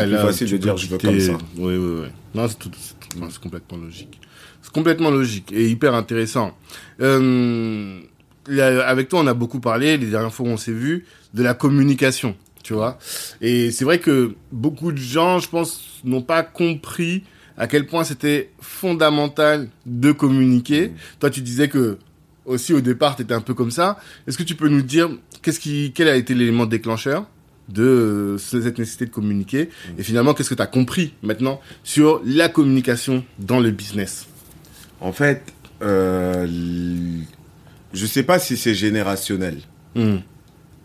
c'est plus facile de dire je veux comme ça. Oui, oui, oui. Non, c'est tout- c'est non, c'est complètement logique. C'est complètement logique et hyper intéressant. Euh, là, avec toi, on a beaucoup parlé, les dernières fois où on s'est vu, de la communication, tu vois. Et c'est vrai que beaucoup de gens, je pense, n'ont pas compris à quel point c'était fondamental de communiquer. Toi, tu disais que aussi au départ, tu étais un peu comme ça. Est-ce que tu peux nous dire qu'est-ce qui, quel a été l'élément déclencheur de euh, cette nécessité de communiquer et finalement qu'est-ce que tu as compris maintenant sur la communication dans le business? En fait, euh, je sais pas si c'est générationnel, Hmm.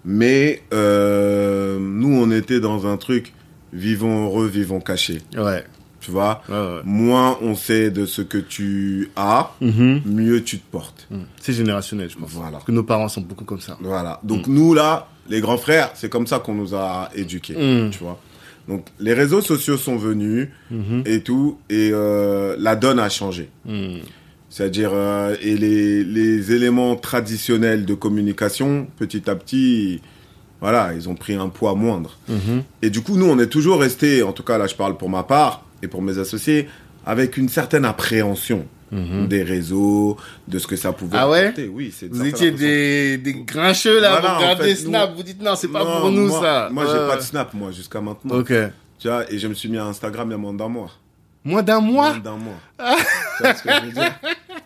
mais euh, nous on était dans un truc vivons heureux, vivons cachés. Ouais. Tu vois Ouais, ouais. Moins on sait de ce que tu as, Mhm. mieux tu te portes. Hmm. C'est générationnel, je pense. Voilà. Parce que nos parents sont beaucoup comme ça. Voilà. Donc nous là, les grands frères, c'est comme ça qu'on nous a éduqués. Mm. Tu vois. Donc les réseaux sociaux sont venus Mhm. et tout, et euh, la donne a changé. C'est-à-dire euh, et les, les éléments traditionnels de communication, petit à petit, voilà, ils ont pris un poids moindre. Mhm. Et du coup, nous, on est toujours resté, en tout cas là, je parle pour ma part et pour mes associés, avec une certaine appréhension Mhm. des réseaux, de ce que ça pouvait Ah ouais apporter. Oui, Vous étiez des, des grincheux là, Voilà, vous en regardez nous- Snap, vous dites non, c'est pas Non, pour nous moi- ça. Moi, j'ai Ouais, pas de. Snap, moi, jusqu'à maintenant. Ok. Tu vois, et je me suis mis à Instagram il y a moins d'un mois. Moins d'un mois Moins d'un mois. [LAUGHS] tu vois ce que je veux dire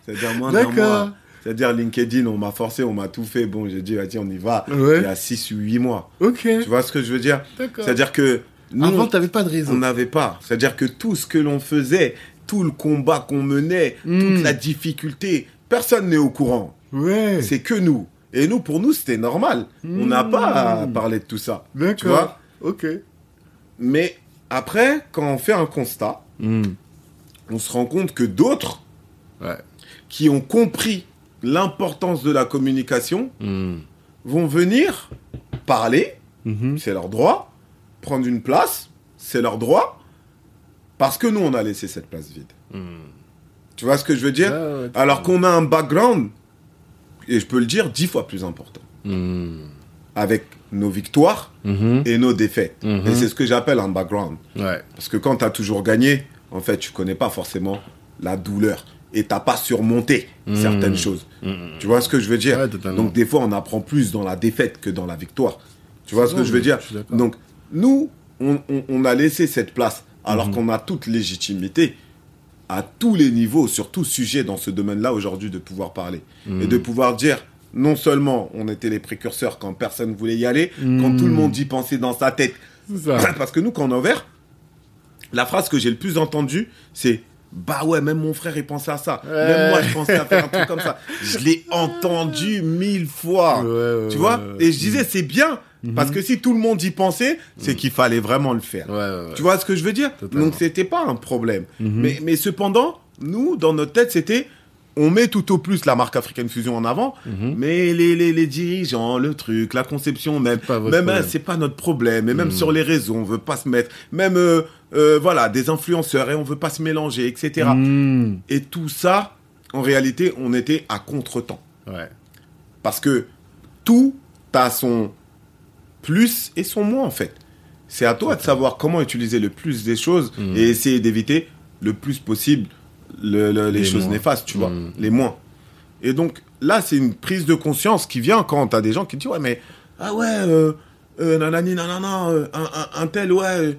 C'est-à-dire moins d'un D'accord. mois. C'est-à-dire LinkedIn, on m'a forcé, on m'a tout fait. Bon, j'ai dit, vas-y, on y va. Ouais. Il y a 6 ou 8 mois. Ok. Tu vois ce que je veux dire D'accord. C'est-à-dire que nous, Avant, t'avais pas de réseau. on n'avait pas. C'est-à-dire que tout ce que l'on faisait, tout le combat qu'on menait, Mm. toute la difficulté, personne n'est au courant. Ouais. C'est que nous. Et nous, pour nous, c'était normal. On n'a pas à parler de tout ça. Tu D'accord. vois Ok. Mais après, quand on fait un constat, Hmm. on se rend compte que d'autres Ouais. qui ont compris l'importance de la communication Hmm. vont venir parler, Mhm. c'est leur droit, prendre une place, c'est leur droit, parce que nous, on a laissé cette place vide. Hmm. Tu vois ce que je veux dire Ouais, ouais, tout Alors qu'on a un background, et je peux le dire, dix fois plus important, Hmm. avec nos victoires Mhm. et nos défaites. Mhm. Et c'est ce que j'appelle un background. Ouais. Parce que quand tu as toujours gagné, en fait, tu connais pas forcément la douleur. Et t'as pas surmonté certaines choses. Tu vois ce que je veux dire. Donc des fois, on apprend plus dans la défaite que dans la victoire. Tu vois ce que je veux dire. Donc nous, on, on- on a laissé cette place, alors Mhm. qu'on a toute légitimité à tous les niveaux, sur tout sujet dans ce domaine-là aujourd'hui, de pouvoir parler. Mhm. Et de pouvoir dire, non seulement on était les précurseurs quand personne voulait y aller, quand tout le monde y pensait dans sa tête, ça. [CLEARS THROAT] parce que nous, quand on a ouvert, la phrase que j'ai le plus entendue, c'est Bah ouais, même mon frère, il pensait à ça. Ouais. Même moi, je pensais à faire un truc comme ça. [LAUGHS] Je l'ai entendu mille fois. Ouais, ouais, tu vois? Et je disais, c'est bien. Parce que si tout le monde y pensait, c'est qu'il fallait vraiment le faire. Ouais, ouais, ouais. Tu vois ce que je veux dire? Totalement. Donc, c'était pas un problème. Mhm. mais, mais cependant, nous, dans notre tête, c'était on met tout au plus la marque Africaine Fusion en avant, Mhm. mais les, les, les dirigeants, le truc, la conception, même, même euh, c'est pas notre problème. Et même Mhm. sur les réseaux, on veut pas se mettre, même euh, euh, voilà, des influenceurs et on veut pas se mélanger, etc. Et tout ça, en réalité, on était à contre-temps. Ouais. Parce que tout a son plus et son moins, en fait. C'est à toi de savoir comment utiliser le plus des choses Mhm. et essayer d'éviter le plus possible le- le- les, Les choses moins. néfastes, tu vois, Mhm. les moins. Et donc, là, c'est une prise de conscience qui vient quand t'as des gens qui disent, ouais, mais, ah ouais, euh, euh, nanani, nanana, euh, un, un, un tel, ouais, euh,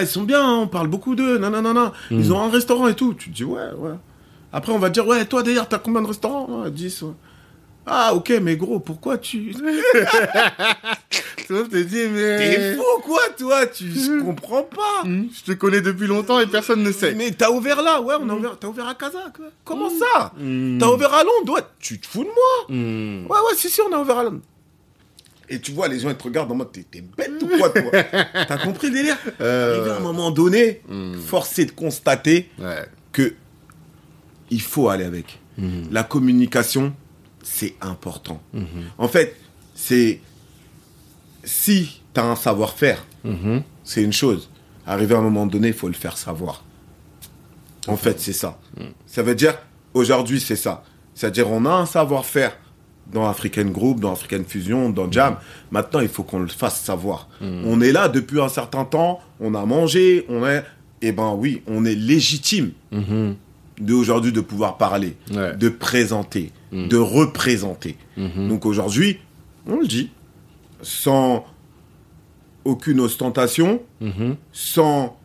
ils sont bien, hein, on parle beaucoup d'eux, nanana, nanana. Ils ont un restaurant et tout. Tu te dis, ouais, ouais. Après, on va te dire, ouais, toi d'ailleurs, t'as combien de restaurants? Ouais, 10, ouais. Ah, ok, mais gros, pourquoi tu. [LAUGHS] Je te dis, mais. T'es fou, quoi, toi Tu je comprends pas. Hmm, Je te connais depuis longtemps et personne ne sait. Mais t'as ouvert là, ouais, on a ouvert, t'as ouvert à Casa, quoi. Comment ça Hmm. T'as ouvert à Londres, ouais, tu te fous de moi Hmm. Ouais, ouais, si, si, on a ouvert à Londres. Et tu vois, les gens, ils te regardent en mode, t'es bête ou quoi, toi [LAUGHS] T'as compris le délire Euh, Arrivé à un moment donné, Hmm. force est de constater Ouais. que il faut aller avec. Hmm. La communication, c'est important. En fait, c'est si tu as un savoir-faire, c'est une chose. Arrivé à un moment donné, il faut le faire savoir. En fait, c'est ça. Ça veut dire, aujourd'hui, c'est ça. C'est-à-dire, on a un savoir-faire dans African Group, dans African Fusion, dans Jam. Maintenant, il faut qu'on le fasse savoir. On est là depuis un certain temps, on a mangé, on est... Eh ben oui, on est légitime Mhm. D'aujourd'hui de pouvoir parler, Ouais. de présenter, de représenter. Mhm. Donc aujourd'hui, on le dit, sans aucune ostentation, Mhm. sans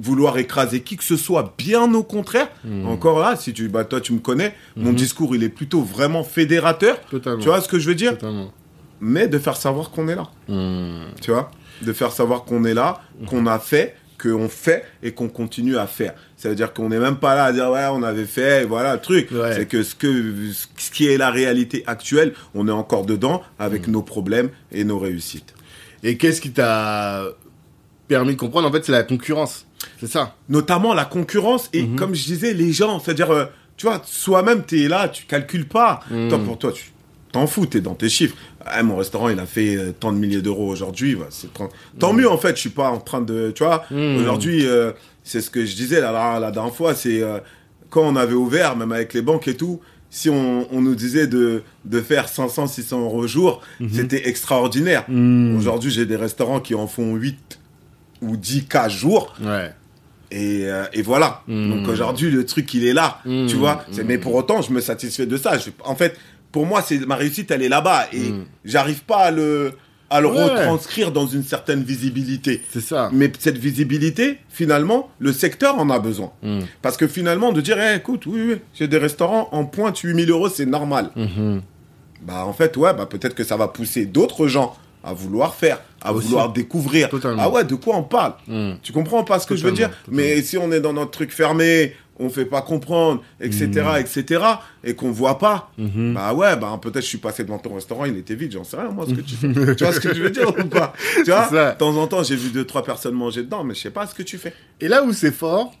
vouloir écraser qui que ce soit, bien au contraire. Mhm. Encore là, si tu, bah toi tu me connais, mon discours il est plutôt vraiment fédérateur. Totalement. Tu vois ce que je veux dire? Totalement. Mais de faire savoir qu'on est là. Hmm. Tu vois? De faire savoir qu'on est là, qu'on a fait, qu'on fait et qu'on continue à faire. Ça veut dire qu'on n'est même pas là à dire ouais on avait fait et voilà le truc. Ouais. C'est que ce que ce qui est la réalité actuelle, on est encore dedans avec nos problèmes et nos réussites. Et qu'est-ce qui t'a permis de comprendre En fait, c'est la concurrence. C'est ça. Notamment la concurrence et comme je disais les gens, c'est-à-dire euh, tu vois soi-même tu es là, tu calcules pas. Toi pour toi tu t'en fous, t'es dans tes chiffres. Ah, mon restaurant il a fait euh, tant de milliers d'euros aujourd'hui, c'est tant, tant mieux en fait. Je suis pas en train de, tu vois. Aujourd'hui euh, c'est ce que je disais la, la, la dernière fois, c'est euh, quand on avait ouvert, même avec les banques et tout. Si on, on nous disait de, de faire 500, 600 euros au jour, c'était extraordinaire. Aujourd'hui, j'ai des restaurants qui en font 8 ou 10 cas jour. Ouais. Et, euh, et voilà. Mm. Donc aujourd'hui, le truc, il est là. Tu vois. Mais pour autant, je me satisfais de ça. Je- en fait, pour moi, c'est ma réussite, elle est là-bas. Et Mm. j'arrive pas à le, à le Ouais. retranscrire dans une certaine visibilité. C'est ça. Mais cette visibilité, finalement, le secteur en a besoin. Hmm. Parce que finalement, de dire, Eh, écoute, oui, oui, j'ai des restaurants en pointe 8000 euros, c'est normal. Mhm. Bah, en fait, ouais, bah, peut-être que ça va pousser d'autres gens à vouloir faire, à Aussi. vouloir découvrir. Totalement. Ah ouais, de quoi on parle? Hmm. Tu comprends pas ce que je veux dire? Totalement, Mais si on est dans notre truc fermé, on fait pas comprendre, etc., etc., et qu'on voit pas, Mhm. bah ouais, bah peut-être je suis passé devant ton restaurant, il était vide, j'en sais rien, moi, ce que tu fais. tu vois ce que je veux dire ou pas? [LAUGHS] Tu vois? De temps en temps, j'ai vu deux, trois personnes manger dedans, mais je sais pas ce que tu fais. Et là où c'est fort,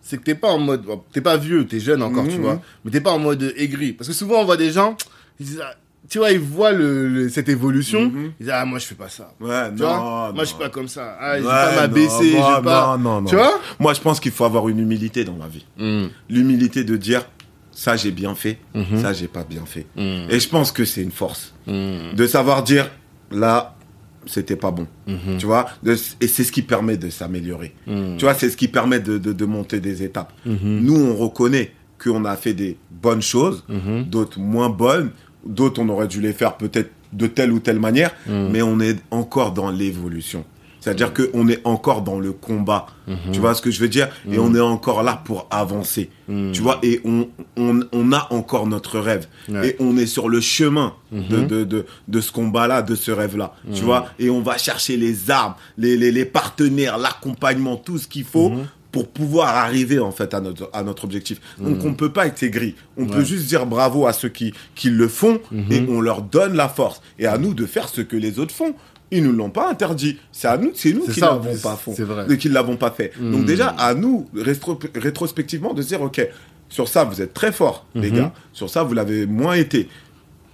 c'est que t'es pas en mode, t'es pas vieux, t'es jeune encore, tu vois, mais t'es pas en mode aigri. Parce que souvent on voit des gens, ils disent, ah, tu vois, ils voient le, le- cette évolution, Mhm. ils disent, ah, moi je fais pas ça. Ouais, Tu vois, non, moi non. je suis pas comme ça. Ah, je vais Ouais, pas m'abaisser, vais pas. non, non. Tu vois Moi, je pense qu'il faut avoir une humilité dans la vie. Hmm. L'humilité de dire, ça j'ai bien fait, Mhm. ça j'ai pas bien fait. Hmm. Et je pense que c'est une force. Hmm. de savoir dire là c'était pas bon Mhm. tu vois De- et c'est ce qui permet de s'améliorer Hmm. tu vois c'est ce qui permet de, de, de monter des étapes Mhm. nous on reconnaît qu'on a fait des bonnes choses d'autres moins bonnes d'autres on aurait dû les faire peut-être de telle ou telle manière Mhm. mais on est encore dans l'évolution c'est-à-dire que on est encore dans le combat Mhm. tu vois ce que je veux dire? Et on est encore là pour avancer Mhm. tu vois? Et on, on, on a encore notre rêve Ouais. et on est sur le chemin de, Mhm. de, de, de ce combat-là, de ce rêve-là. Tu vois? Et on va chercher les armes, les, les, les partenaires, l'accompagnement, tout ce qu'il faut Mhm. Pour pouvoir arriver en fait à notre, à notre objectif. Donc on peut pas être aigri. On peut juste dire bravo à ceux qui, qui le font Mhm. et on leur donne la force. Et à nous de faire ce que les autres font. Ils nous l'ont pas interdit. C'est à nous, c'est nous qui l'avons pas fait. C'est vrai. Qui l'avons pas fait. Mhm. Donc déjà, à nous, rétro- rétrospectivement, de dire, OK, sur ça, vous êtes très forts, les Mhm. gars. Sur ça, vous l'avez moins été.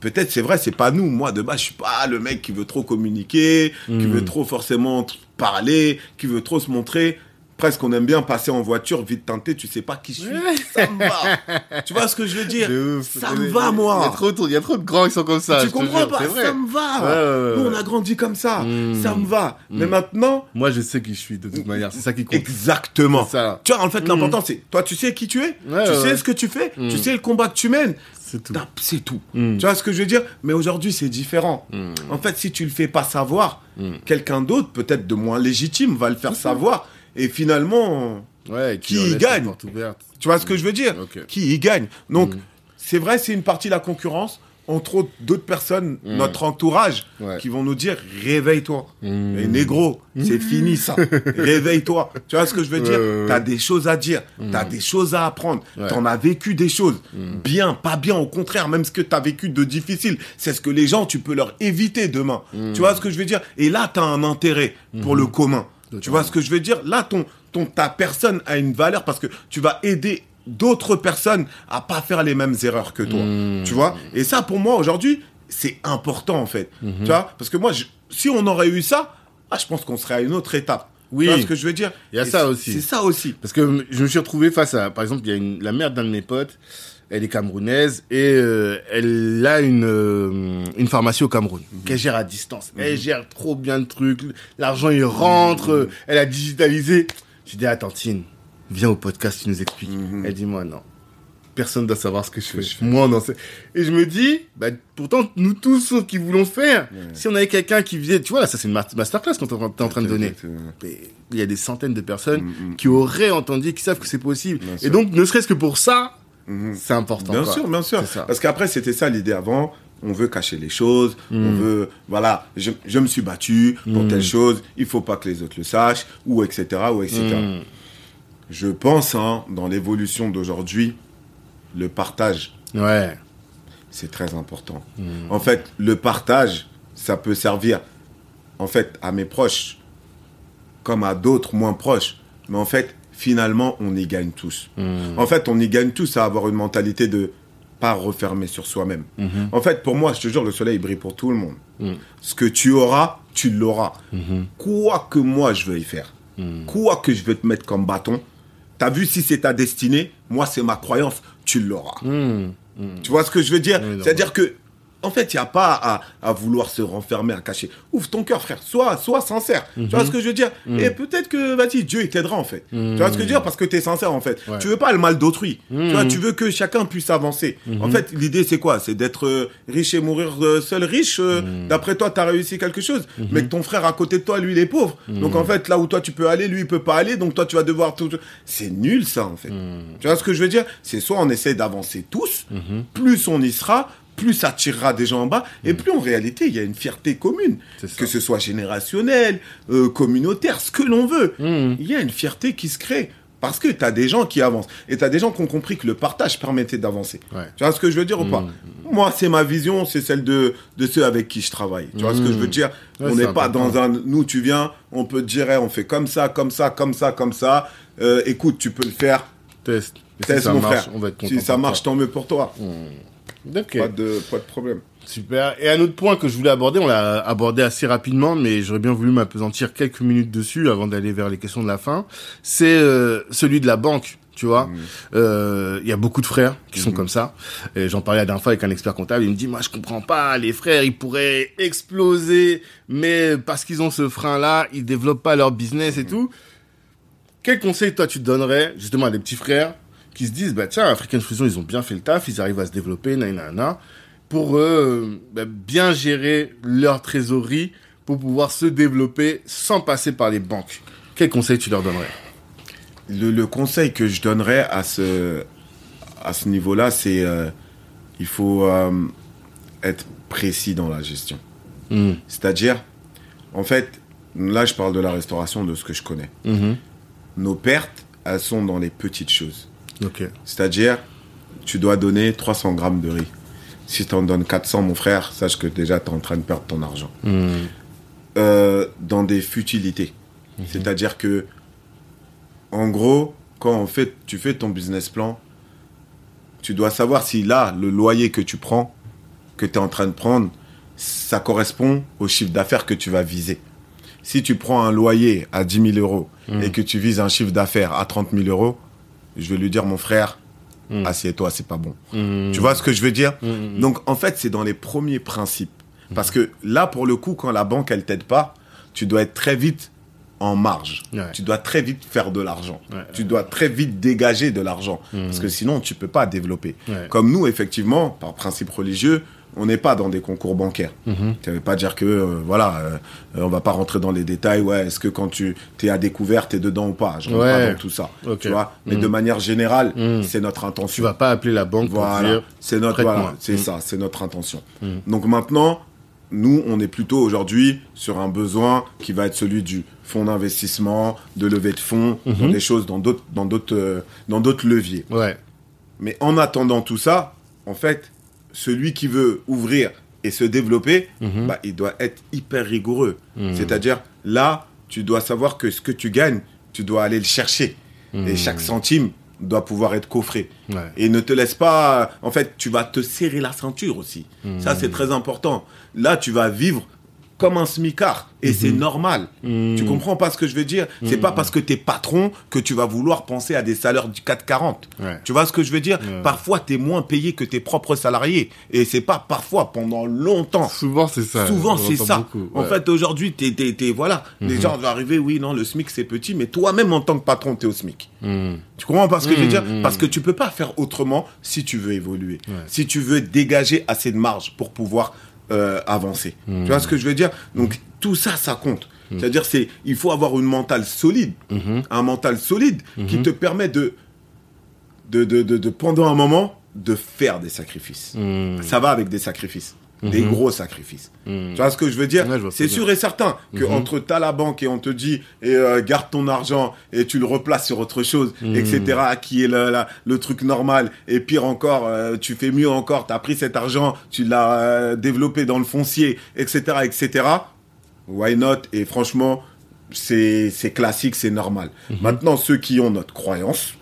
Peut-être, c'est vrai, c'est pas nous. Moi, de base, je suis pas le mec qui veut trop communiquer, qui Mhm. veut trop forcément parler, qui veut trop se montrer. Presque, on aime bien passer en voiture, vite teinté, tu sais pas qui je suis. Ça me va. tu vois ce que je veux dire? Ouf. Ça me va, moi. il y a trop de grands qui sont comme ça. Tu comprends jure, pas? Ça me va. Nous, on a grandi comme ça. Mhm. Ça me va. Mais maintenant, Moi, je sais qui je suis de toute manière. C'est ça qui compte. exactement. Ça. Tu vois, en fait, l'important, c'est toi, tu sais qui tu es, Ouais, tu ouais, sais ce que tu fais, tu sais le combat que tu mènes. C'est tout. C'est tout. Tu vois ce que je veux dire? Mais aujourd'hui, c'est différent. En fait, si tu le fais pas savoir, quelqu'un d'autre, peut-être de moins légitime, va le faire savoir. Et finalement, Ouais, Qui y gagne tu vois ce que je veux dire. Qui y gagne Donc, Mm. c'est vrai, c'est une partie de la concurrence. Entre autres, d'autres personnes, Mm. notre entourage, Ouais. qui vont nous dire réveille-toi. Mm. Et négro, c'est [LAUGHS] fini ça. Réveille-toi. Tu vois ce que je veux dire ouais. T'as des choses à dire, t'as des choses à apprendre, Ouais. t'en as vécu des choses. Bien, pas bien, au contraire, même ce que t'as vécu de difficile, c'est ce que les gens, tu peux leur éviter demain. Tu vois ce que je veux dire Et là, t'as un intérêt pour le commun. Tu vois ce que je veux dire? Là, ton, ton, ta personne a une valeur parce que tu vas aider d'autres personnes à pas faire les mêmes erreurs que toi. Tu vois? Et ça, pour moi, aujourd'hui, c'est important, en fait. Tu vois? Parce que moi, je- si on aurait eu ça, ah, je pense qu'on serait à une autre étape. Oui. Tu vois ce que je veux dire? Il y a Et ça aussi. C'est ça aussi. Parce que je me suis retrouvé face à, par exemple, il y a une, la mère d'un de mes potes, elle est camerounaise et euh, elle a une, euh, une pharmacie au Cameroun qu'elle gère à distance. Elle gère trop bien le truc, l'argent il rentre, euh, elle a digitalisé. J'ai dit à Tantine, viens au podcast, tu nous expliques. Elle dit moi non. Personne doit savoir ce que je fais. Moi, non. Et je me dis, bah, pourtant, nous tous qui voulons faire, si on avait quelqu'un qui faisait, tu vois, là, ça c'est une ma- masterclass qu'on t'es en train de donner. Il y a des centaines de personnes Mm, mm. qui auraient entendu, qui savent que c'est possible. Et donc, ne serait-ce que pour ça, Mhm. c'est important. Bien quoi. sûr, bien sûr. Parce qu'après, c'était ça l'idée avant. On veut cacher les choses. On Mm. veut, voilà, je, je me suis battu pour telle chose. Il faut pas que les autres le sachent, ou etc., ou etc. Je pense, hein, dans l'évolution d'aujourd'hui, le partage, Ouais. c'est très important. En fait, le partage, ça peut servir, en fait, à mes proches, comme à d'autres moins proches. Mais en fait, finalement, on y gagne tous. Mm. En fait, on y gagne tous à avoir une mentalité de pas refermer sur soi-même. Mhm. En fait, pour moi, je te jure, le soleil brille pour tout le monde. Mm. Ce que tu auras, tu l'auras. Quoi que moi je veuille faire, quoi que je veux te mettre comme bâton, t'as vu si c'est ta destinée, moi c'est ma croyance, tu l'auras. Tu vois ce que je veux dire? C'est-à-dire que, en fait, il n'y a pas à, à vouloir se renfermer, à cacher. Ouvre ton cœur, frère. Sois, sois sincère. Tu vois ce que je veux dire Et peut-être que, vas-y, Dieu, il t'aidera, en fait. Tu vois ce que je veux dire Parce que tu es sincère, en fait. Ouais. Tu veux pas le mal d'autrui. Mhm. Tu vois, tu veux que chacun puisse avancer. En fait, l'idée, c'est quoi C'est d'être euh, riche et mourir euh, seul riche. euh, D'après toi, tu as réussi quelque chose. Mais que ton frère à côté de toi, lui, il est pauvre. Donc, en fait, là où toi, tu peux aller, lui, il peut pas aller. Donc, toi, tu vas devoir tout... C'est nul, ça, en fait. Tu vois ce que je veux dire C'est soit on essaie d'avancer tous, plus on y sera, plus ça tirera des gens en bas, et plus en réalité, il y a une fierté commune. Que ce soit générationnel, euh, communautaire, ce que l'on veut. Mhm. Il y a une fierté qui se crée. Parce que tu as des gens qui avancent. Et tu as des gens qui ont compris que le partage permettait d'avancer. Ouais. Tu vois ce que je veux dire ou pas Mhm. Moi, c'est ma vision, c'est celle de, de ceux avec qui je travaille. Tu vois ce que je veux dire Ouais, On n'est pas dans un... Nous, tu viens, on peut te dire, hey, on fait comme ça, comme ça, comme ça, comme ça. Euh, écoute, tu peux le faire. Test. Et si ça mon marche, frère. on va être si ça marche, tant mieux pour toi. Ok. Pas, de, pas de problème. Super. Et un autre point que je voulais aborder, on l'a abordé assez rapidement, mais j'aurais bien voulu m'apesantir quelques minutes dessus avant d'aller vers les questions de la fin. C'est euh, celui de la banque. Tu vois, Euh, il y a beaucoup de frères qui sont comme ça. J'en parlais la dernière fois avec un expert comptable. Il me dit, moi, je comprends pas. Les frères, ils pourraient exploser, mais parce qu'ils ont ce frein-là, ils développent pas leur business et tout. Quel conseil toi tu donnerais justement à des petits frères qui se disent, bah tiens, African Fusion, ils ont bien fait le taf, ils arrivent à se développer, nanana pour euh, bah, bien gérer leur trésorerie pour pouvoir se développer sans passer par les banques. Quel conseil tu leur donnerais? Le, le conseil que je donnerais à ce, à ce niveau-là, c'est euh, il faut euh, être précis dans la gestion. Mhm. C'est-à-dire, en fait, là, je parle de la restauration, de ce que je connais. Mhm. Nos pertes, elles sont dans les petites choses. C'est-à-dire, tu dois donner 300 grammes de riz. Si tu en donnes 400, mon frère, sache que déjà, tu es en train de perdre ton argent. Mhm. Euh, dans des futilités. C'est-à-dire que, en gros, quand on fait, tu fais ton business plan, tu dois savoir si là, le loyer que tu prends, que tu es en train de prendre, ça correspond au chiffre d'affaires que tu vas viser. Si tu prends un loyer à 10 000 euros et que tu vises un chiffre d'affaires à 30 000 euros, je vais lui dire, mon frère, assieds-toi, c'est pas bon. Mhm. Tu vois ce que je veux dire Mhm. Donc, en fait, c'est dans les premiers principes. Parce que là, pour le coup, quand la banque, elle t'aide pas, tu dois être très vite en marge. Ouais. Tu dois très vite faire de l'argent. Ouais, tu dois très vite dégager de l'argent. Parce que sinon, tu peux pas développer. Ouais. Comme nous, effectivement, par principe religieux, on n'est pas dans des concours bancaires. Mhm. Ça veut pas dire que, euh, voilà, euh, euh, on va pas rentrer dans les détails. Ouais, est-ce que quand tu es à découvert, t'es dedans ou pas? Je rentre Ouais. pas dans tout ça. Tu vois Mais Mhm. de manière générale, Mhm. c'est notre Tu intention. vas pas appeler la banque pour Voilà, dire c'est notre, voilà, c'est Mm. ça, c'est notre intention. Donc maintenant, nous, on est plutôt aujourd'hui sur un besoin qui va être celui du fonds d'investissement, de levée de fonds, Mhm. dans des choses dans d'autres, dans d'autres, euh, dans d'autres leviers. Ouais. Mais en attendant tout ça, en fait, celui qui veut ouvrir et se développer, Mhm. bah, il doit être hyper rigoureux. Mhm. C'est-à-dire, là, tu dois savoir que ce que tu gagnes, tu dois aller le chercher. Mhm. Et chaque centime doit pouvoir être coffré. Ouais. Et ne te laisse pas. En fait, tu vas te serrer la ceinture aussi. Ça, c'est très important. Là, tu vas vivre comme un smicard. Et c'est normal. Mhm. Tu comprends pas ce que je veux dire? C'est pas parce que t'es patron que tu vas vouloir penser à des salaires du 440. Ouais. Tu vois ce que je veux dire? Ouais. Parfois, t'es moins payé que tes propres salariés. Et c'est pas parfois, pendant longtemps. Souvent, c'est ça. Souvent, c'est ça. En fait, aujourd'hui, t'es, t'es, t'es- voilà. Les gens vont arriver, oui, non, le SMIC, c'est petit, mais toi-même, en tant que patron, t'es au SMIC. Mhm. Tu comprends pas ce que je veux dire? Parce que tu peux pas faire autrement si tu veux évoluer. Si tu veux dégager assez de marge pour pouvoir euh, avancer. Tu vois ce que je veux dire? Donc tout ça, ça compte. C'est-à-dire, c'est, il faut avoir une mentale solide, un mental solide qui te permet de, de, de, de, de, pendant un moment, de faire des sacrifices. Ça va avec des sacrifices, des Mhm. gros sacrifices. Mhm. Tu vois ce que je veux dire Ouais, C'est sûr et certain que Mhm. entre t'as la banque et on te dit et euh, garde ton argent et tu le replaces sur autre chose, Mhm. etc. Qui est le, la- le truc normal. Et pire encore, euh, tu fais mieux encore. T'as pris cet argent, tu l'as euh, développé dans le foncier, etc., etc. Why not? Et franchement, c'est classique, c'est normal. Maintenant, ceux qui ont notre croyance,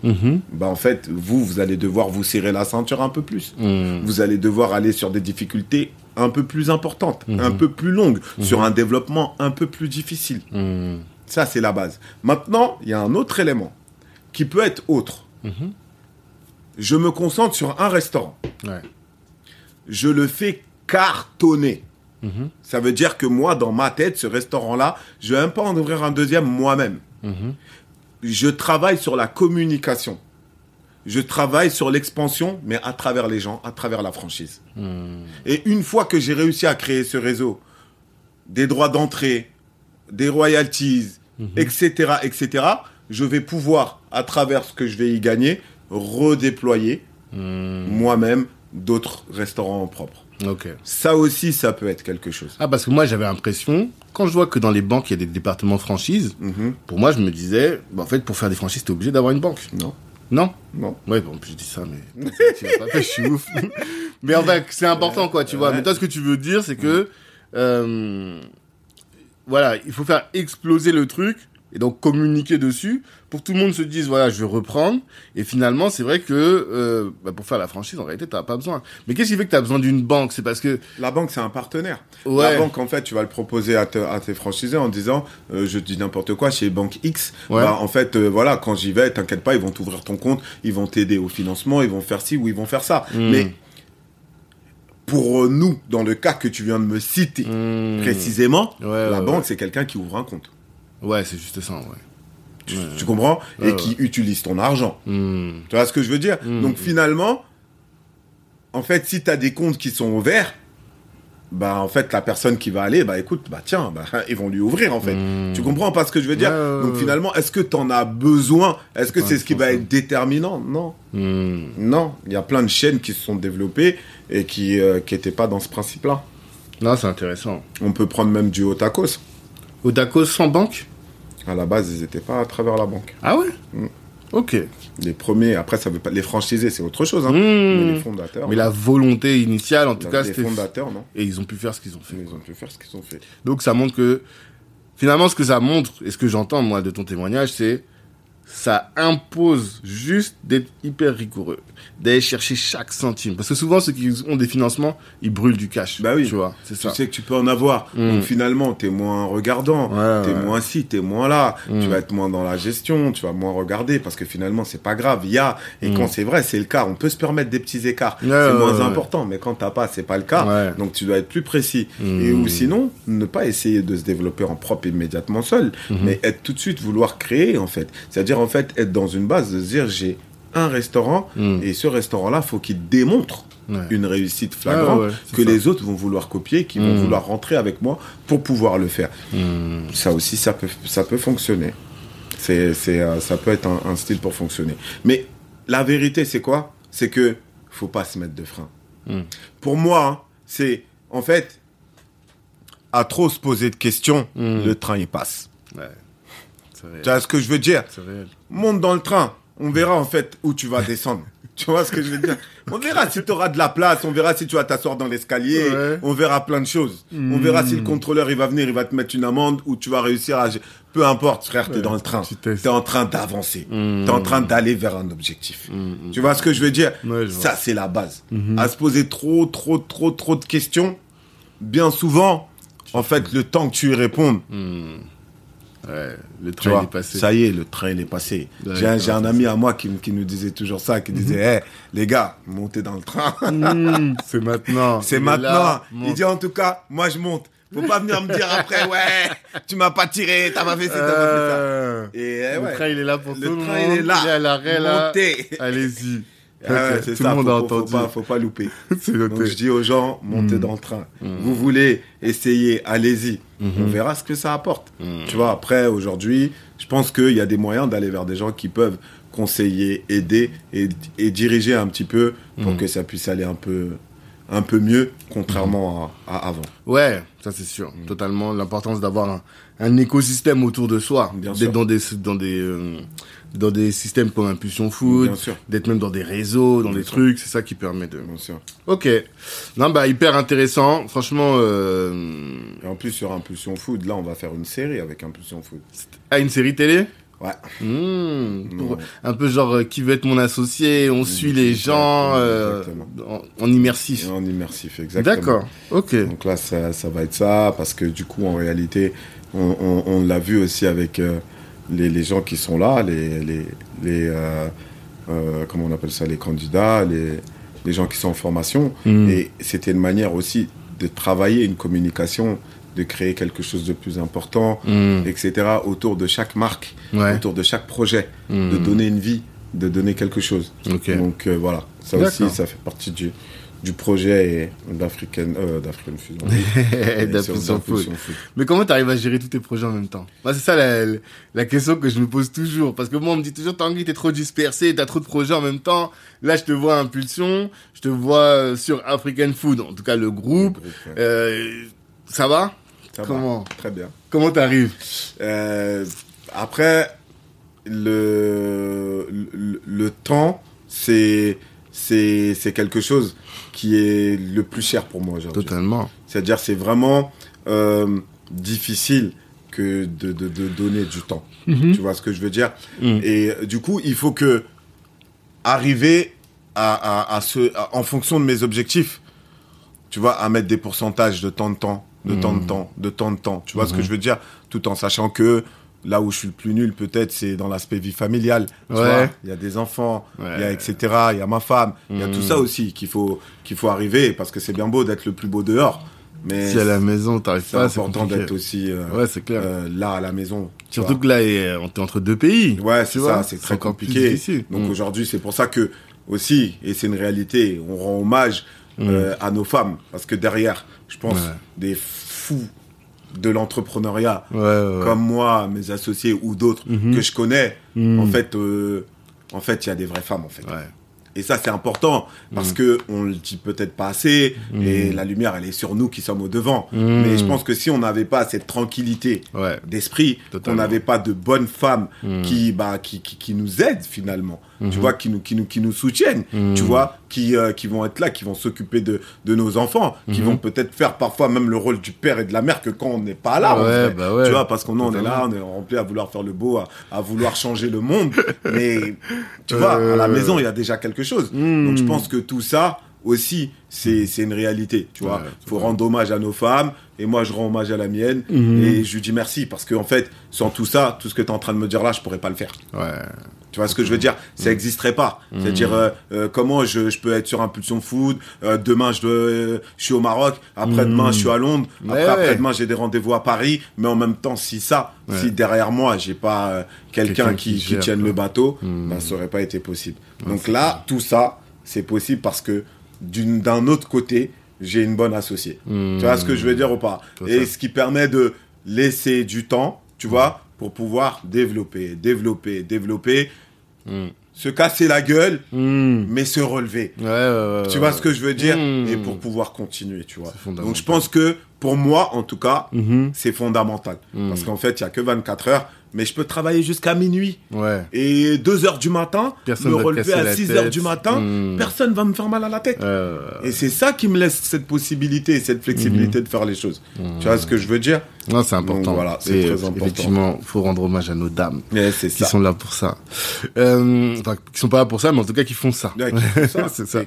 bah en fait, vous, vous allez devoir vous serrer la ceinture un peu plus vous allez devoir aller sur des difficultés un peu plus importantes, Mhm. un peu plus longues, sur un développement un peu plus difficile. Mhm. Ça, c'est la base. Maintenant, il y a un autre élément qui peut être autre. Mhm. Je me concentre sur un restaurant. Ouais. Je le fais cartonner. Mhm. Ça veut dire que moi, dans ma tête, ce restaurant-là, je vais même pas en ouvrir un deuxième moi-même. Mhm. Je travaille sur la communication. Je travaille sur l'expansion, mais à travers les gens, à travers la franchise. Mhm. Et une fois que j'ai réussi à créer ce réseau, des droits d'entrée, des royalties, etc., etc., je vais pouvoir, à travers ce que je vais y gagner, redéployer Mhm. moi-même d'autres restaurants propres. Ok. Ça aussi, ça peut être quelque chose. Ah, parce que moi, j'avais l'impression, quand je vois que dans les banques, il y a des départements franchises, Mhm. pour moi, je me disais, bah, en fait, pour faire des franchises, t'es obligé d'avoir une banque. Non, Non non. Ouais, bon, je dis ça, mais [LAUGHS] tu pas fait, je suis ouf. [LAUGHS] mais en fait, c'est important, quoi, tu vois. Mais toi, ce que tu veux dire, c'est que, euh, voilà, il faut faire exploser le truc et donc communiquer dessus pour que tout le monde se dise, voilà, je vais reprendre. Et finalement, c'est vrai que euh, bah, pour faire la franchise, en réalité, t'as pas besoin. Mais qu'est-ce qui fait que t'as besoin d'une banque? C'est parce que, La banque, c'est un partenaire. ouais, La banque, en fait, tu vas le proposer à, te- à tes franchisés en disant, euh, je dis n'importe quoi, chez Banque X, Ouais. bah, en fait, euh, voilà, quand j'y vais, t'inquiète pas, ils vont t'ouvrir ton compte, ils vont t'aider au financement, ils vont faire ci ou ils vont faire ça. Hmm. Mais pour euh, nous, dans le cas que tu viens de me citer Hmm. précisément, Ouais, la ouais, banque, ouais. c'est quelqu'un qui ouvre un compte. Ouais, c'est juste ça, ouais. Tu, Ouais. tu comprends Ouais, Et qui utilise ton argent. Hmm. Tu vois ce que je veux dire Mm. Donc finalement, en fait, si tu as des comptes qui sont ouverts, bah en fait la personne qui va aller, bah écoute, bah tiens, bah [LAUGHS] ils vont lui ouvrir en fait. Mm. Tu comprends pas ce que je veux dire Donc finalement, est-ce que tu en as besoin Est-ce que c'est ce qui va être déterminant Non, Hmm. non. Il y a plein de chaînes qui se sont développées et qui euh, qui étaient pas dans ce principe-là. Non, c'est intéressant. On peut prendre même du Otakos. Odakos sans banque? À la base, ils étaient pas à travers la banque. Ah ouais Mm. Ok. Les premiers, après ça veut pas les franchisés, c'est autre chose. Hein. Hmm. Mais les fondateurs, Mais la volonté initiale, en tout cas, les c'était. fondateurs, non Et ils ont pu faire ce qu'ils ont fait. Ils ont pu faire ce qu'ils ont fait. Donc ça montre que. Finalement, ce que ça montre, et ce que j'entends, moi, de ton témoignage, c'est. ça impose juste d'être hyper rigoureux, d'aller chercher chaque centime. Parce que souvent, ceux qui ont des financements, ils brûlent du cash. Bah oui. Tu vois, c'est Tu ça. sais que tu peux en avoir. Mm. Donc finalement, t'es moins regardant, Ouais, t'es ouais. moins ci, t'es moins là. Mm. Tu vas être moins dans la gestion, tu vas moins regarder parce que finalement, c'est pas grave. Il y a et Mm. quand c'est vrai, c'est le cas. On peut se permettre des petits écarts. Ouais, c'est moins important. Mais quand t'as pas, c'est pas le cas. Donc tu dois être plus précis. Et ou sinon, ne pas essayer de se développer en propre immédiatement seul, Mhm. mais être tout de suite vouloir créer en fait. C'est-à-dire en fait être dans une base de se dire j'ai un restaurant Mm. et ce restaurant-là, faut qu'il démontre Ouais. une réussite flagrante ouais, que ça. les autres vont vouloir copier, qui vont Mm. vouloir rentrer avec moi pour pouvoir le faire. Hmm. Ça aussi, ça peut, ça peut fonctionner. C'est, c'est, euh, ça peut être un, un style pour fonctionner. Mais la vérité, c'est quoi? C'est que faut pas se mettre de frein. Pour moi, hein, c'est en fait à trop se poser de questions, le train il passe. Ouais. Tu vois ce que je veux dire? Monte dans le train. On verra en fait où tu vas descendre. [LAUGHS] tu vois ce que je veux dire? On verra si tu auras de la place, on verra si tu vas t'asseoir dans l'escalier, Ouais. on verra plein de choses. On verra si le contrôleur il va venir, il va te mettre une amende ou tu vas réussir à... Peu importe frère, t'es Ouais, dans le train. tu. T'es en train d'avancer. Mm. T'es en train d'aller vers un objectif. Mm, mm. Tu vois ce que je veux dire? Ouais, je vois. Ça c'est la base. À se poser trop, trop, trop, trop de questions, bien souvent, en fait, le temps que tu y répondes, Hmm. Ouais, le train vois, est passé. ça y est, le train est passé. J'ai un, ami à moi qui, qui nous disait toujours ça, qui disait, Hey, les gars, montez dans le train. Hmm, [LAUGHS] c'est maintenant. C'est maintenant. là, il dit en tout cas, moi je monte. Faut pas venir me dire après, ouais, tu m'as pas tiré, t'as pas fait ci, t'as pas fait ça. Euh, Et eh, le ouais, train il est là pour le tout le train monde. il est là. Il est à l'arrêt là. Allez-y. Ah tout ça, le monde faut, a faut- faut entendu. pas, faut pas louper. [LAUGHS] Donc je dis aux gens, montez Mm. dans le train. Mm. Vous voulez essayer, allez-y. Mhm. On verra ce que ça apporte. Tu vois, après, aujourd'hui, je pense qu'il y a des moyens d'aller vers des gens qui peuvent conseiller, aider et, et diriger un petit peu pour que ça puisse aller un peu, un peu mieux, contrairement à, à avant. Ouais, ça c'est sûr. Totalement l'importance d'avoir un, un écosystème autour de soi. D'être dans des, dans des, euh, dans des systèmes comme Impulsion Food. D'être même dans des réseaux, dans Bien des sûr. trucs. C'est ça qui permet de. Bien sûr. Ok. Non, bah, hyper intéressant. Franchement, euh... Et en plus, sur Impulsion Food, là, on va faire une série avec Impulsion Food. ah, une série télé? Ouais. Pour- Non. un peu genre euh, qui veut être mon associé, on suit les gens euh, en immersif. Et en immersif, exactement. D'accord, ok. Donc là, ça, ça va être ça, parce que du coup, en réalité, on, on- on l'a vu aussi avec euh, les, les gens qui sont là, les, les, les euh, euh, comment on appelle ça, les candidats, les, les gens qui sont en formation. Mm. Et c'était une manière aussi de travailler une communication, de créer quelque chose de plus important, Hmm, etc., autour de chaque marque, Ouais. autour de chaque projet, de donner une vie, de donner quelque chose. Donc euh, voilà, ça aussi, ça fait partie du, du projet et d'African euh, d'African Fusion. [LAUGHS] Food. Mais comment t'arrives à gérer tous tes projets en même temps? Moi, c'est ça la, la question que je me pose toujours. Parce que moi, on me dit toujours, Tanguy, t'es trop dispersé, t'as trop de projets en même temps. Là, je te vois à Impulsion, je te vois euh, sur African Food, en tout cas le groupe. Le groupe, ouais. Euh, ça va? Ça va, comment? Très bien. Comment t'arrives? Euh, après, le, le, le temps, c'est quelque chose qui est le plus cher pour moi aujourd'hui. Totalement. C'est-à-dire, c'est vraiment euh, difficile que de, de, de donner du temps. Tu vois ce que je veux dire? Mm. Et euh, du coup, il faut que arriver à, à, à ce, à- en fonction de mes objectifs, tu vois, à mettre des pourcentages de temps de temps, de temps de temps, de temps de temps. Tu vois ce que je veux dire? Tout en sachant que là où je suis le plus nul, peut-être, c'est dans l'aspect vie familiale. Ouais. il y a des enfants, il y a Ouais. etc. Il y a ma femme, il y a tout Mm. ça aussi qu'il faut qu'il faut arriver parce que c'est bien beau d'être le plus beau dehors, mais Si à la maison, t'arrives c'est pas, c'est important d'être aussi euh, Ouais, c'est clair. euh, là à la maison. Surtout que là, on est entre deux pays. Ouais, c'est ça, c'est très compliqué. Donc Mm. aujourd'hui, c'est pour ça que aussi, et c'est une réalité, on rend hommage euh, à nos femmes parce que derrière, je pense, Mm. Des fous de l'entrepreneuriat Ouais, ouais, ouais. comme moi, mes associés ou d'autres Mhm. que je connais, Mm. en fait, euh, en fait, il y a des vraies femmes en fait. Ouais. Et ça, c'est important parce Mm. que on le dit peut-être pas assez et la lumière, elle est sur nous qui sommes au devant. Mais je pense que si on n'avait pas cette tranquillité d'esprit, qu'on Totalement. n'avait pas de bonnes femmes Mm. qui, bah, qui, qui, qui nous aident finalement tu Mhm. vois, qui nous, qui nous, qui nous soutiennent, tu vois, qui, euh, qui vont être là, qui vont s'occuper de, de nos enfants, qui Mhm. vont peut-être faire parfois même le rôle du père et de la mère que quand on n'est pas là, en Ouais, bah ouais. tu vois, parce qu'on on est là, on est rempli à vouloir faire le beau, à, à vouloir changer le monde, [LAUGHS] mais tu vois, à la Euh. maison, il y a déjà quelque chose. Mhm. Donc je pense que tout ça aussi, c'est c'est une réalité, tu vois. Ouais, faut rendre hommage à nos femmes, et moi je rends hommage à la mienne, Mhm. et je lui dis merci, parce qu'en fait, sans tout ça, tout ce que tu es en train de me dire là, je pourrais pas le faire. Ouais. Tu vois ce que je veux dire? Ça n'existerait pas. C'est-à-dire euh, euh, comment je, je peux être sur Impulsion Food, euh, demain je, dois, je suis au Maroc, après-demain je suis à Londres, Ouais, après, après-demain j'ai des rendez-vous à Paris, mais en même temps si ça, Ouais. si derrière moi j'ai pas quelqu'un qui, qui tienne quoi. le bateau, Mm. ben, ça aurait pas été possible. Ouais, Donc là, tout ça, c'est possible parce que d'un autre côté, j'ai une bonne associée. Mm. Tu vois ce que je veux dire ou pas? Tout Et ça. ce qui permet de laisser du temps, tu vois, pour pouvoir développer, développer, développer, Mm. se casser la gueule, Mm. mais se relever. Ouais, ouais, ouais, Tu vois ce que je veux dire Mm. Et pour pouvoir continuer, tu vois. Donc je pense que pour moi, en tout cas, Mhm. c'est fondamental. Parce qu'en fait, il y a que 24 heures, mais je peux travailler jusqu'à minuit. Ouais. Et 2 heures du matin, Personne me relever à la 6 heures du matin, Mm. personne va me faire mal à la tête. Euh, Et c'est ça qui me laisse cette possibilité, cette flexibilité de faire les choses. Tu vois ce que je veux dire non, c'est important. Donc voilà, c'est très euh, important. Effectivement, faut rendre hommage à nos dames c'est qui ça. sont là pour ça. Euh, enfin, qui sont pas là pour ça, mais en tout cas qui font ça. Ouais, qui font ça. [LAUGHS] c'est ça.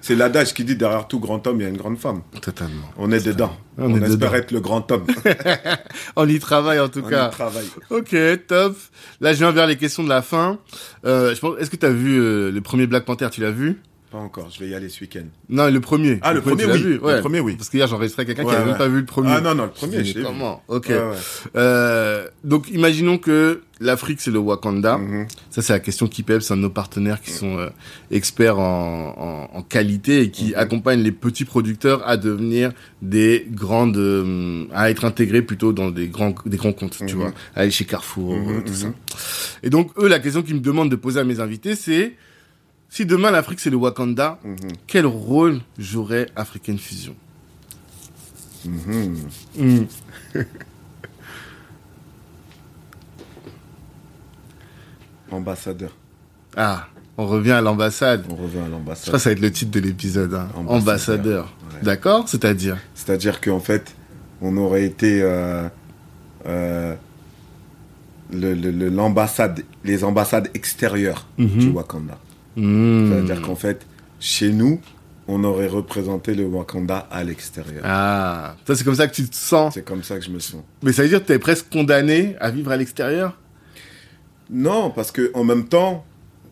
C'est l'adage qui dit derrière tout grand homme, il y a une grande femme. Totalement. On est dedans. On On, est espère dedans. être le grand homme. [LAUGHS] On y travaille en tout On cas. y travaille. Ok, top. Là, je viens vers les questions de la fin. Euh, je pense, est-ce que tu as vu euh, le premier Black Panther Tu l'as vu? Pas encore, je vais y aller ce week-end. Non, le premier. Ah, le premier, oui. vu, Le ouais. premier, oui. Parce qu'hier, j'enregistrais quelqu'un qui Ouais, avait même pas vu le premier. Ah non, non, le premier, je l'ai vu. Comment? Ok. Euh, donc, imaginons que l'Afrique, c'est le Wakanda. Mhm. Ça, c'est la question qui pèse. C'est un de nos partenaires qui sont euh, experts en, en, en qualité et Mhm. qui accompagnent les petits producteurs à devenir des grandes, euh, à être intégrés plutôt dans des grands, des grands comptes, tu Mhm. vois, aller chez Carrefour, Mhm, tout ça. mhm. Et donc, eux, la question qu'ils me demandent de poser à mes invités, c'est si demain l'Afrique c'est le Wakanda, Mhm. quel rôle jouerait African Fusion? Mhm. Hmm. [LAUGHS] Ambassadeur. Ah, on revient à l'ambassade. On revient à Je l'ambassade. crois que ça va être le titre de l'épisode. hein. Ambassadeur. Ambassadeur. Ouais. D'accord? C'est-à-dire? C'est-à-dire qu'en fait, on aurait été euh, euh, le- le- le- l'ambassade, les ambassades extérieures Mhm. du Wakanda. Hmm. C'est-à-dire qu'en fait, chez nous, on aurait représenté le Wakanda à l'extérieur. Ah, ça c'est comme ça que tu te sens. C'est comme ça que je me sens. Mais ça veut dire que tu es presque condamné à vivre à l'extérieur? Non, parce que en même temps,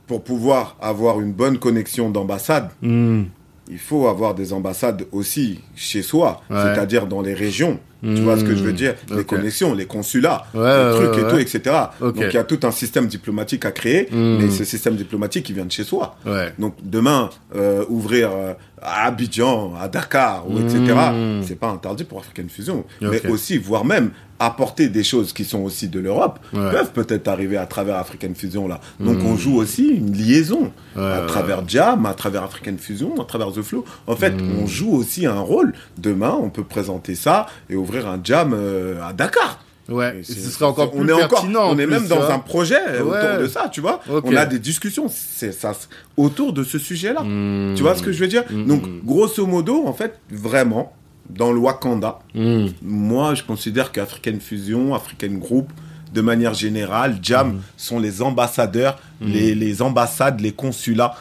pour pouvoir avoir une bonne connexion d'ambassade, Hmm. il faut avoir des ambassades aussi chez soi, Ouais. c'est-à-dire dans les régions. Tu vois ce que je veux dire? Les connexions, les consulats, Ouais, les trucs ouais, et tout, etc. Donc il y a tout un système diplomatique à créer, Mm. mais ce système diplomatique, il vient de chez soi. Donc demain, euh, ouvrir euh, à Abidjan, à Dakar, ou etc., Mm. c'est pas interdit pour African Fusion. Mais aussi, voire même, apporter des choses qui sont aussi de l'Europe, Ouais. peuvent peut-être arriver à travers African Fusion là. Donc on joue aussi une liaison. Ouais, à ouais, travers Jam, à travers African Fusion, à travers The Flow. En fait, Mm. on joue aussi un rôle. Demain, on peut présenter ça et ouvrir un Jam euh, à Dakar. Ouais, Et ce serait encore on plus est encore, pertinent. en on est même dans un projet Ouais. autour de ça, tu vois. On a des discussions, ça, autour de ce sujet-là. Hmm. Tu vois ce que je veux dire Mm, Donc, grosso modo, en fait, vraiment, dans le Wakanda, Hmm. moi, je considère qu'African Fusion, African Group, de manière générale, Jam sont les ambassadeurs, les, les ambassades, les consulats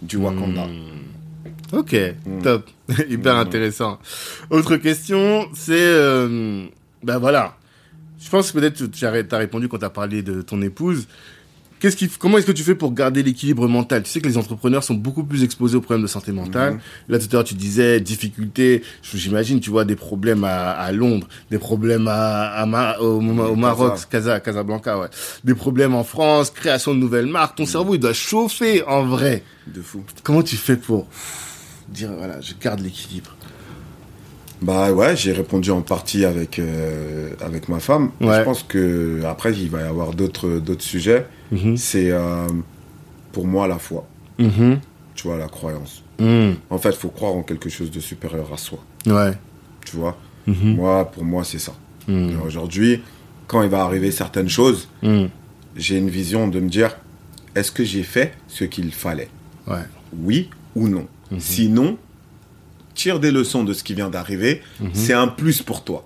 du Wakanda. Hmm. Ok, top. [LAUGHS] Hyper intéressant. Autre question, c'est... euh, ben voilà. Je pense que peut-être tu as répondu quand tu as parlé de ton épouse. Qu'est-ce qui, comment est-ce que tu fais pour garder l'équilibre mental? Tu sais que les entrepreneurs sont beaucoup plus exposés aux problèmes de santé mentale. Mhm. Là, tout à l'heure, tu disais difficultés. J'imagine, tu vois, des problèmes à, à Londres, des problèmes à, à Ma- au, au Maroc, Casa, Casablanca, ouais. Des problèmes en France, création de nouvelles marques. Ton Mhm. cerveau, il doit chauffer en vrai. De fou. Comment tu fais pour dire, voilà, je garde l'équilibre? Bah ouais, j'ai répondu en partie avec, euh, avec ma femme. Ouais. Je pense que après il va y avoir d'autres d'autres sujets. Mhm. C'est euh, pour moi la foi, Mhm. tu vois, la croyance. Mhm. En fait, il faut croire en quelque chose de supérieur à soi, Ouais. tu vois? Moi, pour moi, c'est ça. Aujourd'hui, quand il va arriver certaines choses, j'ai une vision de me dire est-ce que j'ai fait ce qu'il fallait? Ouais. Oui ou non? Sinon, tire des leçons de ce qui vient d'arriver. C'est un plus pour toi.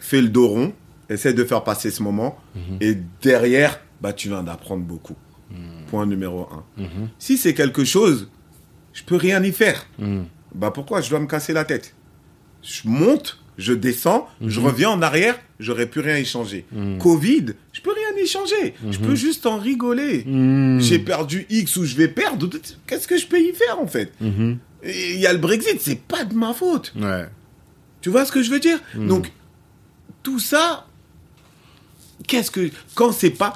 Fais le dos rond, essaie de faire passer ce moment. Et derrière, bah, tu viens d'apprendre beaucoup. Point numéro un. Si c'est quelque chose, je peux rien y faire. Bah pourquoi je dois me casser la tête? Je monte, je descends, je reviens en arrière, j'aurais pu rien y changer. Covid, je peux rien y changer. Je peux juste en rigoler. J'ai perdu X ou je vais perdre. Qu'est-ce que je peux y faire en fait? Il y a le Brexit, c'est pas de ma faute. Ouais. Tu vois ce que je veux dire? Donc tout ça, qu'est-ce que quand c'est pas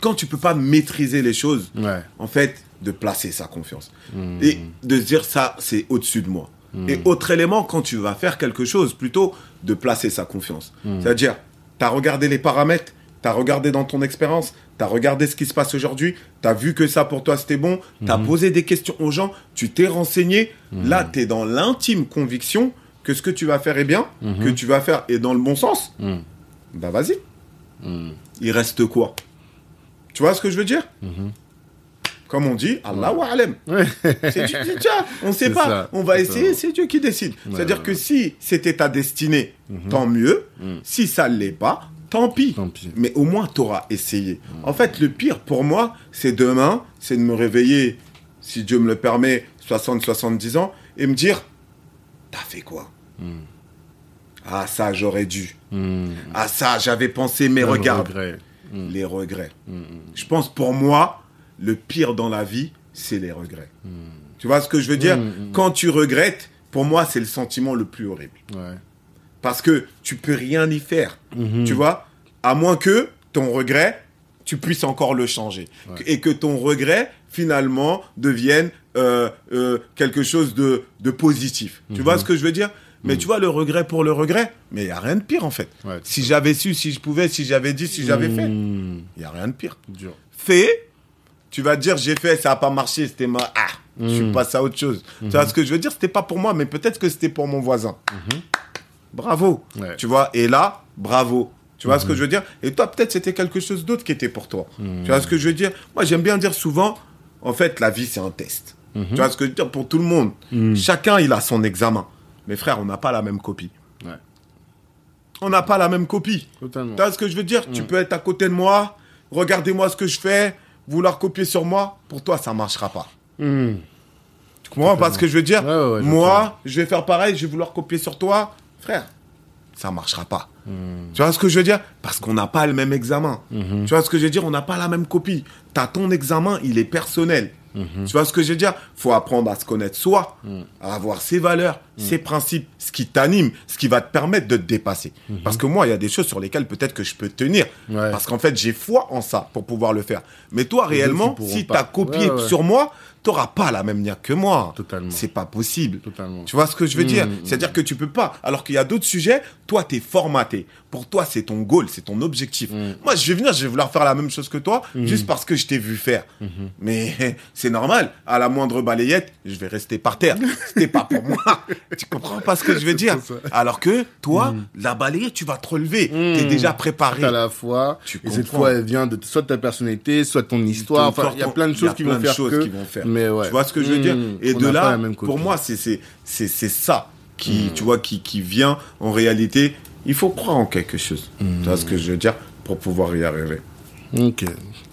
quand tu peux pas maîtriser les choses, Ouais. en fait, de placer sa confiance. Et de se dire ça, c'est au-dessus de moi. Et autre élément, quand tu vas faire quelque chose, plutôt de placer sa confiance. C'est-à-dire, tu as regardé les paramètres, tu as regardé dans ton expérience, tu as regardé ce qui se passe aujourd'hui, tu as vu que ça pour toi c'était bon, tu as posé des questions aux gens, tu t'es renseigné. Là, tu es dans l'intime conviction que ce que tu vas faire est bien, que tu vas faire est dans le bon sens. Bah vas-y. Il reste quoi? Tu vois ce que je veux dire? Comme on dit, Allah wa alem. C'est Dieu- on sait pas. ça, on va essayer, c'est Dieu qui décide. C'est-à-dire ouais, que si c'était ta destinée, tant mieux. Si ça ne l'est pas, tant pis. Tant pis. Mais au moins, tu auras essayé. En fait, le pire pour moi, c'est demain, c'est de me réveiller, si Dieu me le permet, 60, 70 ans, et me dire, t'as fait quoi? Ah, ça, j'aurais dû. Ah, ça, j'avais pensé, mais regarde regret. les regrets. Je pense pour moi, le pire dans la vie, c'est les regrets. Tu vois ce que je veux dire? Quand tu regrettes, pour moi, c'est le sentiment le plus horrible. Ouais. Parce que tu peux rien y faire. Tu vois? À moins que ton regret, tu puisses encore le changer. Et que ton regret, finalement, devienne euh, euh, quelque chose de, de positif. Tu vois ce que je veux dire? Mais tu vois, le regret pour le regret, mais il n'y a rien de pire en fait. Ouais, si j'avais su, si je pouvais, si j'avais dit, si j'avais fait, il n'y a rien de pire. Dur. Fait, tu vas dire j'ai fait, ça n'a pas marché, c'était ma... Ah, je suis passé à autre chose. Tu vois ce que je veux dire? C'était pas pour moi, mais peut-être que c'était pour mon voisin. Bravo. Ouais. Tu vois Et là, bravo. Tu vois ce que je veux dire? Et toi, peut-être c'était quelque chose d'autre qui était pour toi. Tu vois ce que je veux dire? Moi, j'aime bien dire souvent, en fait, la vie, c'est un test. Tu vois ce que je veux dire? Pour tout le monde. Chacun, il a son examen. Mais frère, on n'a pas la même copie. Ouais. On n'a pas la même copie. Totalement. Tu vois ce que je veux dire? Tu peux être à côté de moi, regardez-moi ce que je fais, vouloir copier sur moi. Pour toi, ça marchera pas. Tu comprends Parce que je veux dire, Ouais, ouais, moi, je vais faire pareil, je vais vouloir copier sur toi. Frère, ça marchera pas. Tu vois ce que je veux dire? Parce qu'on n'a pas le même examen. Tu vois ce que je veux dire? On n'a pas la même copie. T'as ton examen, il est personnel. Tu vois ce que je veux dire? Faut apprendre à se connaître soi, à avoir ses valeurs, ses principes, ce qui t'anime, ce qui va te permettre de te dépasser. Parce que moi, il y a des choses sur lesquelles peut-être que je peux tenir. Ouais. Parce qu'en fait, j'ai foi en ça pour pouvoir le faire. Mais toi, réellement, si tu as copié Ouais, ouais. sur moi, t'auras pas la même niaque que moi. Totalement. C'est pas possible. Totalement. Tu vois ce que je veux dire? Mm, C'est-à-dire que tu peux pas. Alors qu'il y a d'autres sujets, toi, tu es formaté. Pour toi, c'est ton goal, c'est ton objectif. Mm. Moi, je vais venir, je vais vouloir faire la même chose que toi, juste parce que je t'ai vu faire. Mm-hmm. Mais [LAUGHS] c'est normal. À la moindre balayette, je vais rester par terre. [LAUGHS] C'était pas pour moi. [LAUGHS] tu comprends pas ce que je veux [LAUGHS] dire. Alors que toi, la balayette, tu vas te relever. Tu es déjà préparé. à la fois. Tu et cette fois, elle vient de soit de ta personnalité, soit de ton histoire. Enfin, il y a plein de choses qui plein vont de faire choses que. qui vont faire. Mais ouais. Tu vois ce que je veux dire Mmh, Et on de là, pour moi, c'est c'est c'est c'est ça qui Mmh. tu vois qui qui vient en réalité. Il faut croire en quelque chose. Mmh. Tu vois ce que je veux dire pour pouvoir y arriver. Ok,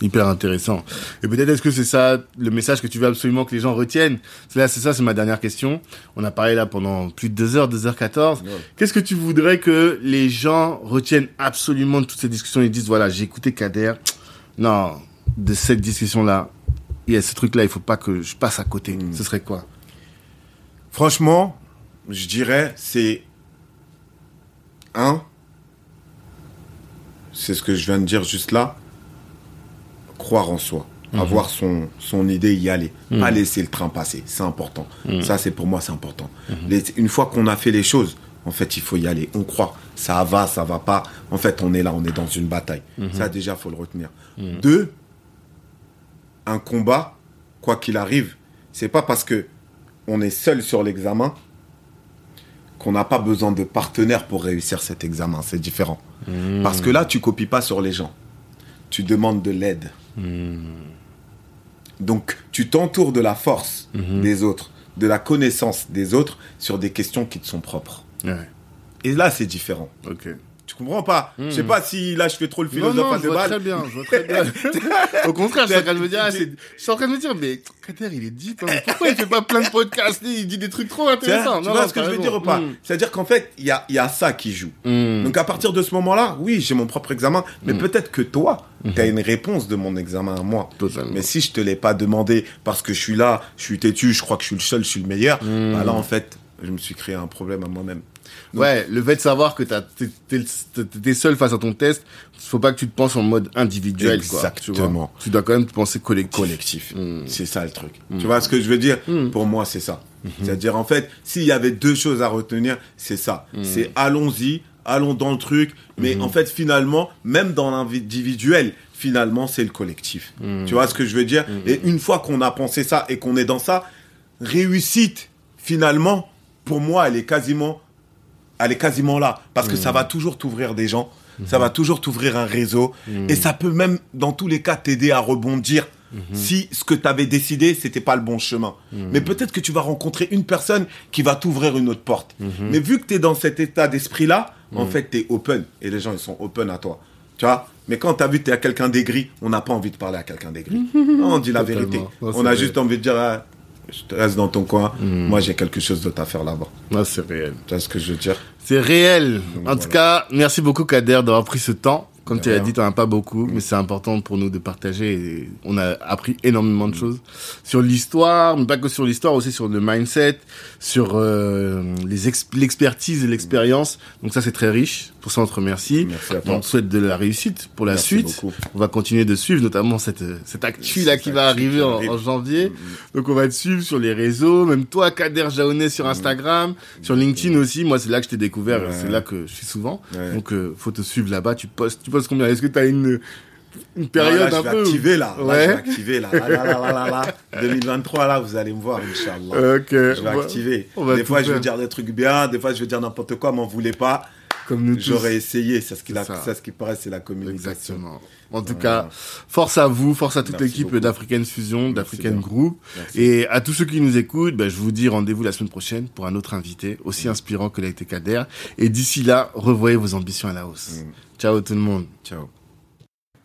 hyper intéressant. Et peut-être est-ce que c'est ça le message que tu veux absolument que les gens retiennent? C'est là, c'est ça, c'est ma dernière question. On a parlé là pendant plus de 2 heures, 2h14. Ouais. Qu'est-ce que tu voudrais que les gens retiennent absolument de toutes ces discussions? Ils disent, voilà, j'ai écouté Kader. Non, de cette discussion-là, il y a ce truc-là, il faut pas que je passe à côté. Mm. Ce serait quoi? Franchement, je dirais c'est un. C'est ce que je viens de dire juste là. Croire en soi. Mhm. Avoir son, son idée, y aller. Pas laisser le train passer. C'est important. Mhm. Ça, c'est pour moi, c'est important. Les- une fois qu'on a fait les choses, en fait, il faut y aller. On croit. Ça va, ça va pas. En fait, on est là, on est dans une bataille. Mhm. Ça, déjà, faut le retenir. Deux, un combat, quoi qu'il arrive, c'est pas parce que on est seul sur l'examen qu'on n'a pas besoin de partenaire pour réussir cet examen. C'est différent. Parce que là, tu copies pas sur les gens. Tu demandes de l'aide. Donc, tu t'entoures de la force Mhm. des autres, de la connaissance des autres sur des questions qui te sont propres. Ouais. Et là, c'est différent. Tu comprends pas Je sais pas si là, je fais trop le Non, philosophe non, à je deux balles. très bien, je vois très bien. [LAUGHS] Au contraire, je suis en train de me dire, ah, je suis en train de me dire, mais Kader, il est deep, hein. Pourquoi il fait pas plein de podcasts Il dit des trucs trop intéressants. tu Non, vois non, ce que je veux dire ou pas? Mm. C'est-à-dire qu'en fait, il y a, il y a ça qui joue. Mm. Donc à partir de ce moment-là, oui, j'ai mon propre examen, mais peut-être que toi, tu as une réponse de mon examen à moi. Totalement. Mais si je te l'ai pas demandé parce que je suis là, je suis têtu, je crois que je suis le seul, je suis le meilleur, bah là en fait, je me suis créé un problème à moi-même. Donc- Ouais, le fait de savoir que t'es seul face à ton test, faut pas que tu te penses en mode individuel, quoi. Tu. Exactement. tu dois quand même te penser collectif. collectif. Mm. C'est ça le truc. Tu vois ce que je veux dire Mm. Pour moi, c'est ça. C'est-à-dire, en fait, s'il y avait deux choses à retenir, c'est ça. C'est allons-y, allons dans le truc. Mais en fait, finalement, même dans l'individuel, finalement, c'est le collectif. Tu vois ce que je veux dire Et une fois qu'on a pensé ça et qu'on est dans ça, réussite, finalement, pour moi, elle est quasiment, elle est quasiment là. Parce que ça va toujours t'ouvrir des gens. Ça va toujours t'ouvrir un réseau. Et ça peut même, dans tous les cas, t'aider à rebondir si ce que tu avais décidé, c'était pas le bon chemin. Mais peut-être que tu vas rencontrer une personne qui va t'ouvrir une autre porte. Mais vu que tu es dans cet état d'esprit-là, en fait, tu es open. Et les gens, ils sont open à toi. Tu vois? Mais quand tu as vu que tu es à quelqu'un d'aigri, on n'a pas envie de parler à quelqu'un d'aigri. Non, [LAUGHS] on dit la Totalement. vérité. Non, on a vrai. juste envie de dire, ah, reste dans ton coin. Moi, j'ai quelque chose d'autre à faire là-bas. Non, c'est réel. Tu vois ce que je veux dire? C'est réel. Donc, en voilà. tout cas, merci beaucoup Kader d'avoir pris ce temps. Comme tu l'as dit, t'en as pas beaucoup, mais c'est important pour nous de partager. Et on a appris énormément de choses sur l'histoire, mais pas que sur l'histoire, aussi sur le mindset, sur euh, l'expertise et l'expérience. Donc ça, c'est très riche. Pour ça, on te remercie. Merci à toi. On te souhaite de la réussite pour la Merci suite. beaucoup. On va continuer de suivre, notamment cette cette actu là Cette qui va actu arriver en, janvier. Mm-hmm. Donc on va te suivre sur les réseaux, même toi Kader Jaonet sur Instagram, sur LinkedIn aussi. Moi c'est là que je t'ai découvert, c'est là que je suis souvent. Donc euh, faut te suivre là-bas. Tu postes, tu postes combien Est-ce que tu as une une période là, un je vais peu activer là. Là, Ouais. je vais activer là. Là, là, là, là, là, là. [LAUGHS] 2023 là, vous allez me voir, Inch'Allah. Ok. Je vais on activer. va Des fois, je vais dire des trucs bien, des fois, je vais dire n'importe quoi, m'en voulez pas. Comme nous. J'aurais essayé, c'est ce qui ça. ce paraît, c'est la communication. Exactement. En tout cas, force à vous, force à toute l'équipe d'African Fusion, d'African. Group. Merci. Et à tous ceux qui nous écoutent, ben, je vous dis rendez-vous la semaine prochaine pour un autre invité, aussi Mm. inspirant que l'a été Kader. Et d'ici là, revoyez vos ambitions à la hausse. Mm. Ciao tout le monde. Ciao.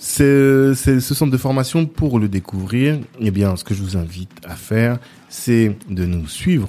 C'est ce centre de formation pour le découvrir. Eh bien, ce que je vous invite à faire, c'est de nous suivre